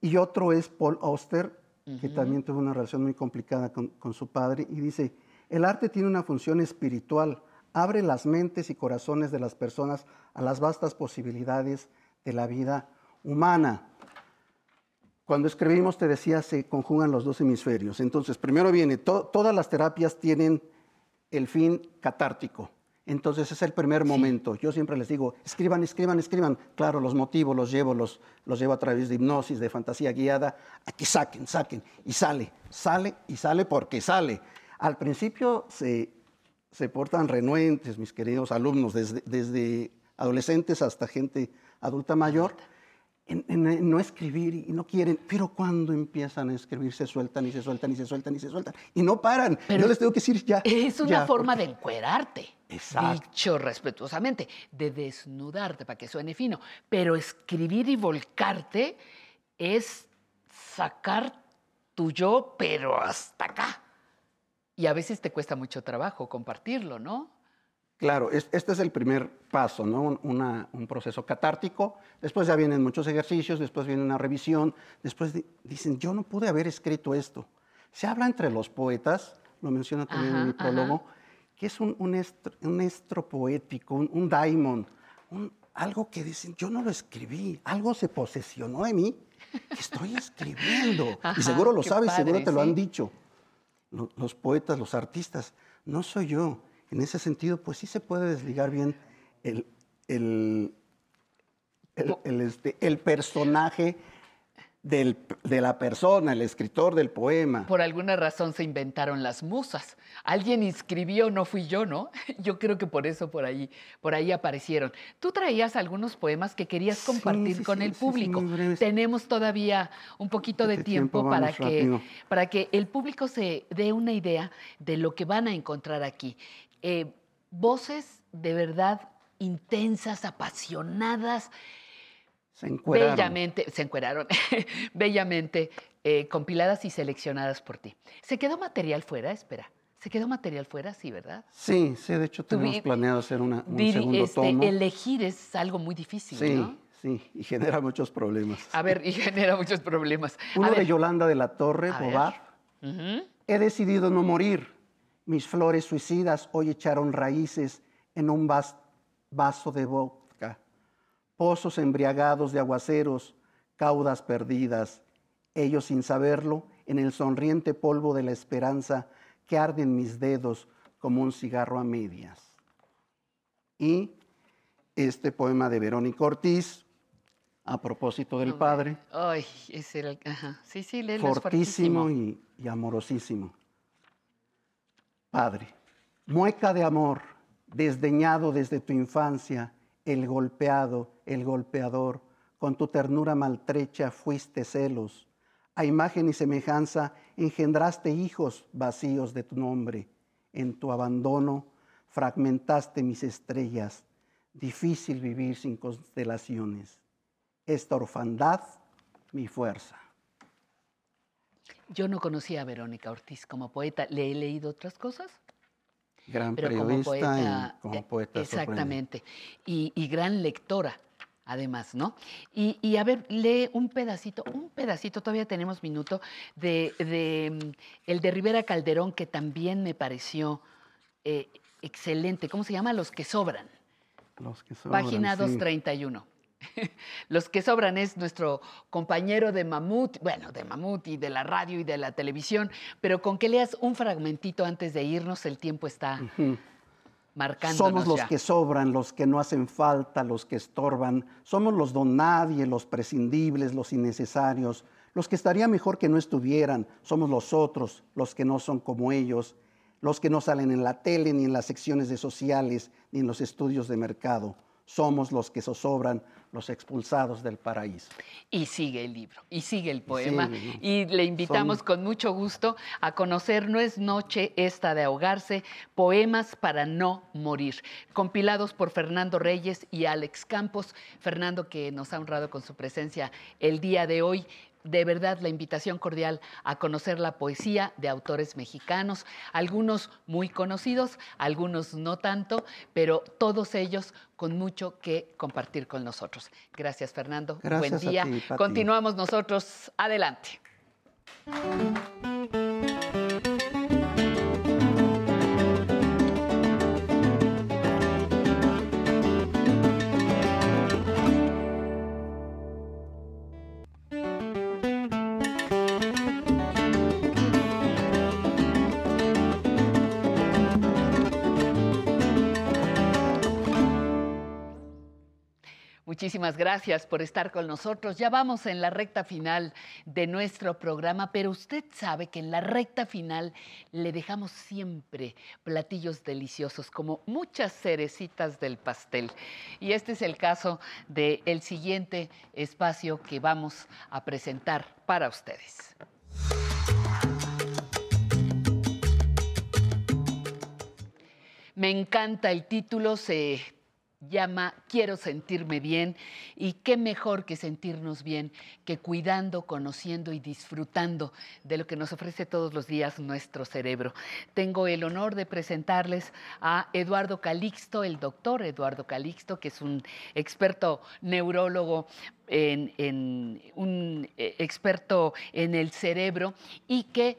Y otro es Paul Auster, que también tuvo una relación muy complicada con, con su padre, y dice, el arte tiene una función espiritual, abre las mentes y corazones de las personas a las vastas posibilidades de la vida humana. Cuando escribimos, te decía, se conjugan los dos hemisferios. Entonces, primero viene, to- todas las terapias tienen el fin catártico. Entonces, es el primer momento. Yo siempre les digo, escriban, escriban, escriban. Claro, los motivos los llevo, los, los llevo a través de hipnosis, de fantasía guiada, a que saquen, saquen. Y sale, sale y sale porque sale. Al principio se, se portan renuentes, mis queridos alumnos, desde, desde adolescentes hasta gente adulta mayor, en, no escribir y no quieren, pero cuando empiezan a escribir se sueltan y se sueltan y se sueltan y se sueltan y no paran. Pero Yo les tengo que decir ya. Es una ya, forma porque- de encuerarte. Exacto. Dicho respetuosamente, de desnudarte para que suene fino. Pero escribir y volcarte es sacar tu yo, pero hasta acá. Y a veces te cuesta mucho trabajo compartirlo, ¿no? Claro, es- este es el primer paso, ¿no? Un, una- un proceso catártico. Después ya vienen muchos ejercicios, después viene una revisión. Después di- dicen, yo no pude haber escrito esto. Se habla entre los poetas, lo menciona también en mi prólogo, que es un, un, estro, un estro poético, un, un daimon, algo que dicen, yo no lo escribí, algo se posesionó de mí que estoy escribiendo. Ajá, y seguro lo sabes, seguro te lo han dicho lo- los poetas, los artistas, no soy yo. En ese sentido, pues sí se puede desligar bien el, el, el, el, este, el personaje del- de la persona, el escritor del poema. Por alguna razón se inventaron las musas. Alguien inscribió, no fui yo, ¿no? Yo creo que por eso por ahí, por ahí aparecieron. Tú traías algunos poemas que querías compartir sí, con sí, el público. Tenemos todavía un poquito de Este tiempo, tiempo, para que, rápido. para que el público se dé una idea de lo que van a encontrar aquí. Eh, voces de verdad intensas, apasionadas, Se encueraron. Bellamente, se encueraron, bellamente eh, compiladas y seleccionadas por ti. ¿Se quedó material fuera? Espera, ¿se quedó material fuera? Sí, ¿verdad? Sí, sí, de hecho tenemos planeado hacer una- un Diri- segundo este, tomo. Elegir es algo muy difícil, sí, ¿no? sí, y genera muchos problemas. A ver, y genera muchos problemas. A Uno ver, de Yolanda de la Torre. Bobar. He decidido no morir. Mis flores suicidas hoy echaron raíces en un vas- vaso de vodka. Pozos embriagados de aguaceros, caudas perdidas. Ellos sin saberlo, en el sonriente polvo de la esperanza que arde en mis dedos como un cigarro a medias. Y este poema de Verónica Ortiz, a propósito del padre, Ay, era el... Ajá. Sí, sí, es fortísimo y amorosísimo. Padre, mueca de amor, desdeñado desde tu infancia, el golpeado, el golpeador, con tu ternura maltrecha fuiste celos. A imagen y semejanza engendraste hijos vacíos de tu nombre. En tu abandono fragmentaste mis estrellas. Difícil vivir sin constelaciones. Esta orfandad, mi fuerza. Yo no conocía a Verónica Ortiz como poeta. ¿Le he leído otras cosas? Gran Pero como poeta, y como eh, poeta. Exactamente. Y, y gran lectora, además, ¿no? Y, y a ver, lee un pedacito, un pedacito, todavía tenemos minuto, de, de, mm, el de Rivera Calderón, que también me pareció eh, excelente. ¿Cómo se llama? Los que sobran. Los que sobran, Página sí. 231. Los que sobran es nuestro compañero de Mamut, bueno, de Mamut y de la radio y de la televisión, pero con que leas un fragmentito antes de irnos, el tiempo está Ujú. marcándonos Somos los ya. que sobran, los que no hacen falta, los que estorban. Somos los don nadie, los prescindibles, los innecesarios, los que estaría mejor que no estuvieran. Somos los otros, los que no son como ellos, los que no salen en la tele, ni en las secciones de sociales, ni en los estudios de mercado. Somos los que zozobran los expulsados del paraíso. Y sigue el libro, y sigue el poema. Y le invitamos Son- con mucho gusto a conocer No es noche esta de ahogarse, poemas para no morir, compilados por Fernando Reyes y Alex Campos. Fernando que nos ha honrado con su presencia el día de hoy. De verdad, la invitación cordial a conocer la poesía de autores mexicanos, algunos muy conocidos, algunos no tanto, pero todos ellos con mucho que compartir con nosotros. Gracias, Fernando. Gracias Buen a día. ti. Continuamos nosotros. Adelante. Muchísimas gracias por estar con nosotros. Ya vamos en la recta final de nuestro programa, pero usted sabe que en la recta final le dejamos siempre platillos deliciosos, como muchas cerecitas del pastel. Y este es el caso del el siguiente espacio que vamos a presentar para ustedes. Me encanta el título, se llama Quiero sentirme bien y qué mejor que sentirnos bien que cuidando, conociendo y disfrutando de lo que nos ofrece todos los días nuestro cerebro. Tengo el honor de presentarles a Eduardo Calixto, el doctor Eduardo Calixto, que es un experto neurólogo en, un eh, experto en el cerebro y que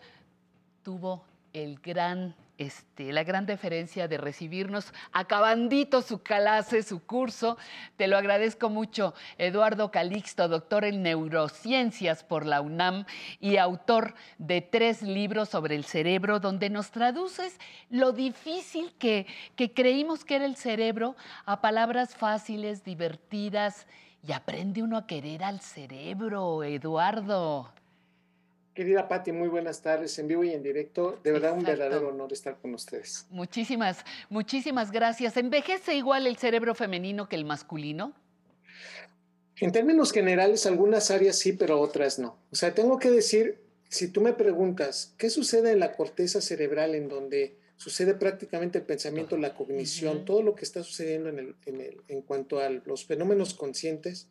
tuvo el gran, este, la gran deferencia de recibirnos acabandito su clase, su curso. Te lo agradezco mucho, Eduardo Calixto, doctor en neurociencias por la UNAM y autor de tres libros sobre el cerebro, donde nos traduces lo difícil que, que creímos que era el cerebro a palabras fáciles, divertidas. Y aprende uno a querer al cerebro, Eduardo. Querida Patti, muy buenas tardes, en vivo y en directo. De verdad, un verdadero honor estar con ustedes. Muchísimas, muchísimas gracias. ¿Envejece igual el cerebro femenino que el masculino? En términos generales, algunas áreas sí, pero otras no. O sea, tengo que decir, si tú me preguntas, ¿qué sucede en la corteza cerebral en donde sucede prácticamente el pensamiento, la cognición, todo lo que está sucediendo en, el- en el- en cuanto a los fenómenos conscientes?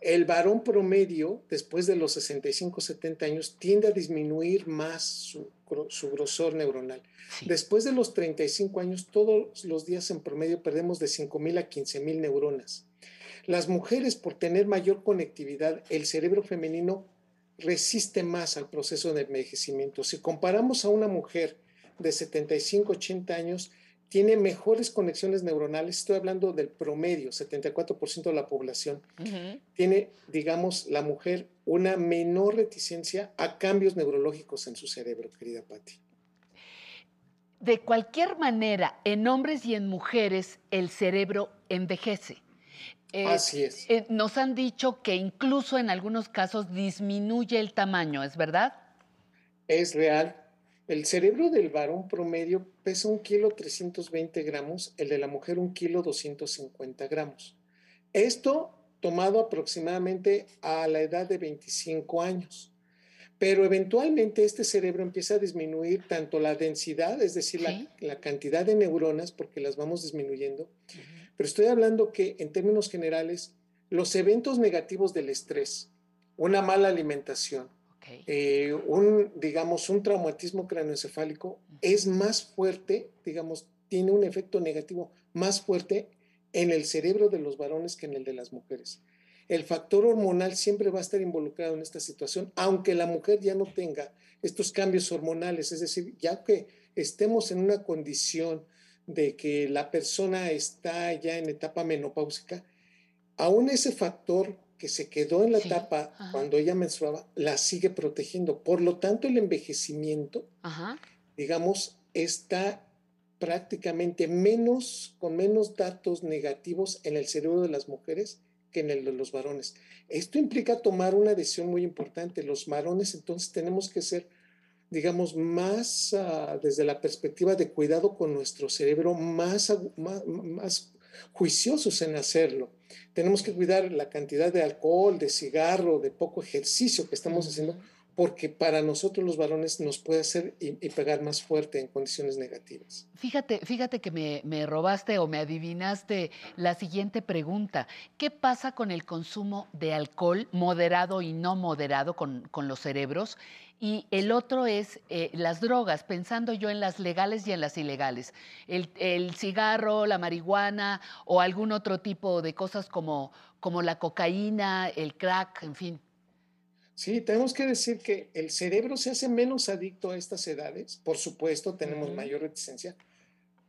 El varón promedio, después de los 65, 70 años, tiende a disminuir más su, gro- su grosor neuronal. Después de los 35 años, todos los días en promedio perdemos de 5.000 a 15.000 neuronas. Las mujeres, por tener mayor conectividad, el cerebro femenino resiste más al proceso de envejecimiento. Si comparamos a una mujer de 75, 80 años, tiene mejores conexiones neuronales, estoy hablando del promedio, 74% de la población, tiene, digamos, la mujer una menor reticencia a cambios neurológicos en su cerebro, querida Patti. De cualquier manera, en hombres y en mujeres, el cerebro envejece. Eh, Así es. eh, nos han dicho que incluso en algunos casos disminuye el tamaño, ¿es verdad? Es real. El cerebro del varón promedio pesa un kilo 320 gramos, el de la mujer un kilo 250 gramos. Esto tomado aproximadamente a la edad de 25 años. Pero eventualmente este cerebro empieza a disminuir tanto la densidad, es decir, la, la cantidad de neuronas, porque las vamos disminuyendo, pero estoy hablando que en términos generales, los eventos negativos del estrés, una mala alimentación, eh, un, digamos, un traumatismo craneoencefálico es más fuerte, digamos, tiene un efecto negativo más fuerte en el cerebro de los varones que en el de las mujeres. El factor hormonal siempre va a estar involucrado en esta situación, aunque la mujer ya no tenga estos cambios hormonales, es decir, ya que estemos en una condición de que la persona está ya en etapa menopáusica, aún ese factor que se quedó en la etapa cuando ella menstruaba, la sigue protegiendo. Por lo tanto, el envejecimiento, digamos, está prácticamente menos, con menos datos negativos en el cerebro de las mujeres que en el de los varones. Esto implica tomar una decisión muy importante. Los varones entonces tenemos que ser, digamos, más uh, desde la perspectiva de cuidado con nuestro cerebro, más, más, más juiciosos en hacerlo. Tenemos que cuidar la cantidad de alcohol, de cigarro, de poco ejercicio que estamos haciendo, porque para nosotros los varones nos puede hacer y, y pegar más fuerte en condiciones negativas. Fíjate, fíjate que me, me robaste o me adivinaste la siguiente pregunta. ¿Qué pasa con el consumo de alcohol moderado y no moderado con, con los cerebros? Y el otro es eh, las drogas, pensando yo en las legales y en las ilegales. El, el cigarro, la marihuana o algún otro tipo de cosas como, como la cocaína, el crack, en fin. Sí, tenemos que decir que el cerebro se hace menos adicto a estas edades. Por supuesto, tenemos Ujú. mayor reticencia.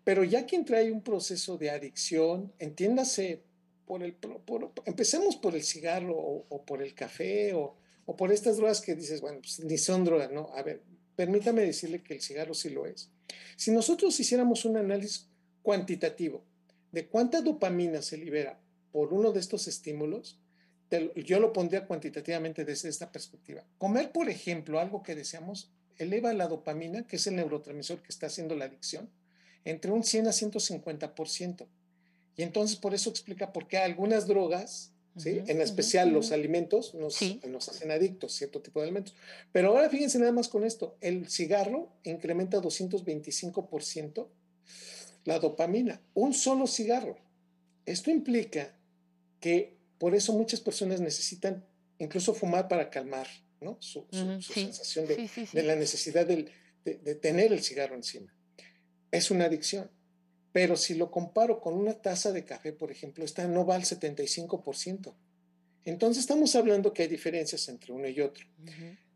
Pero ya quien trae un proceso de adicción, entiéndase, por el, por- empecemos por el cigarro o, o por el café o, o por estas drogas que dices, bueno, pues ni son drogas, ¿no? A ver, permítame decirle que el cigarro sí lo es. Si nosotros hiciéramos un análisis cuantitativo de cuánta dopamina se libera por uno de estos estímulos, yo lo pondría cuantitativamente desde esta perspectiva. Comer, por ejemplo, algo que deseamos, eleva la dopamina, que es el neurotransmisor que está haciendo la adicción, entre un 100 a 150%. Y entonces por eso explica por qué algunas drogas, ¿sí? En especial los alimentos, nos, nos hacen adictos, cierto tipo de alimentos. Pero ahora fíjense nada más con esto, el cigarro incrementa 225% la dopamina, un solo cigarro. Esto implica que por eso muchas personas necesitan incluso fumar para calmar ¿no? su, su- Ujú, su sí, sensación de, sí. la necesidad del- de, de tener el cigarro encima. Es una adicción. Pero si lo comparo con una taza de café, por ejemplo, esta no va al 75%. Entonces estamos hablando que hay diferencias entre uno y otro.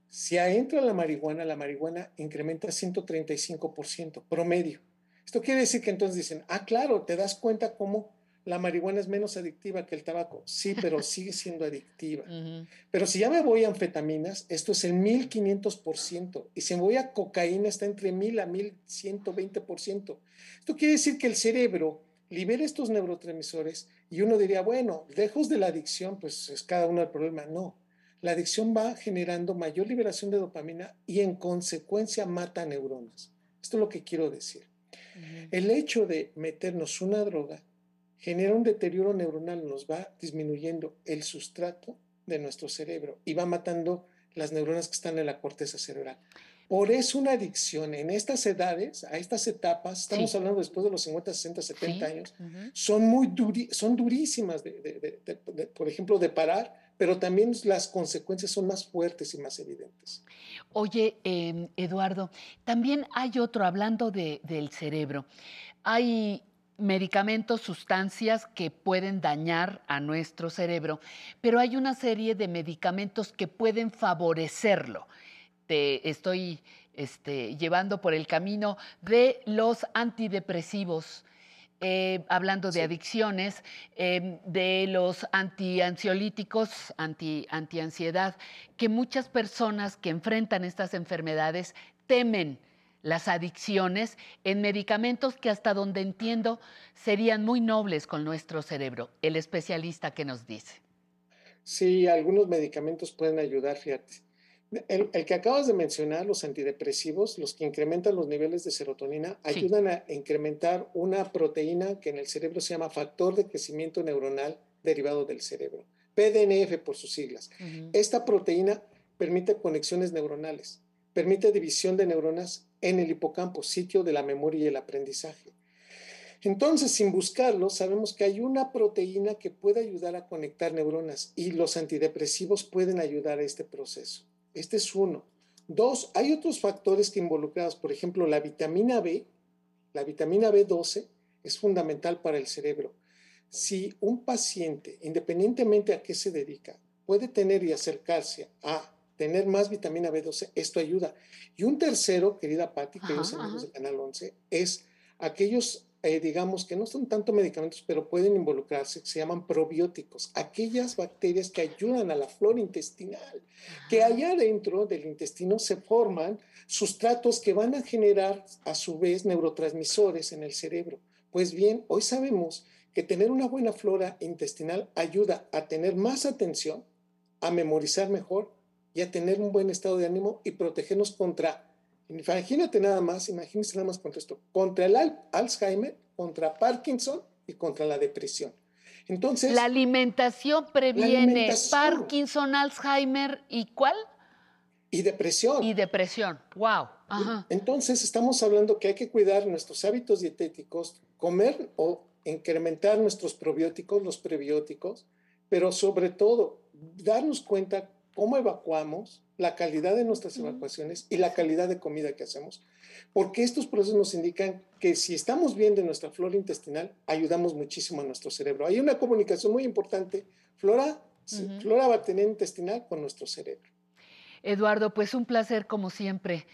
Si entra la marihuana, la marihuana incrementa 135% promedio. Esto quiere decir que entonces dicen, ah, claro, te das cuenta cómo la marihuana es menos adictiva que el tabaco. Sí, pero sigue siendo adictiva. Pero si ya me voy a anfetaminas, esto es el 1500%. Y si me voy a cocaína, está entre 1000 a 1120%. Esto quiere decir que el cerebro libera estos neurotransmisores y uno diría, bueno, lejos de la adicción, pues es cada uno el problema. No. La adicción va generando mayor liberación de dopamina y en consecuencia mata neuronas. Esto es lo que quiero decir. El hecho de meternos una droga genera un deterioro neuronal, nos va disminuyendo el sustrato de nuestro cerebro y va matando las neuronas que están en la corteza cerebral. Por eso una adicción en estas edades, a estas etapas, estamos Sí. hablando después de los 50, 60, 70 Sí, años, son muy duri- son durísimas, de, por ejemplo, de parar, pero también las consecuencias son más fuertes y más evidentes. Oye, em, Eduardo, también hay otro, hablando de- del cerebro, hay medicamentos, sustancias que pueden dañar a nuestro cerebro, pero hay una serie de medicamentos que pueden favorecerlo. Te estoy este, llevando por el camino de los antidepresivos. eh, hablando de adicciones, em, de los antiansiolíticos, anti, antiansiedad, que muchas personas que enfrentan estas enfermedades temen las adicciones en medicamentos que hasta donde entiendo serían muy nobles con nuestro cerebro. El especialista que nos dice. Sí, algunos medicamentos pueden ayudar, fíjate. El, el que acabas de mencionar, los antidepresivos, los que incrementan los niveles de serotonina, Sí. ayudan a incrementar una proteína que en el cerebro se llama factor de crecimiento neuronal derivado del cerebro, PDNF por sus siglas. Esta proteína permite conexiones neuronales, permite división de neuronas en el hipocampo, sitio de la memoria y el aprendizaje. Entonces, sin buscarlo, sabemos que hay una proteína que puede ayudar a conectar neuronas y los antidepresivos pueden ayudar a este proceso. Este es uno. Dos, hay otros factores que involucrados, por ejemplo, la vitamina B, la vitamina B12 es fundamental para el cerebro. Si un paciente, independientemente a qué se dedica, puede tener y acercarse a tener más vitamina B12, esto ayuda. Y un tercero, querida Patti, queridos Ajá, amigos ajá. de Canal 11, es aquellos, eh, digamos, que no son tanto medicamentos, pero pueden involucrarse, que se llaman probióticos, aquellas bacterias que ayudan a la flora intestinal, que allá adentro del intestino se forman sustratos que van a generar a su vez neurotransmisores en el cerebro. Pues bien, hoy sabemos que tener una buena flora intestinal ayuda a tener más atención, a memorizar mejor y a tener un buen estado de ánimo y protegernos contra, imagínate nada más, imagínense nada más contra esto, contra el al- Alzheimer, contra Parkinson y contra la depresión. Entonces, la alimentación previene alimentación. Parkinson, Alzheimer y ¿cuál? y depresión. Y depresión. Wow. Ajá. Entonces, estamos hablando que hay que cuidar nuestros hábitos dietéticos, comer o incrementar nuestros probióticos, los prebióticos, pero sobre todo darnos cuenta cómo evacuamos, la calidad de nuestras evacuaciones y la calidad de comida que hacemos, porque estos procesos nos indican que si estamos bien de nuestra flora intestinal, ayudamos muchísimo a nuestro cerebro. Hay una comunicación muy importante, flora, Ujú. flora bacteriana intestinal con nuestro cerebro. Eduardo, pues un placer como siempre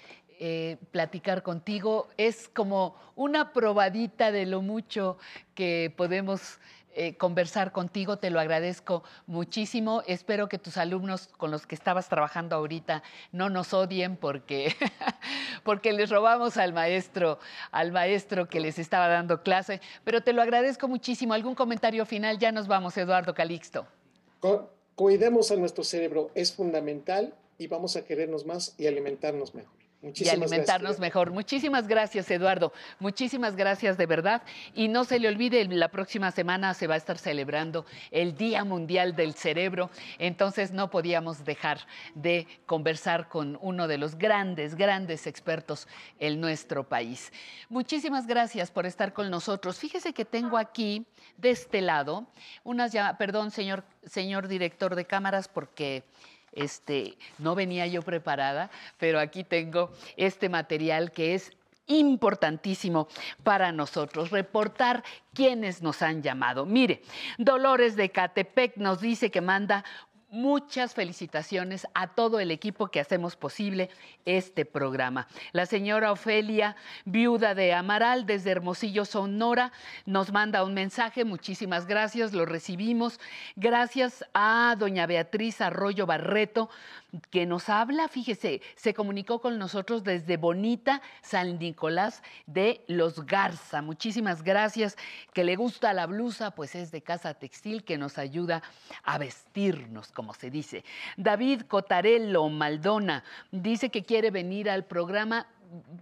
eh, platicar contigo. Es como una probadita de lo mucho que podemos eh, conversar contigo. Te lo agradezco muchísimo. Espero que tus alumnos con los que estabas trabajando ahorita no nos odien porque, porque les robamos al maestro, al maestro que les estaba dando clase. Pero te lo agradezco muchísimo. ¿Algún comentario final? Ya nos vamos, Eduardo Calixto. Cu- Cuidemos a nuestro cerebro, es fundamental y vamos a querernos más y alimentarnos mejor. Y alimentarnos gracias. mejor. Muchísimas gracias, Eduardo. Muchísimas gracias de verdad. Y no se le olvide, la próxima semana se va a estar celebrando el Día Mundial del Cerebro. Entonces no podíamos dejar de conversar con uno de los grandes, grandes expertos en nuestro país. Muchísimas gracias por estar con nosotros. Fíjese que tengo aquí, de este lado, unas ya, perdón, señor, señor director de cámaras, porque este, no venía yo preparada, pero aquí tengo este material que es importantísimo para nosotros, reportar quiénes nos han llamado. Mire, Dolores de Catepec nos dice que manda muchas felicitaciones a todo el equipo que hacemos posible este programa. La señora Ofelia, viuda de Amaral, desde Hermosillo, Sonora, nos manda un mensaje. Muchísimas gracias, lo recibimos. Gracias a doña Beatriz Arroyo Barreto, que nos habla, fíjese, se comunicó con nosotros desde Bonita, San Nicolás de Los Garza. Muchísimas gracias. Que le gusta la blusa, pues es de Casa Textil que nos ayuda a vestirnos, como se dice. David Cotarello Maldona dice que quiere venir al programa.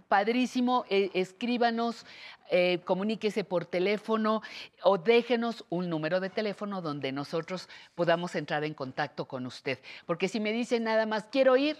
Padrísimo, eh, escríbanos, eh, comuníquese por teléfono o déjenos un número de teléfono donde nosotros podamos entrar en contacto con usted. Porque si me dice nada más, quiero ir,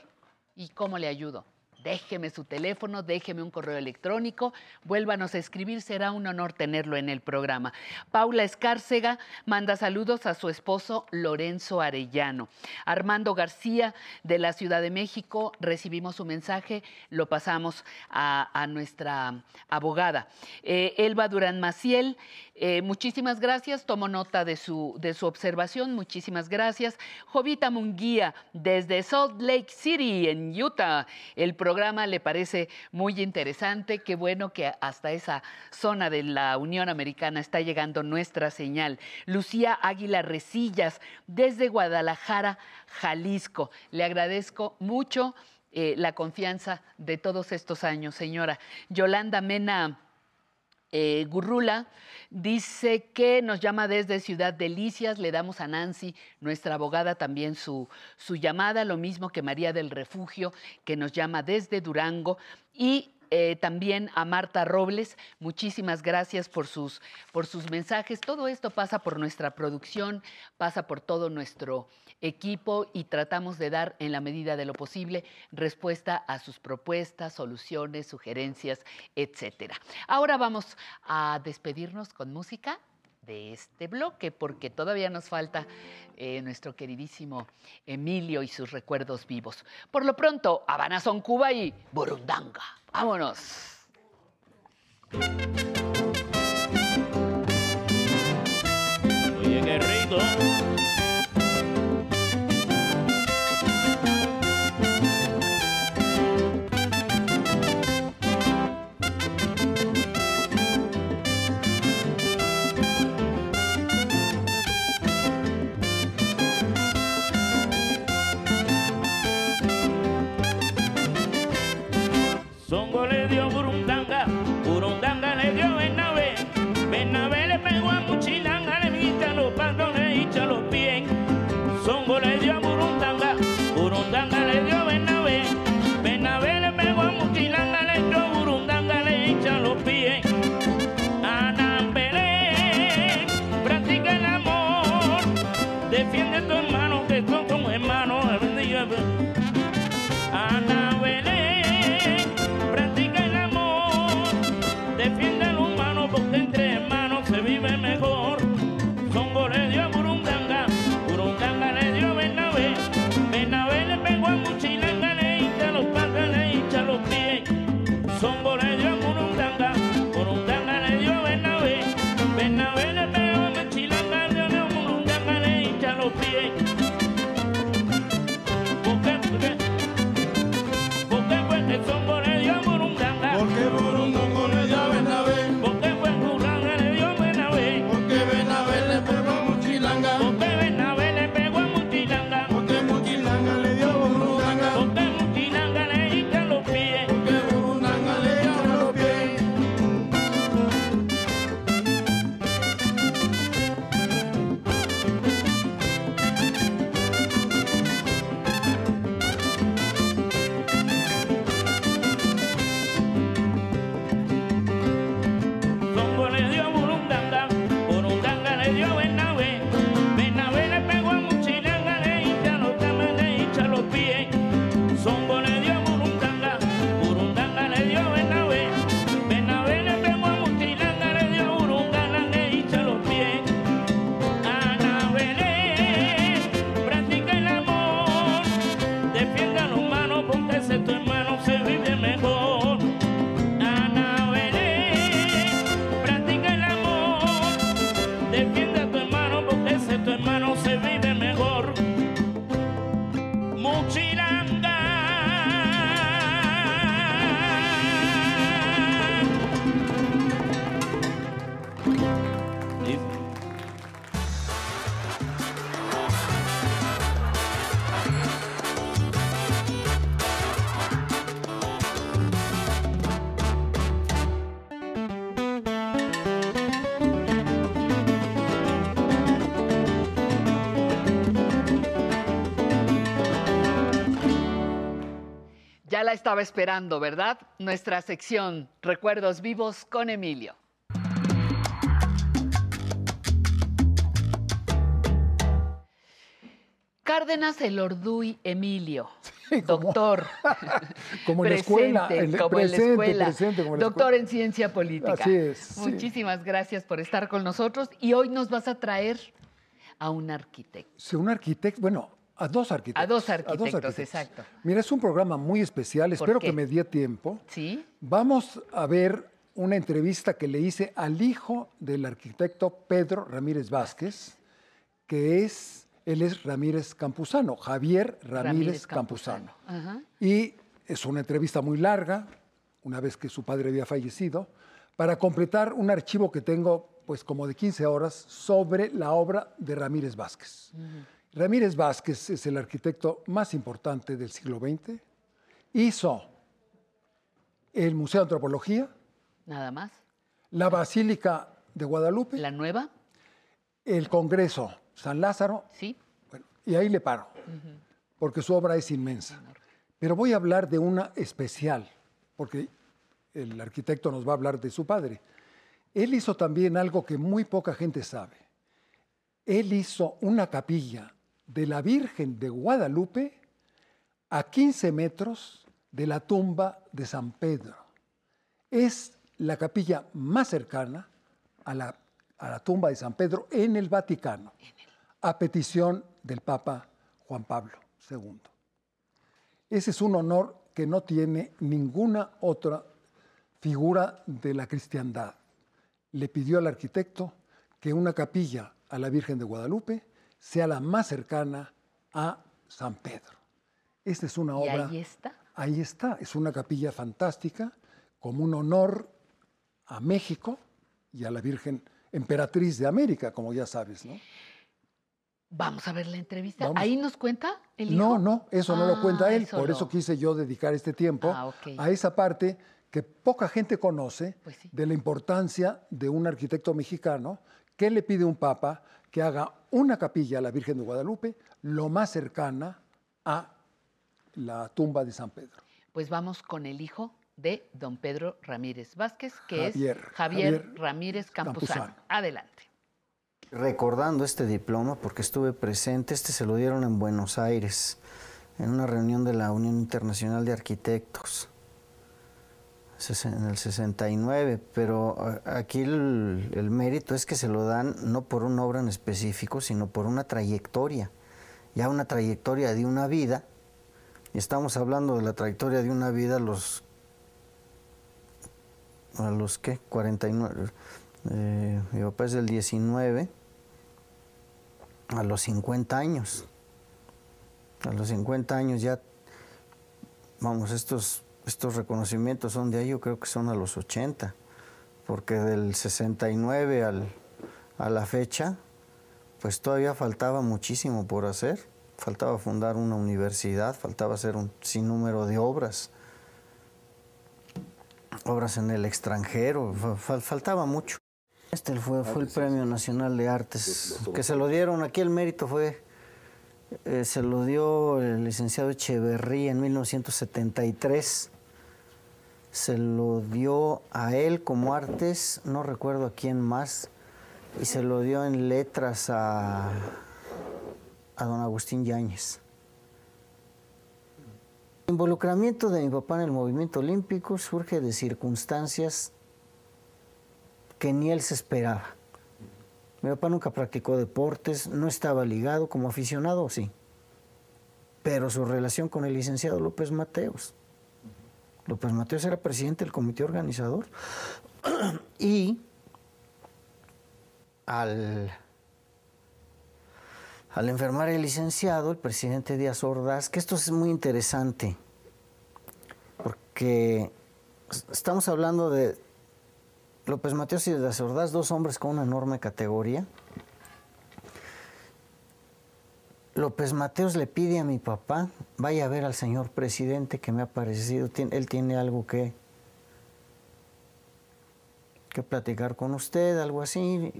¿y cómo le ayudo? Déjeme su teléfono, déjeme un correo electrónico, vuélvanos a escribir, será un honor tenerlo en el programa. Paula Escárcega manda saludos a su esposo Lorenzo Arellano. Armando García de la Ciudad de México, recibimos su mensaje, lo pasamos a, nuestra abogada. Eh, Elba Durán Maciel, eh, muchísimas gracias, tomo nota de su, de su observación, muchísimas gracias. Jovita Munguía, desde Salt Lake City, en Utah. El programa le parece muy interesante, qué bueno que hasta esa zona de la Unión Americana está llegando nuestra señal. Lucía Águila Resillas, desde Guadalajara, Jalisco. Le agradezco mucho eh, la confianza de todos estos años, señora. Yolanda Mena. Eh, Gurrula dice que nos llama desde Ciudad Delicias. Le damos a Nancy, nuestra abogada, también su, su llamada, lo mismo que María del Refugio, que nos llama desde Durango. Y eh, también a Marta Robles, muchísimas gracias por sus, por sus mensajes. Todo esto pasa por nuestra producción, pasa por todo nuestro equipo y tratamos de dar en la medida de lo posible respuesta a sus propuestas, soluciones, sugerencias, etcétera. Ahora vamos a despedirnos con música de este bloque porque todavía nos falta eh, nuestro queridísimo Emilio y sus recuerdos vivos. Por lo pronto, Habana son Cuba y Burundanga. Vámonos. Oye, qué rico. Estaba esperando, ¿verdad? Nuestra sección Recuerdos vivos con Emilio. Cárdenas Elorduy Emilio, doctor. Como en la escuela, como en la escuela. presente, como en la Doctor escuela. en ciencia política. Así es, sí. Muchísimas gracias por estar con nosotros y hoy nos vas a traer a un arquitecto. Sí, un arquitecto, bueno, a dos arquitectos. A dos arquitectos, exacto. Mira, es un programa muy especial, espero qué? que me dé tiempo. ¿Sí? Vamos a ver una entrevista que le hice al hijo del arquitecto Pedro Ramírez Vázquez, que es, él es Ramírez Campuzano, Javier Ramírez, Campuzano. Ajá. Y es una entrevista muy larga, una vez que su padre había fallecido, para completar un archivo que tengo, pues como de 15 horas, sobre la obra de Ramírez Vázquez. Ramírez Vázquez es el arquitecto más importante del siglo XX. Hizo el Museo de Antropología, Nada más. la Basílica de Guadalupe, La nueva. el Congreso San Lázaro. Sí. Bueno, y ahí le paro, porque su obra es inmensa. Pero voy a hablar de una especial, porque el arquitecto nos va a hablar de su padre. Él hizo también algo que muy poca gente sabe. Él hizo una capilla de la Virgen de Guadalupe a 15 metros de la tumba de San Pedro. Es la capilla más cercana a la, a la tumba de San Pedro en el Vaticano, a petición del Papa Juan Pablo II. Ese es un honor que no tiene ninguna otra figura de la cristiandad. Le pidió al arquitecto que una capilla a la Virgen de Guadalupe sea la más cercana a San Pedro. Esta es una Y obra. ahí está. Ahí está, es una capilla fantástica, como un honor a México y a la Virgen Emperatriz de América, como ya sabes, ¿no? Vamos a ver la entrevista. Vamos. ¿Ahí nos cuenta el hijo? No, no, eso no lo cuenta Ah, él, eso por no. eso quise yo dedicar este tiempo Ah, a esa parte que poca gente conoce Pues sí. de la importancia de un arquitecto mexicano que le pide a un papa que haga una capilla a la Virgen de Guadalupe lo más cercana a la tumba de San Pedro. Pues vamos con el hijo de don Pedro Ramírez Vázquez, que Javier, es Javier, Javier Ramírez Campuzano. Campuzano. Adelante. recordando este diploma porque estuve presente, este se lo dieron en Buenos Aires, en una reunión de la Unión Internacional de Arquitectos, en el 69, pero aquí el, el mérito es que se lo dan no por una obra en específico, sino por una trayectoria, ya una trayectoria de una vida, y estamos hablando de la trayectoria de una vida a los, a los ¿qué? 49, eh, mi papá es del 19, a los 50 años. A los 50 años ya, vamos, estos, estos reconocimientos son de ahí, yo creo que son a los 80, porque del 69 al, a la fecha, pues todavía faltaba muchísimo por hacer. Faltaba fundar una universidad, faltaba hacer un sinnúmero de obras, obras en el extranjero, faltaba mucho. Este fue, fue el Premio Nacional de Artes, que se lo dieron, aquí el mérito fue, eh, se lo dio el licenciado Echeverría en 1973, se lo dio a él como artes, no recuerdo a quién más, y se lo dio en letras a, a don Agustín Yáñez. El involucramiento de mi papá en el movimiento olímpico surge de circunstancias que ni él se esperaba. Mi papá nunca practicó deportes, no estaba ligado como aficionado, sí. Pero su relación con el licenciado López Mateos. López Mateos era presidente del comité organizador y al, al enfermar el licenciado, el presidente Díaz Ordaz, que esto es muy interesante, porque estamos hablando de López Mateos y de Ordaz, dos hombres con una enorme categoría. López Mateos le pide a mi papá, vaya a ver al señor presidente que me ha parecido, él tiene algo que, que platicar con usted, algo así.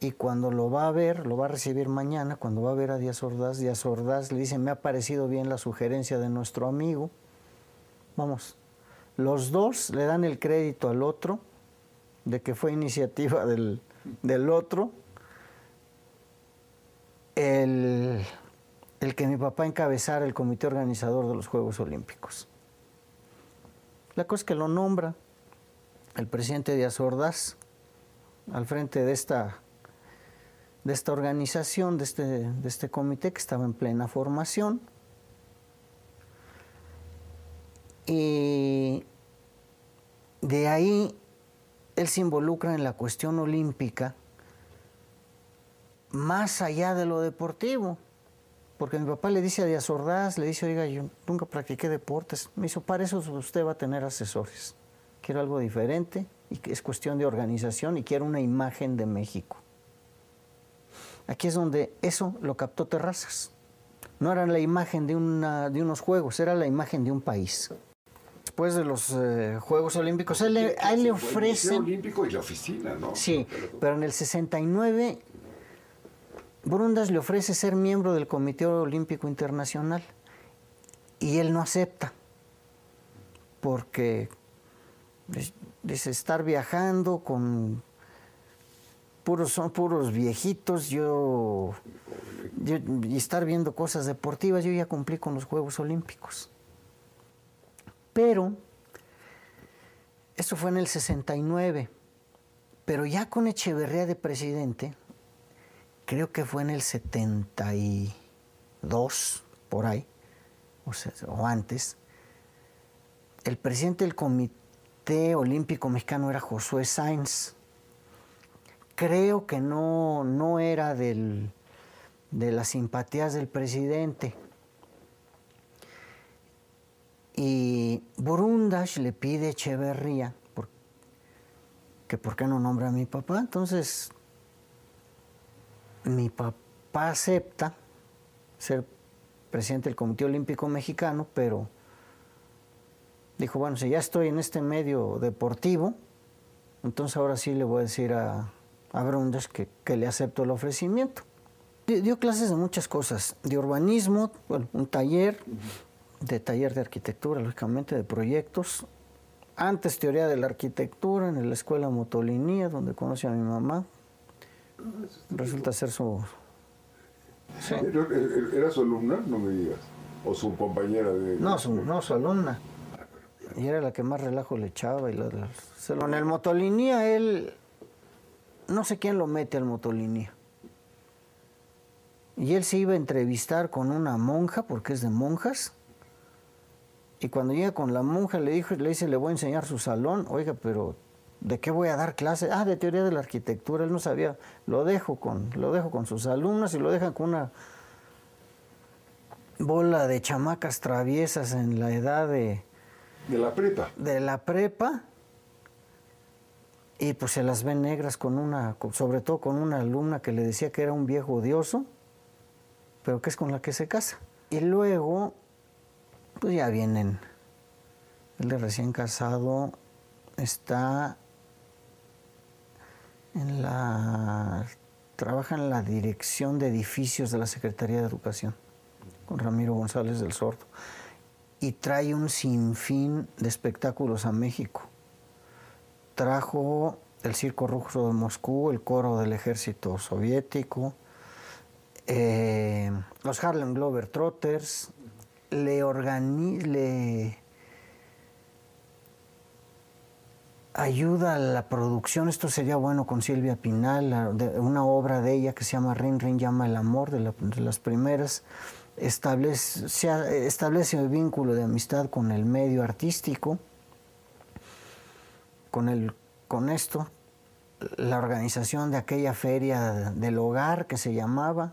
Y cuando lo va a ver, lo va a recibir mañana, cuando va a ver a Díaz Ordaz, Díaz Ordaz le dice, me ha parecido bien la sugerencia de nuestro amigo. Vamos, los dos le dan el crédito al otro de que fue iniciativa del, otro. El, el, que mi papá encabezara el comité organizador de los Juegos Olímpicos. La cosa es que lo nombra el presidente Díaz Ordaz al frente de esta, de esta organización, de este, de este comité que estaba en plena formación. Y de ahí él se involucra en la cuestión olímpica más allá de lo deportivo. Porque mi papá le dice a Díaz Ordaz, le dice, oiga, yo nunca practiqué deportes. Me hizo, para eso usted va a tener asesores. Quiero algo diferente y es cuestión de organización y quiero una imagen de México. Aquí es donde eso lo captó Terrazas. No era la imagen de, una, de unos juegos, era la imagen de un país después de los eh, Juegos Olímpicos, a él, le, a le ofrecen... El Olímpico y la oficina, ¿no? Sí, pero en el 69 Brundas le ofrece ser miembro del Comité Olímpico Internacional y él no acepta porque dice estar viajando con puros son puros viejitos yo, yo, y estar viendo cosas deportivas yo ya cumplí con los Juegos Olímpicos pero eso fue en el 69. Pero ya con Echeverría de presidente, creo que fue en el 72, por ahí, o, antes, el presidente del Comité Olímpico Mexicano era Josué Sáenz. Creo que no, no era del, de las simpatías del presidente y Burundash le pide a Echeverría que por qué no nombra a mi papá. Entonces, mi papá acepta ser presidente del Comité Olímpico Mexicano, pero dijo, bueno, si ya estoy en este medio deportivo, entonces ahora sí le voy a decir a, a que, que, le acepto el ofrecimiento. Dio clases de muchas cosas, de urbanismo, bueno, un taller, de taller de arquitectura, lógicamente, de proyectos. Antes teoría de la arquitectura en la escuela Motolinía, donde conocí a mi mamá. Resulta ser su... Sí. ¿Era, su alumna? No me digas. ¿O su compañera de.? No, su, no, su alumna. Y era la que más relajo le echaba. Y la, la- se lo- en el motolinía, él. No sé quién lo mete al motolinía. Y él se iba a entrevistar con una monja, porque es de monjas. Y cuando llega con la monja, le, dijo, le dice: Le voy a enseñar su salón. Oiga, pero ¿de qué voy a dar clase? Ah, de teoría de la arquitectura. Él no sabía. Lo dejo con, lo dejo con sus alumnas y lo dejan con una bola de chamacas traviesas en la edad de... De la prepa. De la prepa. Y pues se las ven negras con una, sobre todo con una alumna que le decía que era un viejo odioso, pero que es con la que se casa. Y luego, pues ya vienen. Él de recién casado está en la... trabaja en la dirección de edificios de la Secretaría de Educación con Ramiro González del Sordo, y trae un sinfín de espectáculos a México. Trajo el Circo Ruso de Moscú, el coro del ejército soviético, eh, los Harlem Globetrotters, le organi le ayuda a la producción, esto sería bueno con Silvia Pinal, una obra de ella que se llama Rin Rin llama el amor, de, la- de las primeras, establece, se establece el vínculo de amistad con el medio artístico, con, el, con esto, la organización de aquella feria del hogar que se llamaba,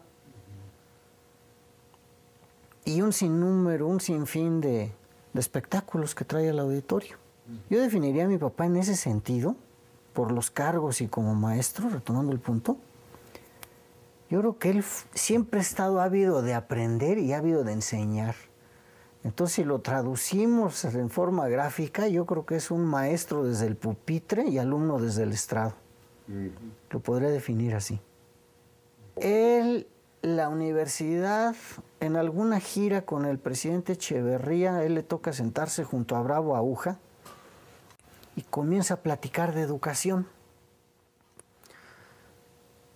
y un sinnúmero, un sinfín de, de espectáculos que trae al auditorio. Yo definiría a mi papá en ese sentido, por los cargos y como maestro, retomando el punto. Yo creo que él siempre ha estado ávido de aprender y ávido de enseñar. Entonces, si lo traducimos en forma gráfica, yo creo que es un maestro desde el pupitre y alumno desde el estrado. Lo podría definir así. Él, la universidad, en alguna gira con el presidente Echeverría, él le toca sentarse junto a Bravo Aguja y comienza a platicar de educación.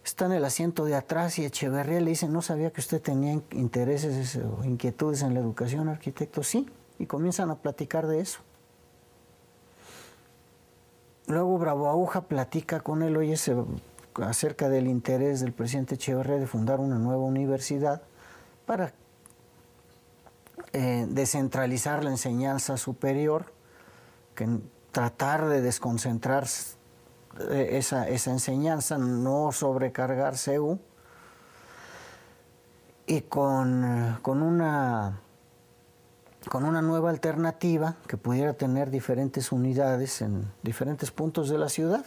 Está en el asiento de atrás y Echeverría le dice, no sabía que usted tenía in- intereses o inquietudes en la educación, arquitecto. Sí, y comienzan a platicar de eso. Luego Bravo Aguja platica con él, oye, se- acerca del interés del presidente Echeverría de fundar una nueva universidad para eh, descentralizar la enseñanza superior, que tratar de desconcentrar eh, esa, enseñanza, no sobrecargar CEU, y con, eh, con una con una nueva alternativa que pudiera tener diferentes unidades en diferentes puntos de la ciudad.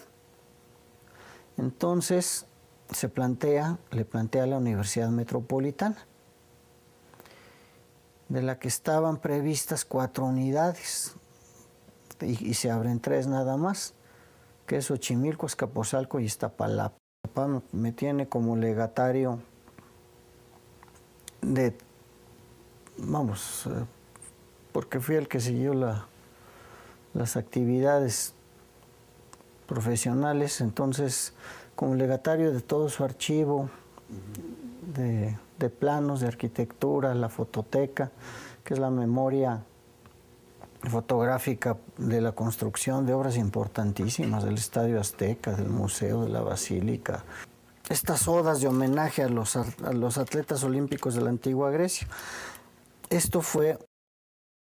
Entonces se plantea, le plantea a la Universidad Metropolitana, de la que estaban previstas cuatro unidades y, se abren tres nada más, que es Xochimilco, Escaposalco y Iztapalapa. Papá me- tiene como legatario de, vamos, eh, porque fui el que siguió la- las actividades profesionales, entonces como legatario de todo su archivo de planos, de arquitectura, la fototeca, que es la memoria fotográfica de la construcción de obras importantísimas del Estadio Azteca, del Museo de la Basílica. Estas odas de homenaje a los, a los atletas olímpicos de la antigua Grecia. Esto fue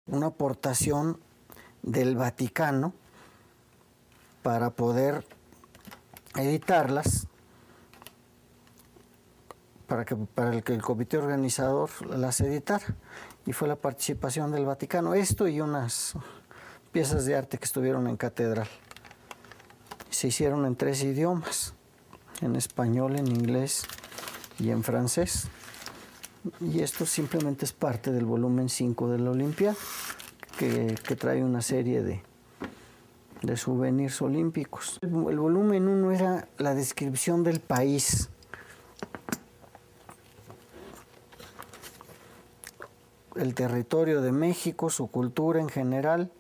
una aportación del Vaticano para poder editarlas, para que, para el que el comité organizador las editara. Y fue la participación del Vaticano. Esto y unas piezas de arte que estuvieron en catedral. Se hicieron en tres idiomas, en español, en inglés y en francés. Y esto simplemente es parte del volumen 5 de la Olimpiada, que, que trae una serie de, de souvenirs olímpicos. El, el volumen 1 era la descripción del país. El territorio de México, su cultura en general,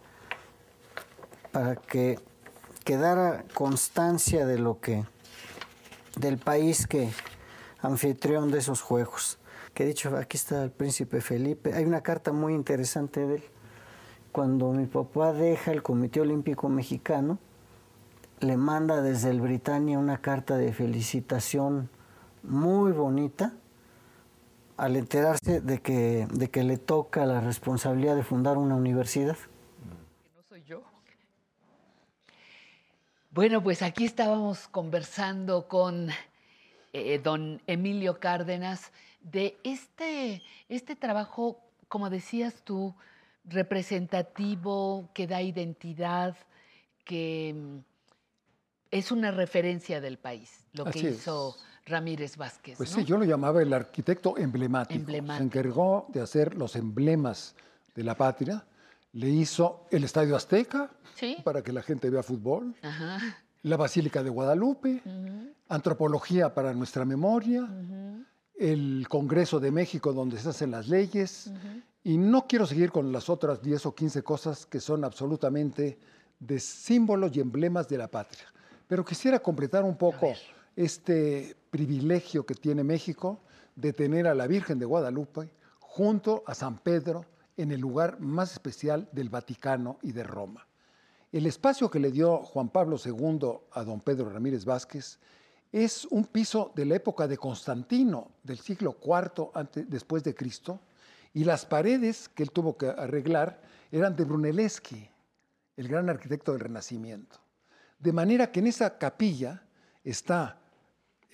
para que quedara constancia de lo que del país que anfitrión de esos juegos. Que dicho, aquí está el príncipe Felipe. Hay una carta muy interesante de él. Cuando mi papá deja el Comité Olímpico Mexicano, le manda desde el Britania una carta de felicitación muy bonita al enterarse de que, de que le toca la responsabilidad de fundar una universidad. No soy yo. Bueno, pues aquí estábamos conversando con eh, don Emilio Cárdenas de este, este trabajo, como decías tú, representativo, que da identidad, que mm, es una referencia del país, lo que es. Ramírez Vázquez. Pues ¿no? sí, yo lo llamaba el arquitecto emblemático. Emblemático. Se encargó de hacer los emblemas de la patria. Le hizo el Estadio Azteca Sí. para que la gente vea fútbol, Ajá. la Basílica de Guadalupe, antropología para nuestra memoria, el Congreso de México donde se hacen las leyes. Y no quiero seguir con las otras 10 o 15 cosas que son absolutamente de símbolos y emblemas de la patria. Pero quisiera completar un poco este privilegio que tiene México de tener a la Virgen de Guadalupe junto a San Pedro en el lugar más especial del Vaticano y de Roma. El espacio que le dio Juan Pablo II a don Pedro Ramírez Vázquez es un piso de la época de Constantino, del siglo IV antes, después de Cristo, y las paredes que él tuvo que arreglar eran de Brunelleschi, el gran arquitecto del Renacimiento. De manera que en esa capilla está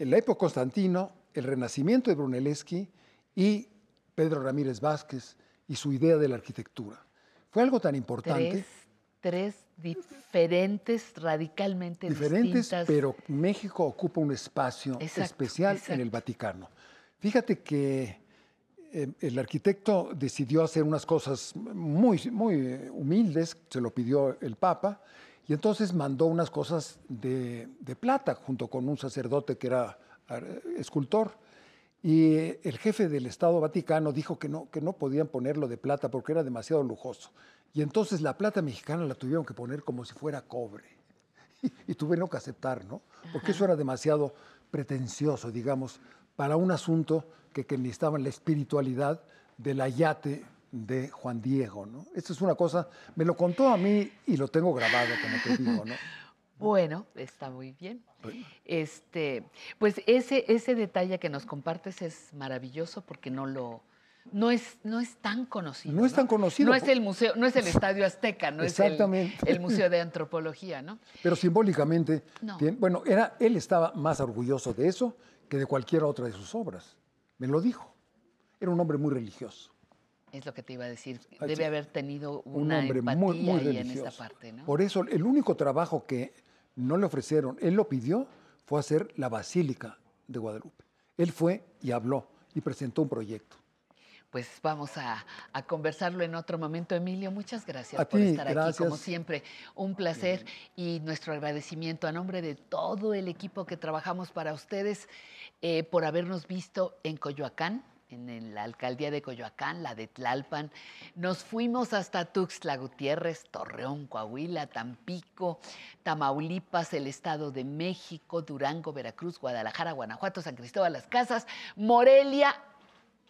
la época Constantino, el Renacimiento de Brunelleschi y Pedro Ramírez Vázquez y su idea de la arquitectura. Fue algo tan importante. Tres, tres diferentes, radicalmente diferentes, distintas. pero México ocupa un espacio Exacto, especial en el Vaticano. Fíjate que eh, el arquitecto decidió hacer unas cosas muy, muy humildes, se lo pidió el Papa, y entonces mandó unas cosas de, de plata junto con un sacerdote que era eh, escultor. Y el jefe del Estado Vaticano dijo que no, que no podían ponerlo de plata porque era demasiado lujoso. Y entonces la plata mexicana la tuvieron que poner como si fuera cobre. Y, tuvieron que aceptar, ¿no? Porque eso era demasiado pretencioso, digamos, para un asunto que, que necesitaban la espiritualidad del ayate de Juan Diego, ¿no? Esto es una cosa, me lo contó a mí y lo tengo grabado, como te digo, ¿no? Bueno, está muy bien. Este, pues ese, ese detalle que nos compartes es maravilloso porque no lo, no es, no es tan conocido. No es tan conocido. No es el museo, no es el Estadio Azteca, no es el, el Museo de Antropología, ¿no? Pero simbólicamente, No. tiene- bueno, era, él estaba más orgulloso de eso que de cualquier otra de sus obras. Me lo dijo. Era un hombre muy religioso. Es lo que te iba a decir. Así- Debe haber tenido un una hombre empatía muy, muy ahí en esta parte, ¿no? Por eso, el único trabajo que no le ofrecieron, él lo pidió, fue hacer la Basílica de Guadalupe. Él fue y habló y presentó un proyecto. Pues vamos a, a conversarlo en otro momento, Emilio. Muchas gracias A por ti, estar aquí, como gracias. siempre. Un placer y nuestro agradecimiento a nombre de todo el equipo que trabajamos para ustedes eh, por habernos visto en Coyoacán, en la alcaldía de Coyoacán, la de Tlalpan. Nos fuimos hasta Tuxtla Gutiérrez, Torreón, Coahuila, Tampico, Tamaulipas, el Estado de México, Durango, Veracruz, Guadalajara, Guanajuato, San Cristóbal Las Casas, Morelia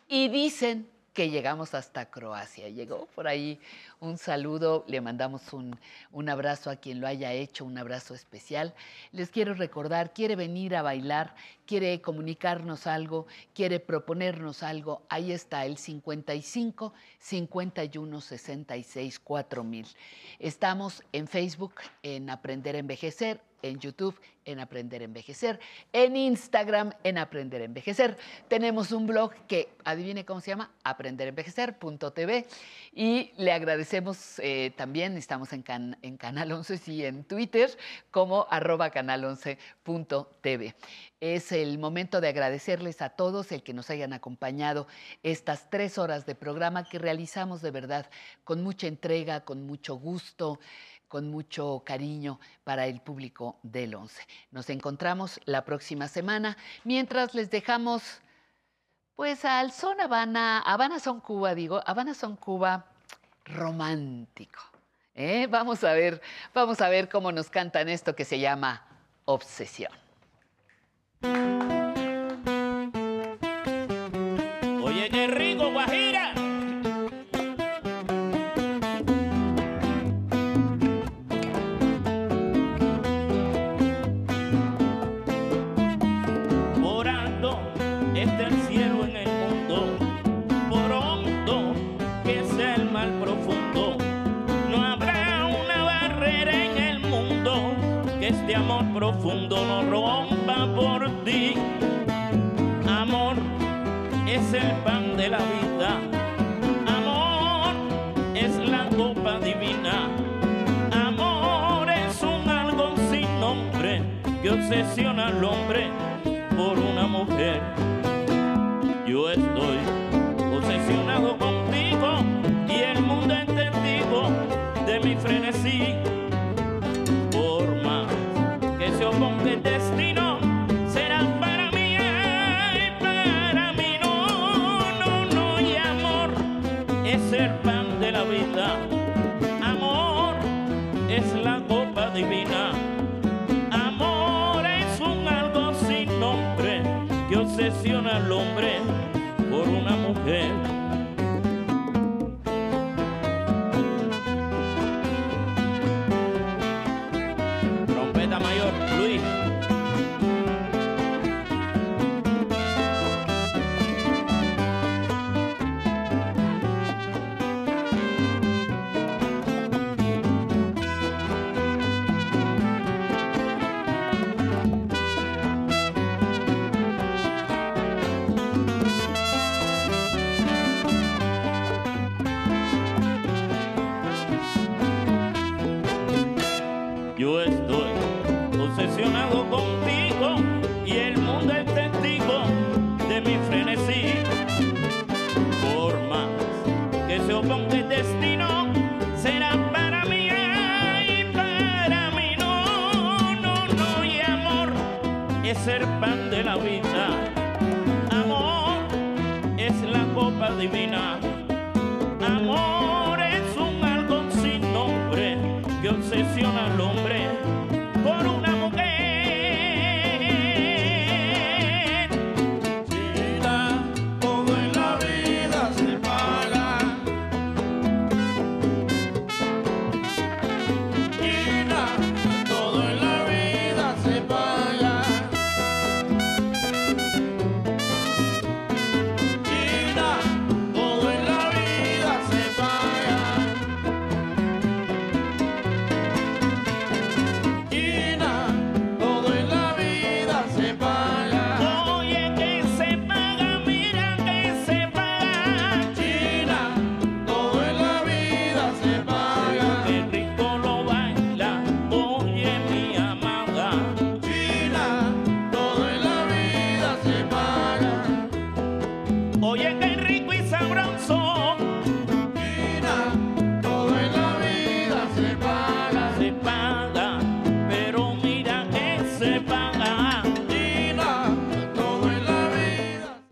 y dicen que llegamos hasta Croacia. Llegó por ahí un saludo, le mandamos un, un abrazo a quien lo haya hecho, un abrazo especial. Les quiero recordar, quiere venir a bailar, quiere comunicarnos algo, quiere proponernos algo, ahí está el 55 51 66 4000. Estamos en Facebook, en Aprender a Envejecer, en YouTube en Aprender a Envejecer, en Instagram en Aprender a Envejecer. Tenemos un blog que, adivine cómo se llama, aprenderenvejecer.tv y le agradecemos eh, también, estamos en, en Canal 11 y en Twitter como arroba canal11.tv. Es el momento de agradecerles a todos el que nos hayan acompañado estas tres horas de programa que realizamos de verdad con mucha entrega, con mucho gusto, con mucho cariño para el público del 11. Nos encontramos la próxima semana. Mientras les dejamos, pues al son Habana, Habana son Cuba, digo, Habana son Cuba romántico. ¿eh? Vamos a ver, vamos a ver cómo nos cantan esto que se llama obsesión. solo rompa por ti. Amor es el pan de la vida. Amor es la copa divina. Amor es un algo sin nombre que obsesiona al hombre por una mujer. Yo estoy obsesionado contigo y el mundo es testigo de mi frenesí. been there.